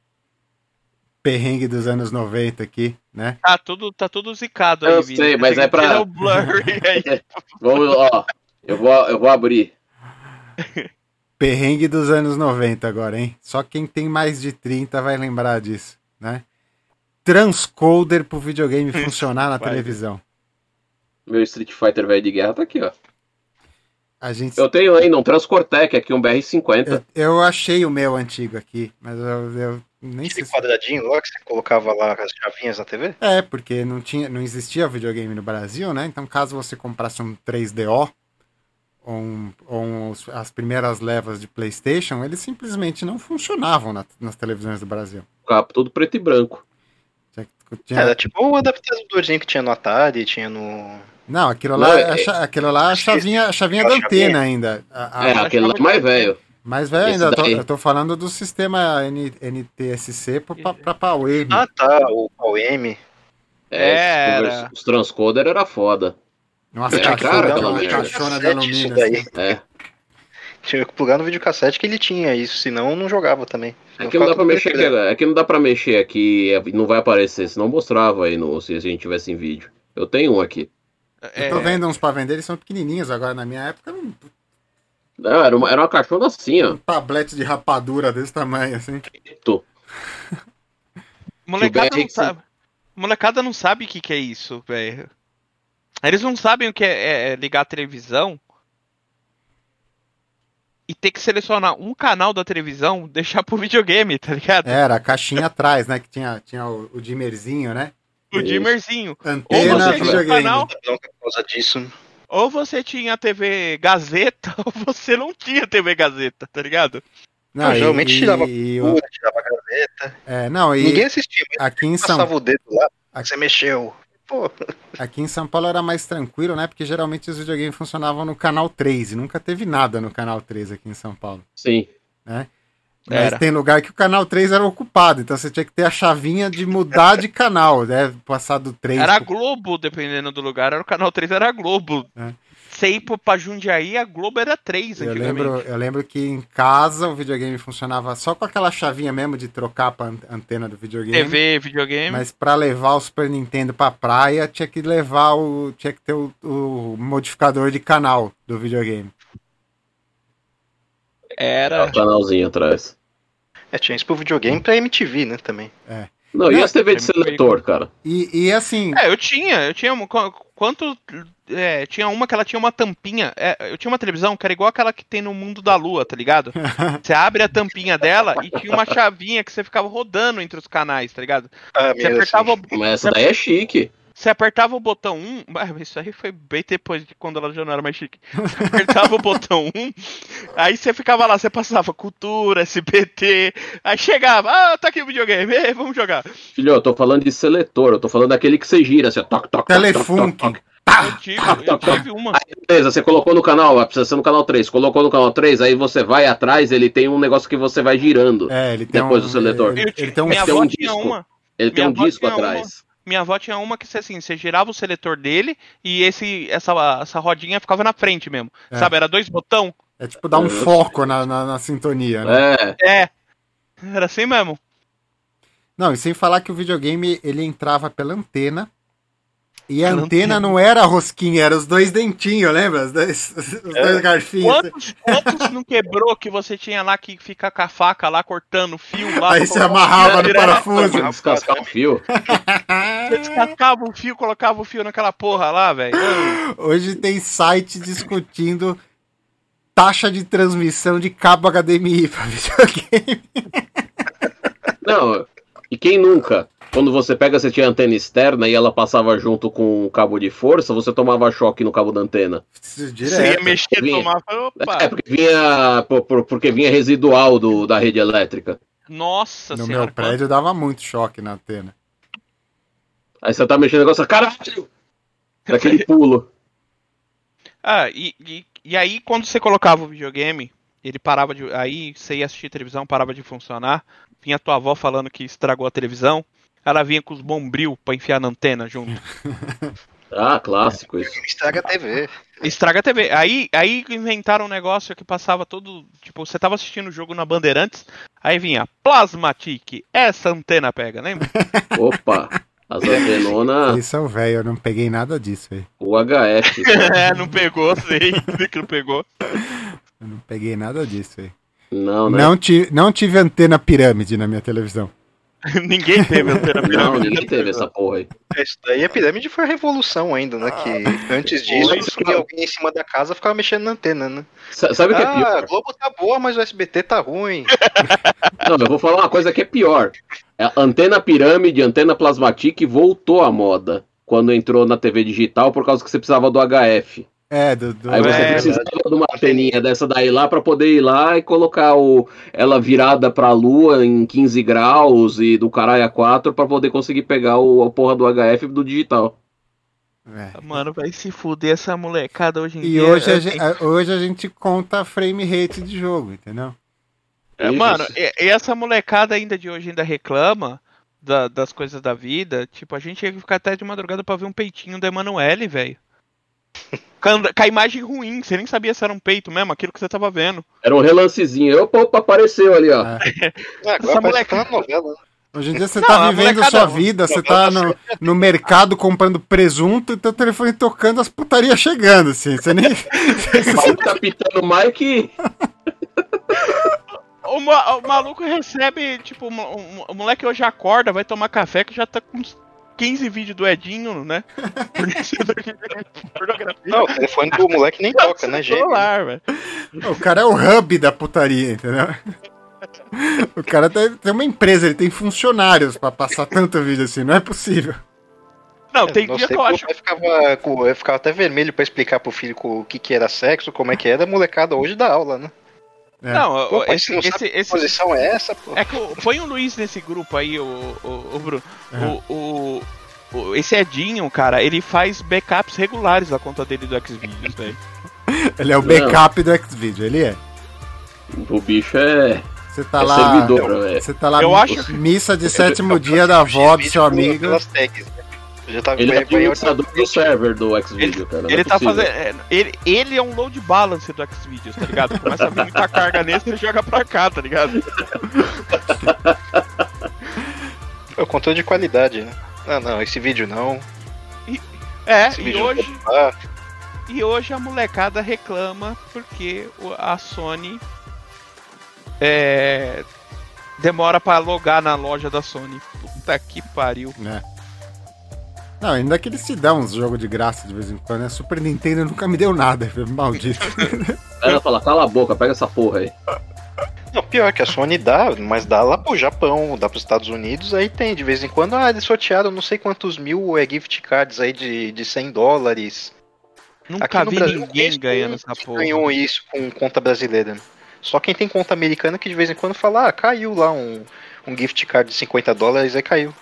Perrengue dos anos 90 aqui, né? Tá tudo, tá tudo zicado aí, Eu sei, mas tem é pra- o blurry aí. Vamos, ó. Eu vou, eu vou abrir. Perrengue dos anos 90 agora, hein? Só quem tem mais de 30 vai lembrar disso, né? Transcoder pro videogame funcionar na televisão. Meu Street Fighter velho de guerra tá aqui, ó. A gente Eu tenho ainda um Transcortec aqui, um BR-50. eu, eu achei o meu antigo aqui, mas eu, eu nem sei Esse se... quadradinho lá que você colocava lá as chavinhas na TV? É, porque não tinha, não existia videogame no Brasil, né? Então, caso você comprasse um 3DO ou, um- ou um- as primeiras levas de PlayStation, eles simplesmente não funcionavam na- nas televisões do Brasil. Ficava tudo preto e branco. Tinha- Era tipo um adaptadorzinho que tinha no Atari, tinha no. Não, aquilo lá, Não, é, é- a aquilo lá é a chavinha, a chavinha da chavinha. antena ainda. A- a- é, aquele lá é mais velho. Mas, velho, ainda, eu tô, eu tô falando do sistema N- NTSC pra, pra, pra PAUE. Ah tá, o PAL-M. É, Era. convers- os transcoder era foda. Nossa, É, caixona, cara, merda. caixona de alumínio. assim. É. Tinha que plugar no videocassete que ele tinha isso, senão não jogava também. É que não dá pra mexer aqui, é que não dá pra mexer aqui, é, não vai aparecer, senão mostrava aí no, se a gente tivesse em vídeo. Eu tenho um aqui. Eu tô É, vendo uns pra vender, eles são pequenininhos agora. Na minha época, um Não, era, uma, era uma caixona assim, ó. tablete de rapadura desse tamanho, assim. Tô. molecada não sabe. Molecada não sabe o que, que é isso, velho. Eles não sabem o que é, é ligar a televisão e ter que selecionar um canal da televisão, deixar pro videogame, tá ligado? Era a caixinha atrás, né? Que tinha, tinha o, o dimmerzinho, né? O dimmerzinho. Ou Antena, você tinha um videogame. canal, por causa disso. ou você tinha TV Gazeta, ou você não tinha TV Gazeta, tá ligado? Não, Eu geralmente e, tirava e, o- Pura, tirava gaveta. é, não, e Ninguém assistia, aqui em São passava o dedo lá, Aqui- você mexeu. Pô, Aqui em São Paulo era mais tranquilo, né? Porque geralmente os videogames funcionavam no canal 3 e nunca teve nada no canal 3 aqui em São Paulo. Sim. Mas Era. tem lugar que o canal 3 era ocupado, então você tinha que ter a chavinha de mudar de canal, né? Passar do 3 Era pro... Globo, dependendo do lugar, era o canal 3 era Globo. É. você ir pro- pra Jundiaí, a Globo era 3 Eu lembro, eu lembro que em casa o videogame funcionava só com aquela chavinha mesmo de trocar pra an- antena do videogame. TV, videogame. Mas pra levar o Super Nintendo pra praia, tinha que levar o. tinha que ter o, o modificador de canal do videogame. Era. O canalzinho atrás. É, tinha isso pro videogame e pra MTV, né, também. Não, e Não, as TV de seletor, cara? E, e assim, É, eu tinha, eu tinha. um- qu- Quanto. é, tinha uma que ela tinha uma tampinha. é, eu tinha uma televisão que era igual aquela que tem no mundo da lua, tá ligado? Você abre a tampinha dela e tinha uma chavinha que você ficava rodando entre os canais, tá ligado? Ah, Você apertava, o- Mas essa daí é chique. Você apertava o botão 1. Ah, mas isso aí foi bem depois de quando ela já não era mais chique. Você apertava o botão 1, aí você ficava lá, você passava cultura, SBT, aí chegava, ah, tá aqui o videogame, ei, vamos jogar. Filho, eu tô falando de seletor, eu tô falando daquele que você gira, assim, toc, toc, Telefunk. toc, toc. Eu tive, eu tive uma. Beleza, você colocou no canal, vai precisar ser no canal 3. Colocou no canal 3, aí você vai atrás, ele tem um negócio que você vai girando. É, ele tem Depois um, do seletor. Ele, ele tinha- tem um minha tem um disco. uma. Ele tem Minha um disco atrás. Minha avó tinha uma que você assim, você girava o seletor dele e esse essa, essa rodinha ficava na frente mesmo. É. Sabe, era dois botão. É tipo dar um Eu foco na, na, na sintonia, né? É, É. Era assim mesmo. Não, e sem falar que o videogame ele entrava pela antena. E a antena não era a rosquinha, era os dois dentinhos, lembra? Os dois, os dois garfinhos. Quantos, quantos não quebrou que você tinha lá que fica com a faca lá cortando o fio lá? Aí pra você amarrava no parafuso. descascar o fio. Você descascava o fio, colocava o fio naquela porra lá, velho. Hoje tem site discutindo taxa de transmissão de cabo HDMI para videogame. Não, e quem nunca? Quando você pega, você tinha antena externa e ela passava junto com o cabo de força, você tomava choque no cabo da antena. Você ia Direto. mexer, Vinha. tomava. Opa! É, porque vinha, por- por- porque vinha residual do, da rede elétrica. Nossa No senhora. meu prédio dava muito choque na antena. Aí você tá mexendo negócio, caralho! Daquele pulo. Ah, e, e, e aí quando você colocava o videogame, ele parava de. Aí você ia assistir televisão, parava de funcionar. Vinha tua avó falando que estragou a televisão. Ela vinha com os bombril pra enfiar na antena junto. Ah, clássico isso. Estraga a TV. Estraga a TV. Aí, aí inventaram um negócio que passava todo. Tipo, você tava assistindo o jogo na Bandeirantes, aí vinha Plasmatic, essa antena pega, lembra? Opa, as antenonas Vocês são velho, eu não peguei nada disso aí. UHF. é, não pegou, sei que não pegou. Eu não peguei nada disso aí. Não, né? Não, ti, não tive antena pirâmide na minha televisão. Ninguém teve antena Não, pirâmide. ninguém teve essa porra aí. Isso daí a pirâmide foi a revolução ainda, né? Que antes disso, Foi, subia cara. alguém em cima da casa ficava mexendo na antena, né? Sa- Sabe o que é Ah, a pior? Globo tá boa, mas o SBT tá ruim. Não, eu vou falar uma coisa que é pior. A antena pirâmide, antena plasmatic voltou à moda quando entrou na TV digital por causa que você precisava do HF. É, do, do- Aí você É, precisava de uma anteninha dessa daí lá pra poder ir lá e colocar o, ela virada pra lua em 15 graus e do caralho a 4 pra poder conseguir pegar o, a porra do HF do digital. é. Mano, vai se fuder essa molecada hoje em E dia. hoje a, É, gente, hoje a gente conta frame rate de jogo, entendeu? É, mano, e, e essa molecada ainda de hoje ainda reclama da- das coisas da vida. Tipo, a gente que ficar até de madrugada pra ver um peitinho da Emanuele, velho. Com a- imagem ruim, você nem sabia se era um peito mesmo, aquilo que você tava vendo. Era um relancezinho. Opa, opa, apareceu ali, ó. Ah, Essa parece moleca- que tá novela. né? Hoje em dia você Não, tá a vivendo sua vida, você tá no, no mercado comprando presunto e teu telefone tocando, as putarias chegando, assim. Você nem. O maluco tá pitando o Mike. O, ma- o maluco recebe, tipo, o mo- o, o moleque hoje acorda, vai tomar café que já tá com 15 vídeos do Edinho, né? Pornografia. Não, o telefone do moleque nem toca, né, gente? Celular, velho. O cara é o hub da putaria, entendeu? O cara tem, tem uma empresa, ele tem funcionários pra passar tanto vídeo assim, não é possível. Não, tem Nossa, dia que eu acho. pai ficava, eu ficava até vermelho pra explicar pro filho o que, que era sexo, como é que era, a molecada hoje dá aula, né? É. Não, Pô, esse, não esse, que esse- posição é essa, pô? É que põe o Luiz nesse grupo aí, o, o, o Bruno. Uhum. O, o, o- esse Edinho, cara, ele faz backups regulares da conta dele do Xvideos, velho. Ele é o backup do Xvideo, ele é. O bicho é, Você tá é lá. servidor, velho. Você tá lá, Eu acho- missa de sétimo dia da avó do seu amigo. Tags, né? Já tá Ele vai- é o administrador do server do Xvideo, cara. não é Ele tá possível. fazendo. é, Ele, ele é um load balance do Xvideos, tá ligado? Começa a vir muita carga nesse, ele joga pra cá, tá ligado? É o controle de qualidade, né? Ah, não, esse vídeo não. É, Esse e vídeo hoje. Ah, e hoje a molecada reclama porque a Sony é, demora pra logar na loja da Sony. Puta que pariu. né? Não, ainda que eles te dão uns jogos de graça de vez em quando, né? Super Nintendo nunca me deu nada, maldito. Ela fala, cala a boca, pega essa porra aí. Não, pior que a Sony dá, mas dá lá pro Japão, dá pros Estados Unidos, aí tem, de vez em quando, ah, eles sortearam não sei quantos mil é, gift cards aí de, de 100 dólares. Nunca Aqui no vi Brasil, ninguém ganhando essa porra. ganhou isso com conta brasileira. Só quem tem conta americana que de vez em quando fala, ah, caiu lá um, um gift card de 50 dólares, aí caiu.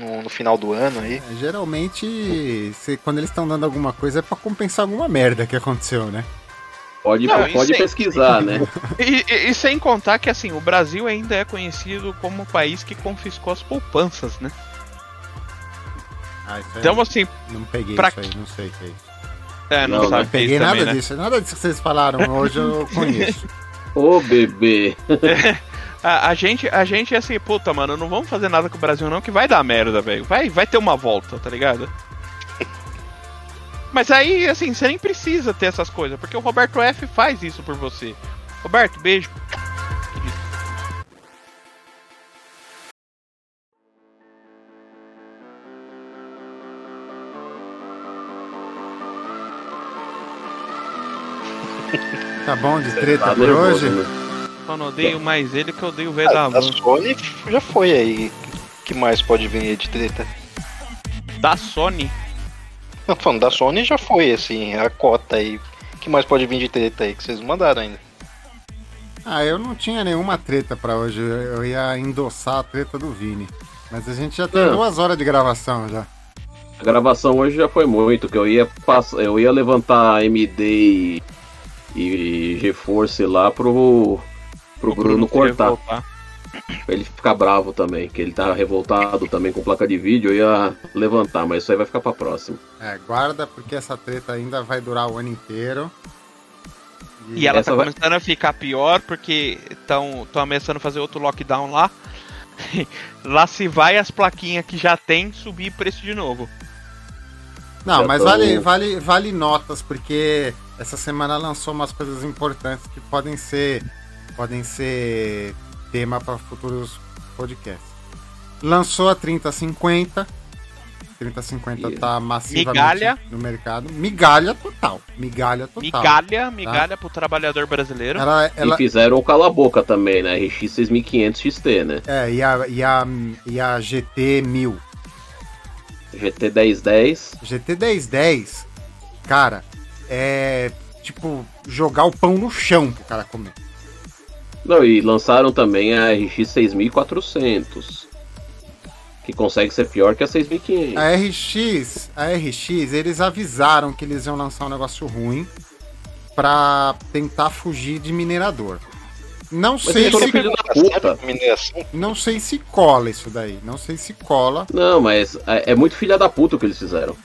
No, no final do ano aí. É, Geralmente, se- quando eles estão dando alguma coisa é pra compensar alguma merda que aconteceu, né? Pode, Não, pode aí- pesquisar, né? E, e- e sem contar que assim, o Brasil ainda é conhecido como o país que confiscou as poupanças, né? Ah, Então assim, não peguei pra isso aí, não sei o que é isso. é, não, Não, sabe Não peguei isso nada também, né? disso, nada disso que vocês falaram hoje eu conheço. Ô, bebê. A, a gente, a gente é assim, puta, mano, não vamos fazer nada com o Brasil não, que vai dar merda, velho. Vai, vai ter uma volta, tá ligado? Mas aí, assim, você nem precisa ter essas coisas, porque o Roberto F faz isso por você. Roberto, beijo. Tá bom de treta Tá por nervoso, hoje? Só não odeio mais ele que eu odeio o velho Ah, da a van. Sony já foi aí. que mais pode vir de treta? Da Sony. Não, falando da Sony já foi, assim, a cota aí. que mais pode vir de treta aí que vocês mandaram ainda? Ah, eu não tinha nenhuma treta pra hoje. Eu ia endossar a treta do Vini. Mas a gente já tem Não. duas horas de gravação já. A gravação hoje já foi muito, que eu ia passar, eu ia levantar AMD e, e GeForce lá pro, pro Bruno cortar. voltar. Pra ele ficar bravo também, que ele tá revoltado também com placa de vídeo, eu ia levantar, mas isso aí vai ficar pra próxima. É, guarda porque essa treta ainda vai durar o ano inteiro. E ela Essa tá vai- começando a ficar pior porque estão ameaçando fazer outro lockdown lá. lá se vai as plaquinhas que já tem subir preço de novo. Não, Já mas tô- vale, vale, vale notas, porque essa semana lançou umas coisas importantes que podem ser, podem ser tema para futuros podcasts. Lançou a 3050. 3050 E- tá massivamente Migalha. no mercado. Migalha total. Migalha total. Migalha, migalha pro trabalhador brasileiro. Ela, ela, E fizeram o cala a boca também, né? RX 6500 XT, né? é, e a, e a, e a GT 1000. GT 1010. GT 1010, cara, é tipo jogar o pão no chão pro cara comer. Não, e lançaram também a RX 6400. Que consegue ser pior que a 6500. A RX, a RX, eles avisaram que eles iam lançar um negócio ruim pra tentar fugir de minerador. Não sei eles são se filho da puta. Não sei se cola isso daí, não sei se cola. Não, mas é, é muito filha da puta o que eles fizeram.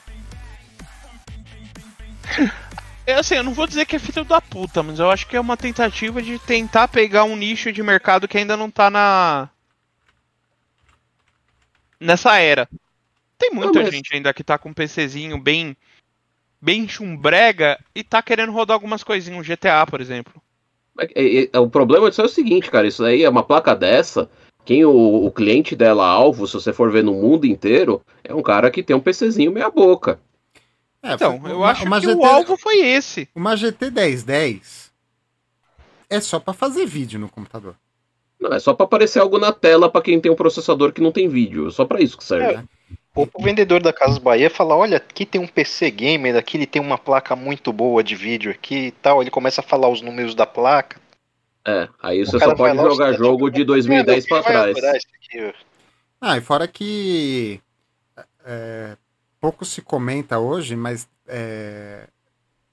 Eu, assim, eu não vou dizer que é filho da puta, mas eu acho que é uma tentativa de tentar pegar um nicho de mercado que ainda não tá na. nessa era. Tem muita Não, mas- gente ainda que tá com um PCzinho bem. bem chumbrega e tá querendo rodar algumas coisinhas, um GTA, por exemplo. É- é- é- o problema disso é o seguinte, cara. Isso aí é uma placa dessa. Quem o, o cliente dela alvo, se você for ver no mundo inteiro, é um cara que tem um PCzinho meia boca. É, Então, foi- eu uma- acho uma que GT o alvo foi esse. Uma GT 1010 é só pra fazer vídeo no computador. Não, é só pra aparecer algo na tela pra quem tem um processador que não tem vídeo. É só pra isso que serve. É. Ou pro vendedor da Casas Bahia falar, olha, aqui tem um PC gamer, aqui ele tem uma placa muito boa de vídeo aqui e tal. Ele começa a falar os números da placa. É, aí O você só pode lá, jogar jogo de 2010 pra É, vai trás. aqui. Ah, e fora que é, pouco se comenta hoje, mas é,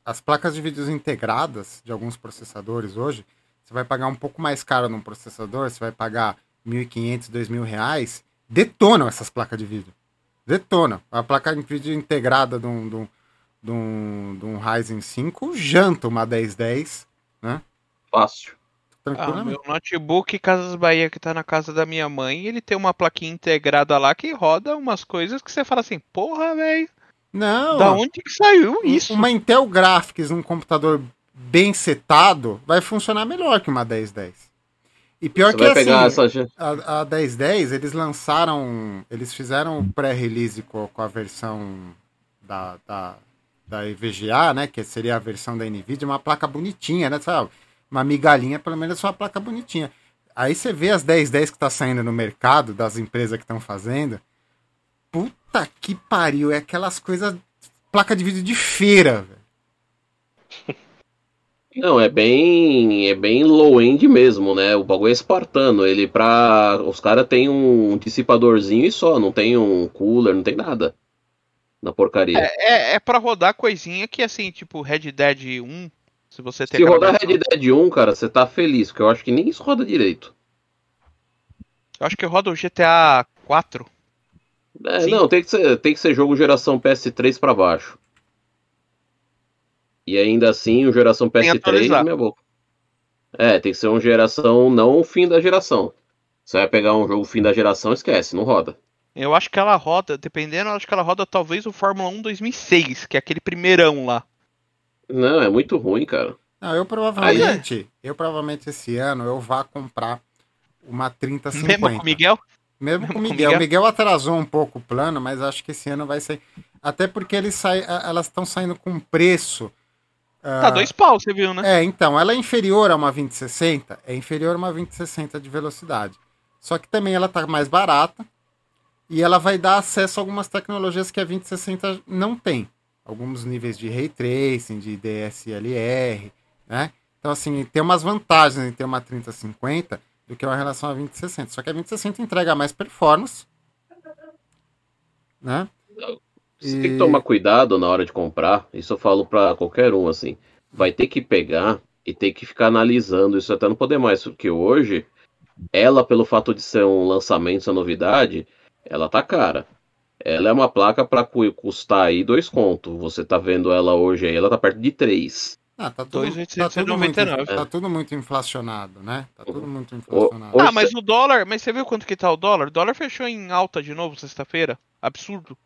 as placas de vídeos integradas de alguns processadores hoje, você vai pagar um pouco mais caro num processador, você vai pagar 1.500, 2.000 reais, detonam essas placas de vídeo. Detona. A placa de vídeo integrada de um, de um, de um, de um Ryzen 5 janta uma 1010, né? Fácil. Ah, meu notebook Casas Bahia que tá na casa da minha mãe, ele tem uma plaquinha integrada lá que roda umas coisas que você fala assim, porra, velho, Não, da onde que saiu isso? uma Intel Graphics num computador bem setado vai funcionar melhor que uma 1010. E pior Você que vai assim, pegar essa. a, a 1010, eles lançaram. Eles fizeram o pré-release com, com a versão da, da, da EVGA, né? Que seria a versão da Nvidia, uma placa bonitinha, né? Sabe? Uma migalhinha, pelo menos é uma placa bonitinha. Aí você vê as 1010 que tá saindo no mercado, das empresas que estão fazendo. Puta que pariu, é aquelas coisas. Placa de vídeo de feira, velho. Não, é bem. É bem low-end mesmo, né? O bagulho é espartano. Ele pra. Os caras têm um dissipadorzinho e só, não tem um cooler, não tem nada. Na porcaria. É, é, é pra rodar coisinha que assim, tipo Red Dead 1, se você Se rodar Red Dead 1, cara, você tá feliz, porque eu acho que nem isso roda direito. Eu acho que roda o GTA 4. É, Sim. não, tem que, ser, tem que ser jogo geração PS3 pra baixo. E ainda assim, o geração Tem que PS3, atualizar. minha boca. É, tem que ser uma geração, não o fim da geração. Você vai pegar um jogo fim da geração, esquece, não roda. Eu acho que ela roda, dependendo, eu acho que ela roda talvez o Fórmula 1 2006, que é aquele primeirão lá. Não, é muito ruim, cara. Não, eu provavelmente, eu provavelmente esse ano eu vá comprar uma 3050. Mesmo com o Miguel? Mesmo com o Mesmo com o Miguel. O Miguel? Miguel atrasou um pouco o plano, mas acho que esse ano vai sair. Até porque eles sai, elas estão saindo com preço. Tá ah, dois pau, você viu, né? É, então, ela é inferior a uma 2060, é inferior a uma 2060 de velocidade. Só que também ela tá mais barata e ela vai dar acesso a algumas tecnologias que a 2060 não tem. Alguns níveis de ray tracing, de DSLR, né? Então, assim, tem umas vantagens em ter uma 3050 do que uma relação à 2060. Só que a 2060 entrega mais performance, né? Você E- tem que tomar cuidado na hora de comprar. Isso eu falo pra qualquer um, assim. Vai ter que pegar e ter que ficar analisando isso até não poder mais. Porque hoje, ela, pelo fato de ser um lançamento, ser novidade, ela tá cara. Ela é uma placa pra cu- custar aí dois contos. Você tá vendo ela hoje aí, ela tá perto de três. Ah, tá tudo, tá, 2.899. tudo muito, tá tudo muito inflacionado, né? Tá tudo muito inflacionado. Ah, mas o dólar, mas você viu quanto que tá o dólar? O dólar fechou em alta de novo sexta-feira? Absurdo.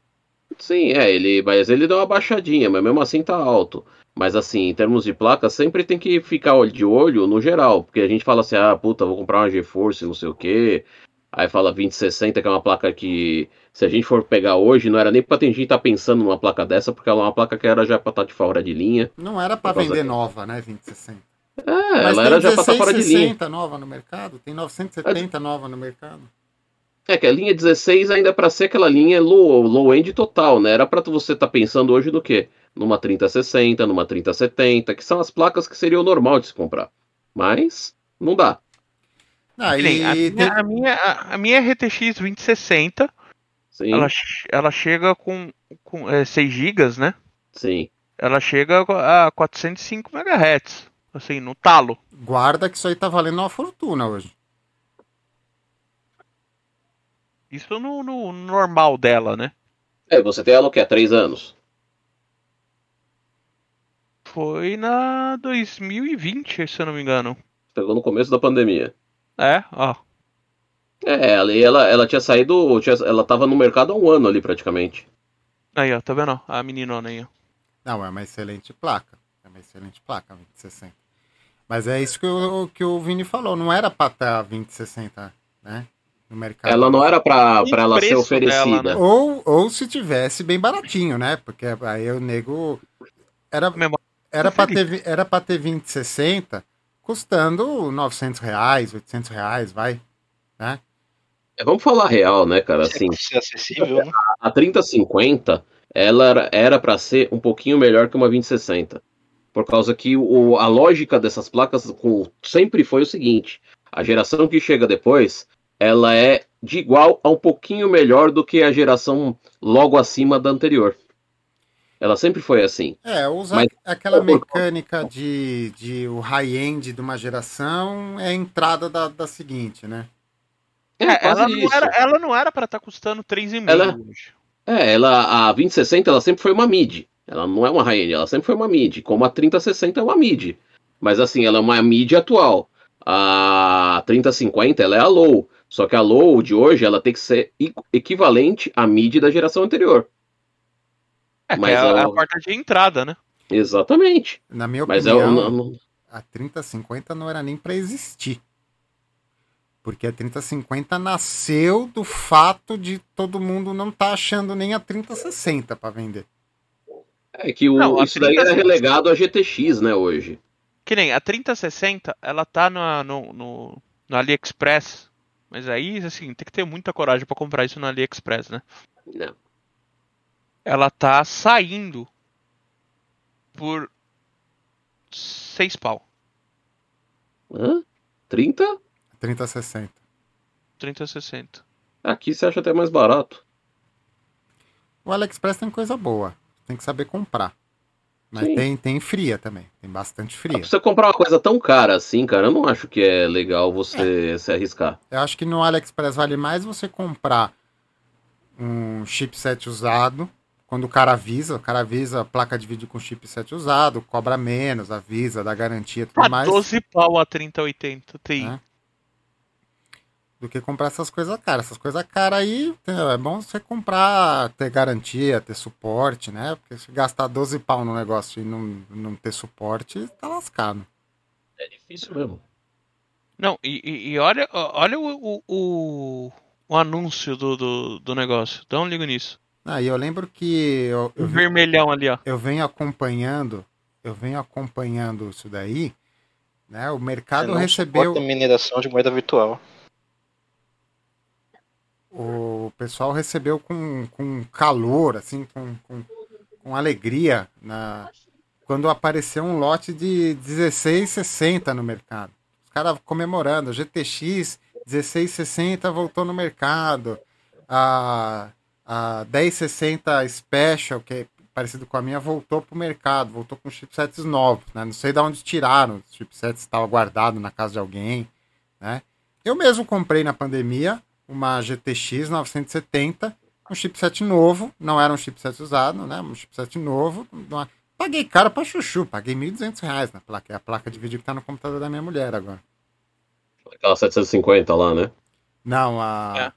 Sim, é, ele, mas ele deu uma baixadinha, mas mesmo assim tá alto. Mas assim, em termos de placa, sempre tem que ficar de olho no geral, porque a gente fala assim, ah, puta, vou comprar uma GeForce, não sei o quê. Aí fala 2060, que é uma placa que, se a gente for pegar hoje, não era nem pra ter gente tá pensando numa placa dessa, porque ela é uma placa que era já pra estar de fora de linha. Não era pra vender que- nova, né? 2060. É, Mas ela tem era já pra estar fora de linha. 1660 nova no mercado, tem 970 nova no mercado. É que a linha 16 ainda é pra ser aquela linha low, low end total, né? Era pra tu- você estar pensando hoje no quê? Numa 3060, numa 3070, que são as placas que seria o normal de se comprar. Mas não dá. Ah, nem, a, e minha, tem- a, minha, a- a minha RTX 2060, Sim, ela, ela chega com, com é, 6 GB, né? sim. Ela chega a 405 MHz. Assim, no talo. guarda que isso aí tá valendo uma fortuna hoje. Isso no, no normal dela, né? É, você tem ela o quê? Há três anos? Foi na 2020, se eu não me engano. Pegou no começo da pandemia. É, ó. É, ela, ela, ela tinha saído. Tinha, ela tava no mercado há um ano ali praticamente. Aí, ó, tá vendo? A meninona aí, ó. Não, é uma excelente placa. É uma excelente placa, a 2060. Mas é isso que o, que o Vini falou, não era pra estar 2060, né? No mercado. Ela não era pra, pra ela ser oferecida. dela, né? Ou, ou se tivesse bem baratinho, né? Porque aí o nego. Era, era, pra ter, era pra ter 2060 custando 900 reais, 800 reais, vai. Né? É, Vamos falar real, né, cara? Assim, Ser acessível, né? a 3050 ela era- era para ser um pouquinho melhor que uma 2060. Por causa que o, a lógica dessas placas com- sempre foi o seguinte: a geração que chega depois, ela é de igual a um pouquinho melhor do que a geração logo acima da anterior. Ela sempre foi assim. É, usar Mas- aquela mecânica de, de o high-end de uma geração é a entrada da, da seguinte, né? É, quase ela, não era, ela não era pra estar custando 3,5 Ela- hoje. É, ela, a 2060 ela sempre foi uma mid. Ela não é uma high-end, ela sempre foi uma mid. Como a 3060 é uma mid. Mas assim, ela é uma mid atual. A 3050 ela é a low. Só que a low de hoje ela tem que ser equivalente à mid da geração anterior. É, que Mas é, a, é a ela- porta de entrada, né? Exatamente. Na minha Mas é opinião, eu, não- não- a 3050 não era nem para existir. Porque a 3050 nasceu do fato de todo mundo não tá achando nem a 3060 para vender. é que o, Não, a isso daí era 3060 relegado a GTX, né, hoje. Que nem a 3060, ela tá no, no, no, no AliExpress. Mas aí, assim, tem que ter muita coragem pra comprar isso no AliExpress, né? Não. Ela tá saindo por 6 pau. Hã? 30? 3060. 3060. Aqui você acha até mais barato. O AliExpress tem coisa boa. Tem que saber comprar. Mas Sim. tem, tem fria também. Tem bastante fria. Pra você comprar uma coisa tão cara assim, cara, eu não acho que é legal você se arriscar. Eu acho que no AliExpress vale mais você comprar um chipset usado. Quando o cara avisa, o cara avisa a placa de vídeo com chipset usado, cobra menos, avisa, dá garantia e tudo Tá mais. 12 pau a 3080 Ti. É. Do que comprar essas coisas caras. Essas coisas caras aí, entendeu? é bom você comprar, ter garantia, ter suporte, né? Porque se gastar 12 pau no negócio e não, não ter suporte, tá lascado. É difícil mesmo. Não, e, e- olha, olha o, o, o, o anúncio do, do, do negócio. Dá um ligo nisso. Ah, e eu lembro que eu, O eu, vi- vermelhão ali, ó. eu venho acompanhando, eu venho acompanhando isso daí, né? O Você mercado não recebeu, mineração de moeda virtual. O pessoal recebeu com, com calor, assim, com, com, com alegria, na, quando apareceu um lote de 1660 no mercado. Os caras comemorando, GTX 1660 voltou no mercado, a, a 1060 Special, que é parecido com a minha, voltou pro mercado, voltou com chipsets novos, né? Não sei de onde tiraram, os chipsets estavam guardados na casa de alguém, né? Eu mesmo comprei na pandemia uma GTX 970, um chipset novo, não era um chipset usado, né? Um chipset novo. uma- Paguei caro pra chuchu, paguei 1.200 reais na placa. É a placa de vídeo que tá no computador da minha mulher agora. Aquela 750 lá, né? Não, a.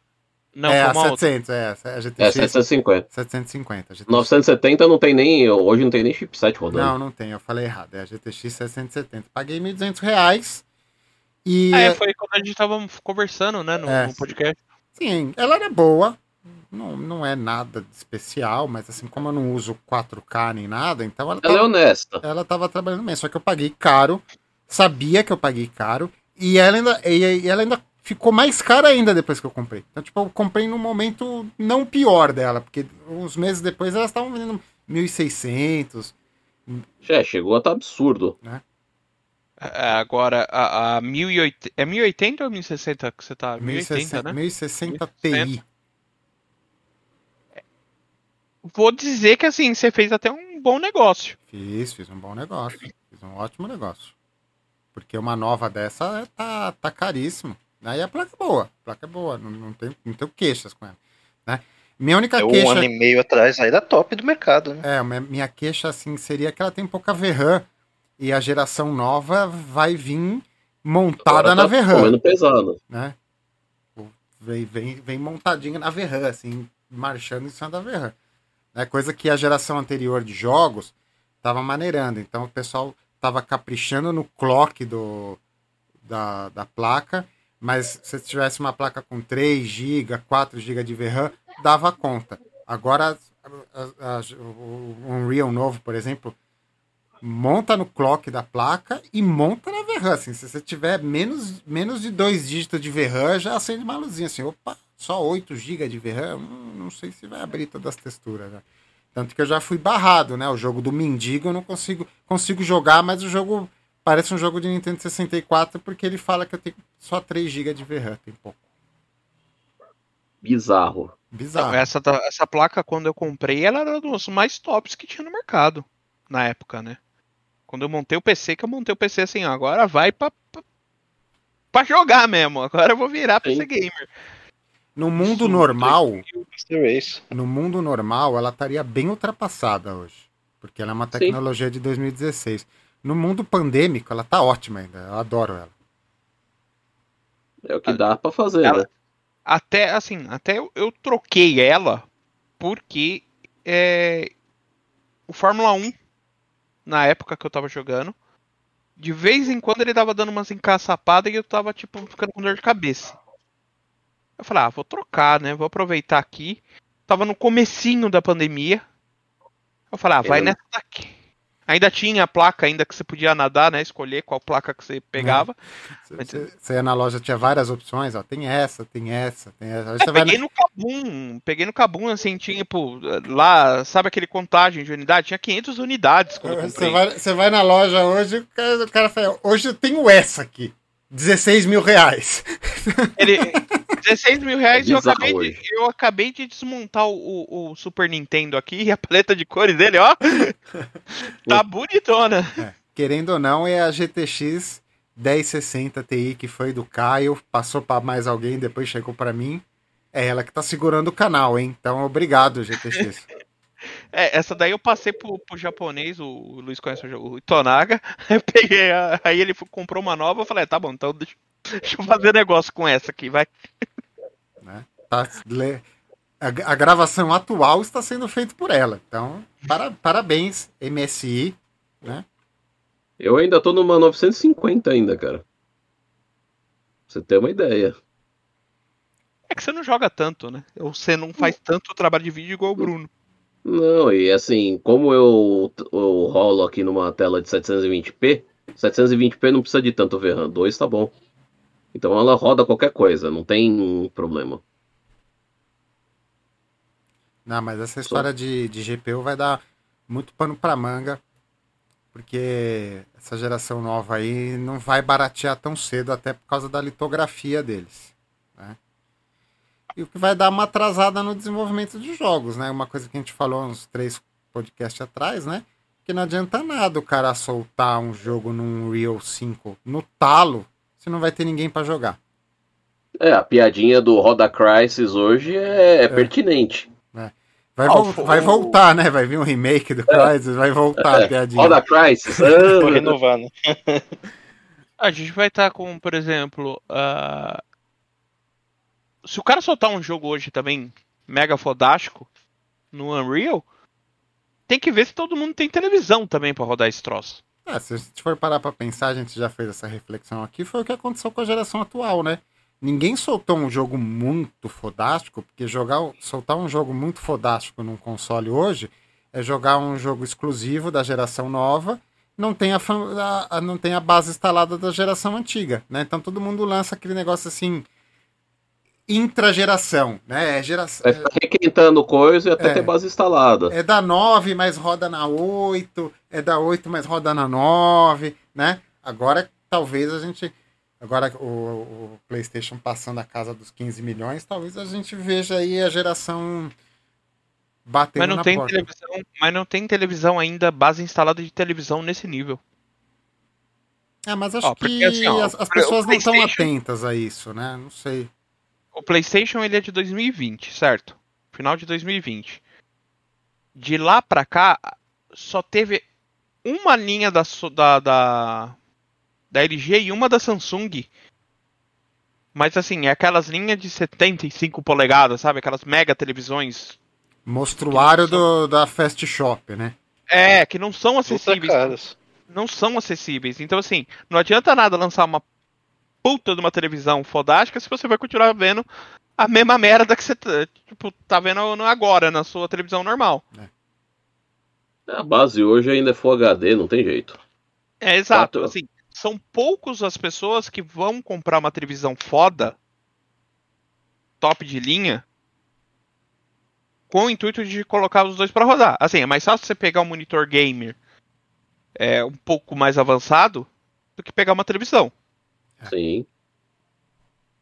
Não, é, a como a outra. 700, é, a É, GTX 750. 750. GTX. 970 não tem nem. Hoje não tem nem chipset rodando. Não, não tem, eu falei errado. É a GTX 770. Paguei 1.200 reais. E. É, foi quando a gente tava conversando, né, no, É. no podcast. Sim, ela era boa. Não, não é nada de especial, mas assim, como eu não uso 4K nem nada, então ela Ela é tava, honesta. ela tava trabalhando bem. Só que eu paguei caro, sabia que eu paguei caro, e ela ainda, e, e ela ainda ficou mais cara ainda depois que eu comprei. Então, tipo, eu comprei no momento não pior dela, porque uns meses depois elas estavam vendendo 1.600. É, chegou a estar absurdo. É, Agora, a, a 1080. É 1080 ou 1060 que você tá? 1080, 1060, né? 1060 Ti. 1060. Vou dizer que assim, você fez até um bom negócio. Fiz, fiz um bom negócio. Fiz um ótimo negócio. Porque uma nova dessa é- tá, tá caríssimo. Aí a placa é boa. A placa é boa. Não, não, tem, não tenho queixas com ela. Né? Minha única É um queixa. ano e meio atrás aí da top do mercado, né? É, minha- minha queixa assim seria que ela tem pouca VRAM. E a geração nova vai vir montada na tá VRAM. comendo pesado. Né? Vem, vem, vem montadinha na VRAM, assim, marchando em cima da VRAM. É coisa que a geração anterior de jogos tava maneirando. Então o pessoal tava caprichando no clock do, da, da placa, mas se tivesse uma placa com 3 GB, 4 GB de VRAM, dava conta. Agora, a- a- o Unreal novo, por exemplo, monta no clock da placa e monta na VRAM. Assim, se você tiver menos, menos de dois dígitos de VRAM, já acende uma luzinha assim, opa, só 8 GB de VRAM, hum, não sei se vai abrir todas as texturas. Né? Tanto que eu já fui barrado, né? O jogo do Mendigo eu não consigo, consigo jogar, mas o jogo parece um jogo de Nintendo 64 porque ele fala que eu tenho só 3 GB de VRAM, tem pouco. Bizarro. Bizarro. Essa, essa placa, quando eu comprei, ela era dos mais tops que tinha no mercado. Na época, né? Quando eu montei o PC, que eu montei o PC assim, ó, agora vai pra, pra, pra jogar mesmo. Agora eu vou virar Sim. PC gamer. No mundo Sim, normal, Race. no mundo normal, ela estaria bem ultrapassada hoje. Porque ela é uma Sim. tecnologia de 2016. No mundo pandêmico, ela tá ótima ainda. Eu adoro ela. É o que dá pra fazer, Ela- né? Até, assim, até eu, eu troquei ela porque é, o Fórmula 1, na época que eu tava jogando, de vez em quando ele tava dando umas encaçapadas e eu tava, tipo, ficando com dor de cabeça. Eu falei, ah, vou trocar, né? Vou aproveitar aqui. Tava no comecinho da pandemia. Eu falei, ah, vai Eu- nessa daqui. Ainda tinha a placa ainda que você podia nadar, né? Escolher qual placa que você pegava. Mas- Você, você ia na loja, tinha várias opções. Ó, tem essa, tem essa, tem essa. É, você vai peguei na- no Cabum, peguei no Cabum, assim, tinha, tipo, lá, sabe aquele contagem de unidade? Tinha 500 unidades quando eu Você comprei. vai, você vai na loja hoje, o cara, o cara fala, hoje eu tenho essa aqui. 16 mil reais. Ele, 16 mil reais É e eu acabei, de, eu acabei de desmontar o, o- Super Nintendo aqui e a paleta de cores dele, ó, tá bonitona. Querendo ou não, é a GTX 1060 Ti que foi do Caio, passou pra mais alguém, depois chegou pra mim. É ela que tá segurando o canal, hein? Então, obrigado, GTX. É, essa daí eu passei pro, pro japonês, o, o Luiz conhece o, o Itonaga, eu peguei, a- aí ele comprou uma nova, eu falei, tá bom, então deixa, deixa eu fazer negócio com essa aqui, vai. né? Tá, le- a, a gravação atual está sendo feita por ela. Então, para- parabéns, MSI. Né? Eu ainda tô numa 950 ainda, cara. Pra você ter uma ideia. É que você não joga tanto, né? Ou você não faz tanto trabalho de vídeo igual o Bruno. Não, e assim, como eu, eu rolo aqui numa tela de 720p, 720p não precisa de tanto VRAM, 2 tá bom. Então ela roda qualquer coisa, não tem problema. Não, mas essa história de, de GPU vai dar muito pano pra manga. Porque essa geração nova aí não vai baratear tão cedo, até por causa da litografia deles. né? E o que vai dar uma atrasada no desenvolvimento de jogos, né? Uma coisa que a gente falou uns três podcasts atrás, né? Que não adianta nada o cara soltar um jogo num Real 5 no talo, se não vai ter ninguém pra jogar. É, a piadinha do Roda Crisis hoje é, é pertinente. Vai, Ah, vol- o- vai voltar, né? Vai vir um remake do Crysis, vai voltar a piadinha. Roda Crisis. Vou renovar, né? A gente vai estar com, por exemplo, ah, se o cara soltar um jogo hoje também mega fodástico no Unreal, tem que ver se todo mundo tem televisão também pra rodar esse troço. É, se a gente for parar pra pensar, a gente já fez essa reflexão aqui, foi o que aconteceu com a geração atual, né? Ninguém soltou um jogo muito fodástico, porque jogar, soltar um jogo muito fodástico num console hoje é jogar um jogo exclusivo da geração nova, não tem a, a- não tem a base instalada da geração antiga, né? Então todo mundo lança aquele negócio assim intra-geração, né? É, geração, Vai ficar requentando coisa e até É. ter base instalada. é da 9, mas roda na 8, é da 8, mas roda na 9, né? Agora talvez a gente. Agora o, o PlayStation passando a casa dos 15 milhões, talvez a gente veja aí a geração batendo Mas não na tem porta. televisão, mas não tem televisão ainda, base instalada de televisão nesse nível. É, mas acho Ó, porque que assim, ó, as, as pessoas não estão atentas a isso, né? Não sei. O PlayStation ele é de 2020, certo? Final de 2020. De lá pra cá, só teve uma linha da, da, da, da LG e uma da Samsung. Mas assim, é aquelas linhas de 75 polegadas, sabe? Aquelas mega televisões. Mostruário do, da Fast Shop, né? É, que não são acessíveis. Não são acessíveis. Então, assim, não adianta nada lançar uma puta de uma televisão fodástica se você vai continuar vendo a mesma merda que você tá, tipo, tá vendo agora na sua televisão normal. A base hoje ainda é Full HD, não tem jeito. É exato. Quatro. Assim, são poucos as pessoas que vão comprar uma televisão foda, top de linha, com o intuito de colocar os dois pra rodar. Assim, é mais fácil você pegar um monitor gamer é, um pouco mais avançado do que pegar uma televisão. Sim.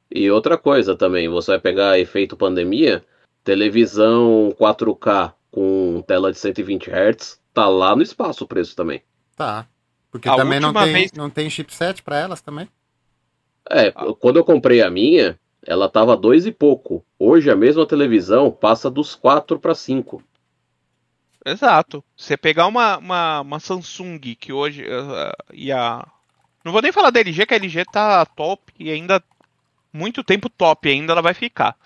E outra coisa também, você vai pegar efeito pandemia, televisão 4K com tela de 120 Hz, tá lá no espaço o preço também. Tá. Porque A também não tem, vez- não tem chipset pra elas também. É, Ah. quando eu comprei a minha, ela tava dois e pouco. Hoje a mesma televisão passa dos 4 para 5. Exato. Você pegar uma, uma, uma Samsung que hoje uh, e a. Não vou nem falar da LG, que a LG tá top e ainda. Muito tempo top ainda ela vai ficar.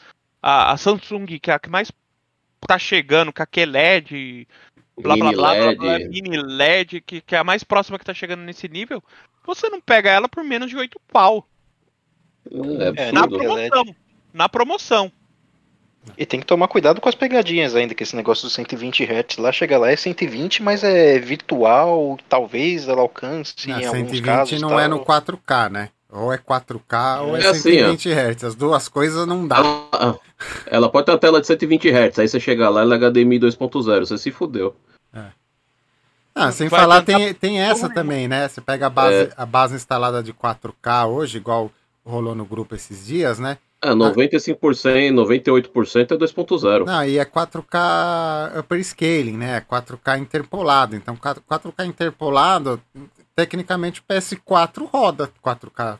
A, a Samsung, que é a que mais tá chegando, com a QLED, blá blá Mini blá, blá, LED. blá, mini LED, que, que é a mais próxima que tá chegando nesse nível, você não pega ela por menos de 8 pau. É É, Na promoção. Na promoção. E tem que tomar cuidado com as pegadinhas ainda, que esse negócio dos 120 Hz lá chega lá é 120, mas é virtual, talvez ela alcance Ah, em alguns 120 casos. não tal. é no 4K, né? Ou é 4K ou é, É assim, 120 Hz. As duas coisas não dá. Ela, ela pode ter uma tela de 120 Hz, aí você chega lá, ela é HDMI 2.0, você se fudeu. Ah, sem Vai falar, adiantar tem, tem essa também, né? Você pega a base, É. a base instalada de 4K hoje, igual rolou no grupo esses dias, né? É, 95%, 98% é 2.0. Não, e é 4K upper scaling, né? É 4K interpolado. Então, 4- 4K interpolado, tecnicamente o PS4 roda 4K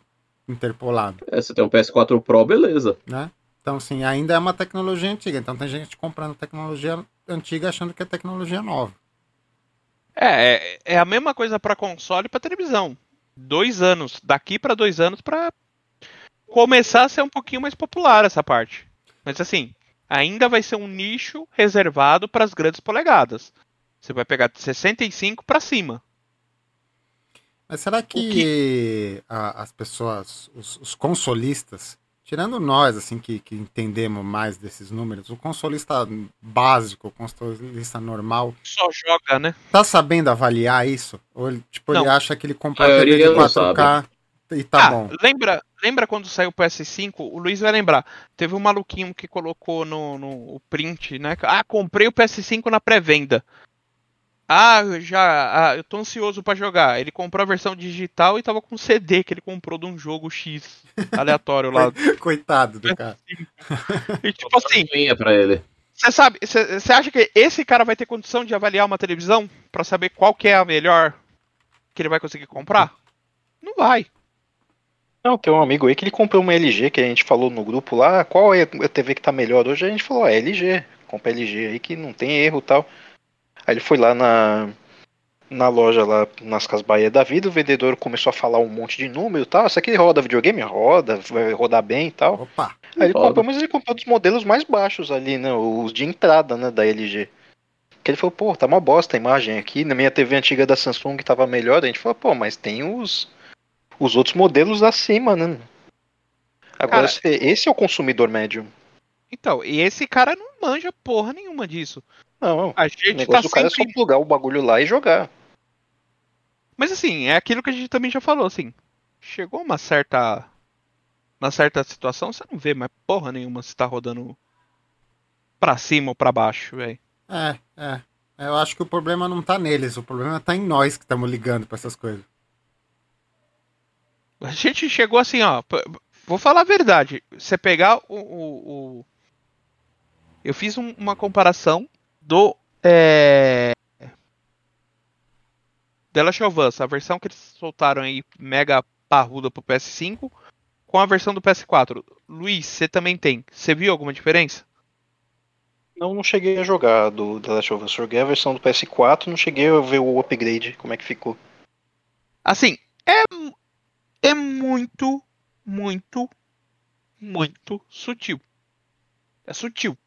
interpolado, É, você tem um PS4 Pro, beleza. né? Então, assim, ainda é uma tecnologia antiga. Então, tem gente comprando tecnologia antiga achando que é tecnologia nova. É, é, é a mesma coisa pra console e pra televisão. Dois anos, daqui pra dois anos pra começar a ser um pouquinho mais popular essa parte. Mas assim, ainda vai ser um nicho reservado para as grandes polegadas. Você vai pegar de 65 pra cima. Mas será que, a- as pessoas, os, os consolistas, tirando nós, assim, que, que entendemos mais desses números, o consolista básico, o consolista normal, Só joga, né? tá sabendo avaliar isso? Ou ele, tipo, ele acha que ele A TV de maioria não 4K e tá ah, bom? lembra, lembra quando saiu o PS5? O Luiz vai lembrar. Teve um maluquinho que colocou no, no o print, né? Ah, comprei o PS5 na pré-venda. Ah, já, ah, eu tô ansioso pra jogar. Ele comprou a versão digital e tava com CD que ele comprou de um jogo X aleatório lá. Coitado do cara. E tipo assim, pra ele. você sabe, você acha que esse cara vai ter condição de avaliar uma televisão pra saber qual que é a melhor que ele vai conseguir comprar? Não vai. Não, tem um amigo aí que ele comprou uma LG, que a gente falou no grupo lá, qual é a TV que tá melhor hoje? A gente falou, é LG, compra LG aí que não tem erro e tal. Aí ele foi lá na, na loja lá, nas Casas Bahia da vida, o vendedor começou a falar um monte de número e tal, isso aqui roda videogame? Roda, vai rodar bem e tal. Opa, Aí ele Roda. comprou, mas ele comprou dos modelos mais baixos ali, né, os de entrada, né, da LG. Que ele falou, pô, tá uma bosta a imagem aqui, na minha TV antiga da Samsung tava melhor, a gente falou, pô, mas tem os os outros modelos acima, né? Agora, Cara- se- esse é o consumidor médio. Então, e esse cara não manja porra nenhuma disso. Não, A o gente negócio tá do cara é sempre só plugar o bagulho lá e jogar. Mas assim, é aquilo que a gente também já falou, assim. Chegou uma certa. Uma certa situação, você não vê mais porra nenhuma se tá rodando pra cima ou pra baixo, velho. é, é. Eu acho que o problema não tá neles, o problema tá em nós que estamos ligando pra essas coisas. A gente chegou assim, ó. Vou falar a verdade. Você pegar o. o- o- Eu fiz um- uma comparação do. É... The Last of Us, a versão que eles soltaram aí, mega parruda pro PS5, com a versão do PS4. Luiz, você também tem. Você viu alguma diferença? Não, não cheguei a jogar do The Last of Us. Joguei a versão do PS4, não cheguei a ver o upgrade, como é que ficou. Assim, é, é muito, muito, muito sutil. É sutil.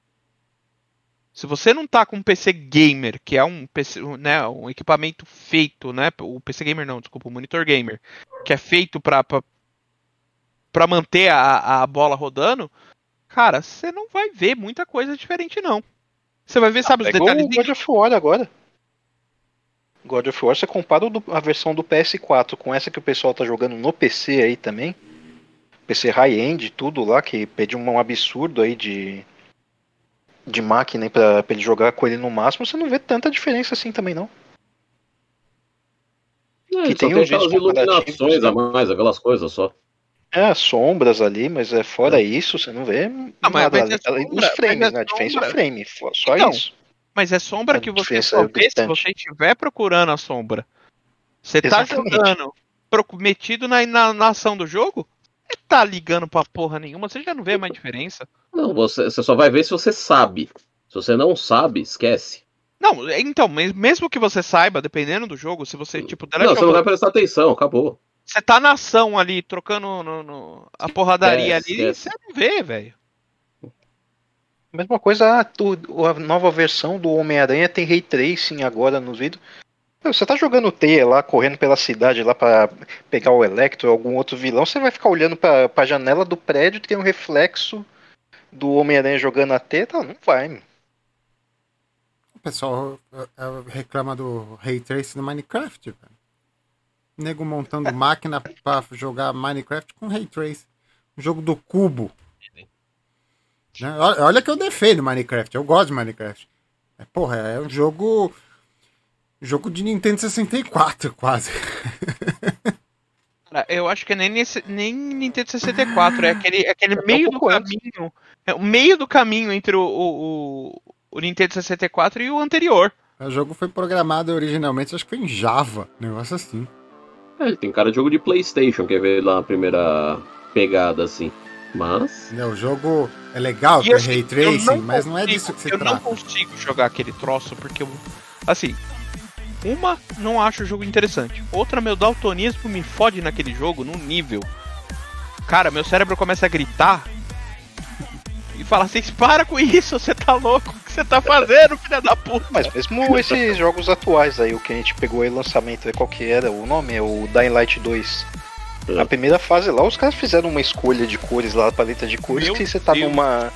Se você não tá com um PC gamer, que é um PC, né, um equipamento feito, né, o PC gamer não, desculpa, o monitor gamer, que é feito pra, pra manter a, a bola rodando, cara, você não vai ver muita coisa diferente não. Você vai ver, sabe, os igual o detalhes God of War agora. God of War, você compara a versão do PS4 com essa que o pessoal tá jogando no PC aí também. PC high-end, tudo lá, que pede um absurdo aí de, de máquina pra, pra ele jogar com ele no máximo, você não vê tanta diferença assim também não. É, Que tem tem os aquelas iluminações a mais, aquelas coisas só. É, as sombras ali, mas é fora isso, você não vê Ah, mas- nada. mas é Além sombra, dos frames, mas é né? A diferença é frame, só Então, isso. Mas é sombra A que você só é vê se você estiver procurando a sombra. Você tá jogando metido na, na, na ação do jogo? tá ligando pra porra nenhuma, você já não vê mais diferença. Não, você, você só vai ver se você sabe. Se você não sabe, esquece. Não, então, mas mesmo que você saiba, dependendo do jogo, se você, tipo, Não, você não vai prestar atenção, acabou. você tá na ação ali, trocando no, no- a porradaria Esquece, ali, você não vê, velho. Mesma coisa, ah, a nova versão do Homem-Aranha tem Ray Tracing agora nos vídeos. Você tá jogando teia lá, correndo pela cidade lá pra pegar o Electro ou algum outro vilão, você vai ficar olhando pra, pra janela do prédio tem um reflexo do Homem-Aranha jogando a teia? Tá, não vai, meu. O pessoal eh, eh, reclama do Ray Trace no Minecraft, velho. Nego montando máquina pra jogar Minecraft com Ray Trace. Um jogo do cubo. Né? Olha que eu defendo Minecraft, eu gosto de Minecraft. É, porra, é um jogo. Jogo de Nintendo 64, quase. Cara, eu acho que nem, nesse, nem Nintendo 64, é aquele, é aquele meio do caminho. É o meio do caminho entre o, o, o, Nintendo 64 e o anterior. O jogo foi programado originalmente, acho que foi em Java, negócio assim. É, ele tem cara de jogo de Playstation, quer ver lá a primeira pegada assim. Mas. Né, O jogo é legal, E tem assim, Ray eu Tracing, não mas não é disso que se Eu não trata. consigo jogar aquele troço porque eu. Assim. Uma, não acho o jogo interessante. Outra, meu daltonismo me fode naquele jogo num nível. Cara, meu cérebro começa a gritar. E fala assim: para com isso, você tá louco? O que você tá fazendo, filha da puta? Mas mesmo esses jogos atuais aí, o que a gente pegou aí, lançamento, qual que era o nome? É o Dying Light 2. É. A primeira fase lá, os caras fizeram uma escolha de cores lá, paleta de cores, Meu que você tá Deus. numa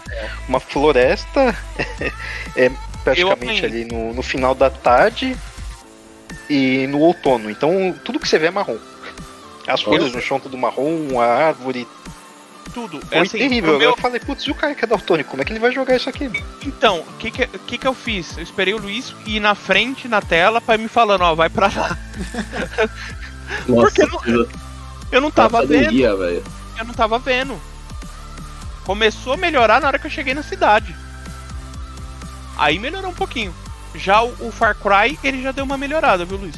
uma floresta, é praticamente ali no, no final da tarde e no outono. Então tudo que você vê é marrom. As folhas no chão tudo marrom, a árvore. Tudo. Foi É assim, terrível. o meu- Eu falei, putz, e o cara que é daltônico, como é que ele vai jogar isso aqui? Então, o que que, que que eu fiz? Eu esperei o Luiz ir na frente, na tela, pra ir me falando, ó, vai pra lá. Nossa, Porque não- Eu não tava vendo. Eu não tava vendo. Começou a melhorar na hora que eu cheguei na cidade. Aí melhorou um pouquinho. Já o, o Far Cry, ele já deu uma melhorada, viu, Luiz?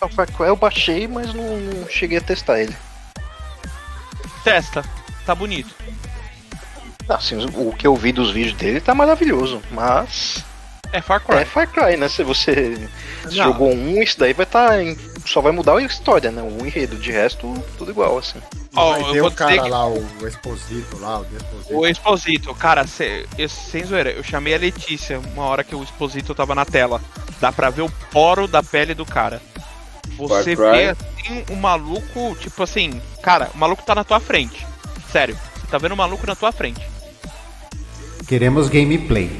O Far Cry Eu baixei, mas não, não cheguei a testar ele. Testa. Tá bonito. Assim, o que eu vi dos vídeos dele tá maravilhoso, mas É Far Cry. é Far Cry, né? Se você Não. jogou um, isso daí vai estar só vai mudar a história, né? O enredo, de resto tudo igual assim. Ó, Vai eu o cara que- lá, o, Exposito lá, o Exposito. O Exposito, cara, cê, eu- sem zoeira, eu chamei a Letícia uma hora que o Exposito tava na tela. Dá pra ver o poro da pele do cara. Você Far Cry. vê assim o maluco, tipo assim, cara, o maluco tá na tua frente. Sério, você tá vendo o maluco na tua frente. Queremos gameplay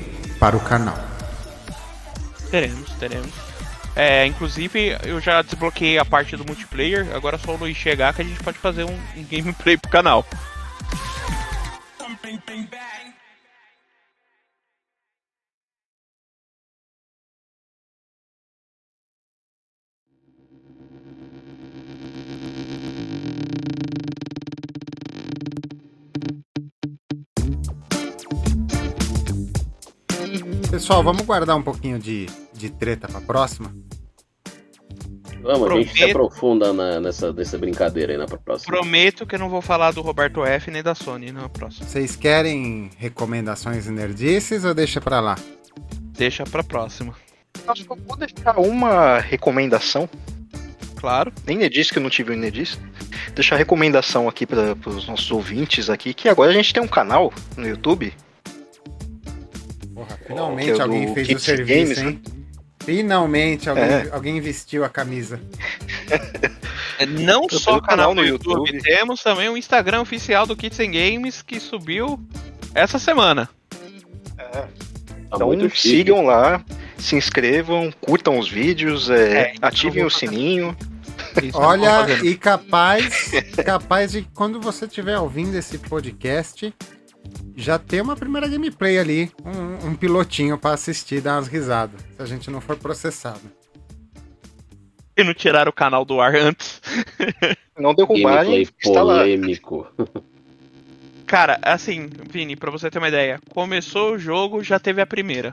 para o canal. Teremos, teremos. É, inclusive, eu já desbloqueei a parte do multiplayer, agora é só o Luiz chegar que a gente pode fazer um, um gameplay pro canal. Pessoal, vamos guardar um pouquinho de, de treta pra próxima? Vamos, a gente se Prometo- aprofunda na- nessa, nessa brincadeira aí na próxima. Prometo que eu não vou falar do Roberto F nem da Sony na próxima. Vocês querem recomendações nerdices ou deixa pra lá? Deixa pra próxima. Acho que eu vou deixar uma recomendação. Claro. Nem Nedis que eu não tive o Nedis. Deixar recomendação aqui para os nossos ouvintes aqui, que agora a gente tem um canal no YouTube. Porra, que finalmente é alguém fez Kids o serviço, Games, hein? Finalmente alguém, É. alguém vestiu a camisa. É, Não só o canal no YouTube, YouTube. temos também o Instagram oficial do Kids and Games que subiu essa semana. Tá Então sigam lá, se inscrevam, curtam os vídeos, é, É, então ativem o sininho. Isso Olha, e capaz, capaz de quando você estiver ouvindo esse podcast, já ter uma primeira gameplay ali, um, um pilotinho pra assistir, dar umas risadas, se a gente não for processado. E não tiraram o canal do ar antes. Não derrubarem, Gameplay está lá. polêmico. Cara, assim, Vini, pra você ter uma ideia, começou o jogo, já teve a primeira.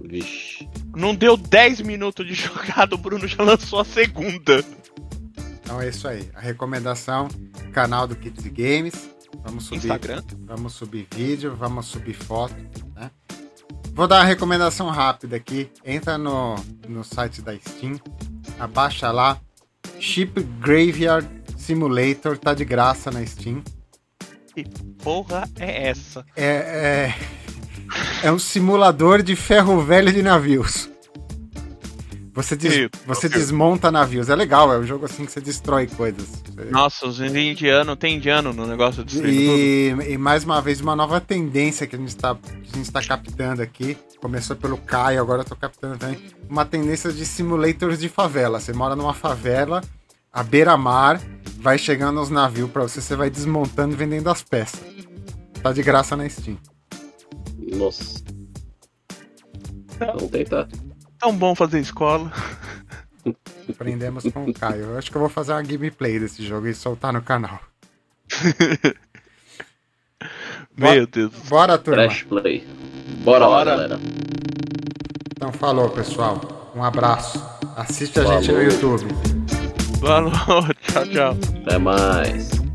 Vixe. Não deu 10 minutos de jogada, o Bruno já lançou a segunda. Então é isso aí. A recomendação, canal do Kids Games. Vamos subir, Instagram. vamos subir vídeo, vamos subir foto, né? Vou dar uma recomendação rápida aqui. Entra no, no site da Steam, abaixa lá. Ship Graveyard Simulator tá de graça na Steam. Que porra é essa? É, é, é um simulador de ferro velho de navios. Você, des- Ih, você desmonta navios. É legal, é um jogo assim que você destrói coisas. Nossa, os indianos, tem indiano no negócio de E, e mais uma vez, uma nova tendência que a gente está tá captando aqui. Começou pelo Caio, agora eu tô captando também. Uma tendência de simulators de favela. Você mora numa favela, à beira-mar, vai chegando os navios pra você, você vai desmontando e vendendo as peças. Tá de graça na Steam. Nossa. Vamos tentar. Tão bom fazer escola. Aprendemos com o Caio. Eu acho que eu vou fazer uma gameplay desse jogo e soltar no canal. Meu Deus. Bora, turma. Trash Play. Bora, lá, Bora. galera. Então falou, pessoal. Um abraço. Assiste a gente no Falou. YouTube. Falou, tchau, tchau. Até mais.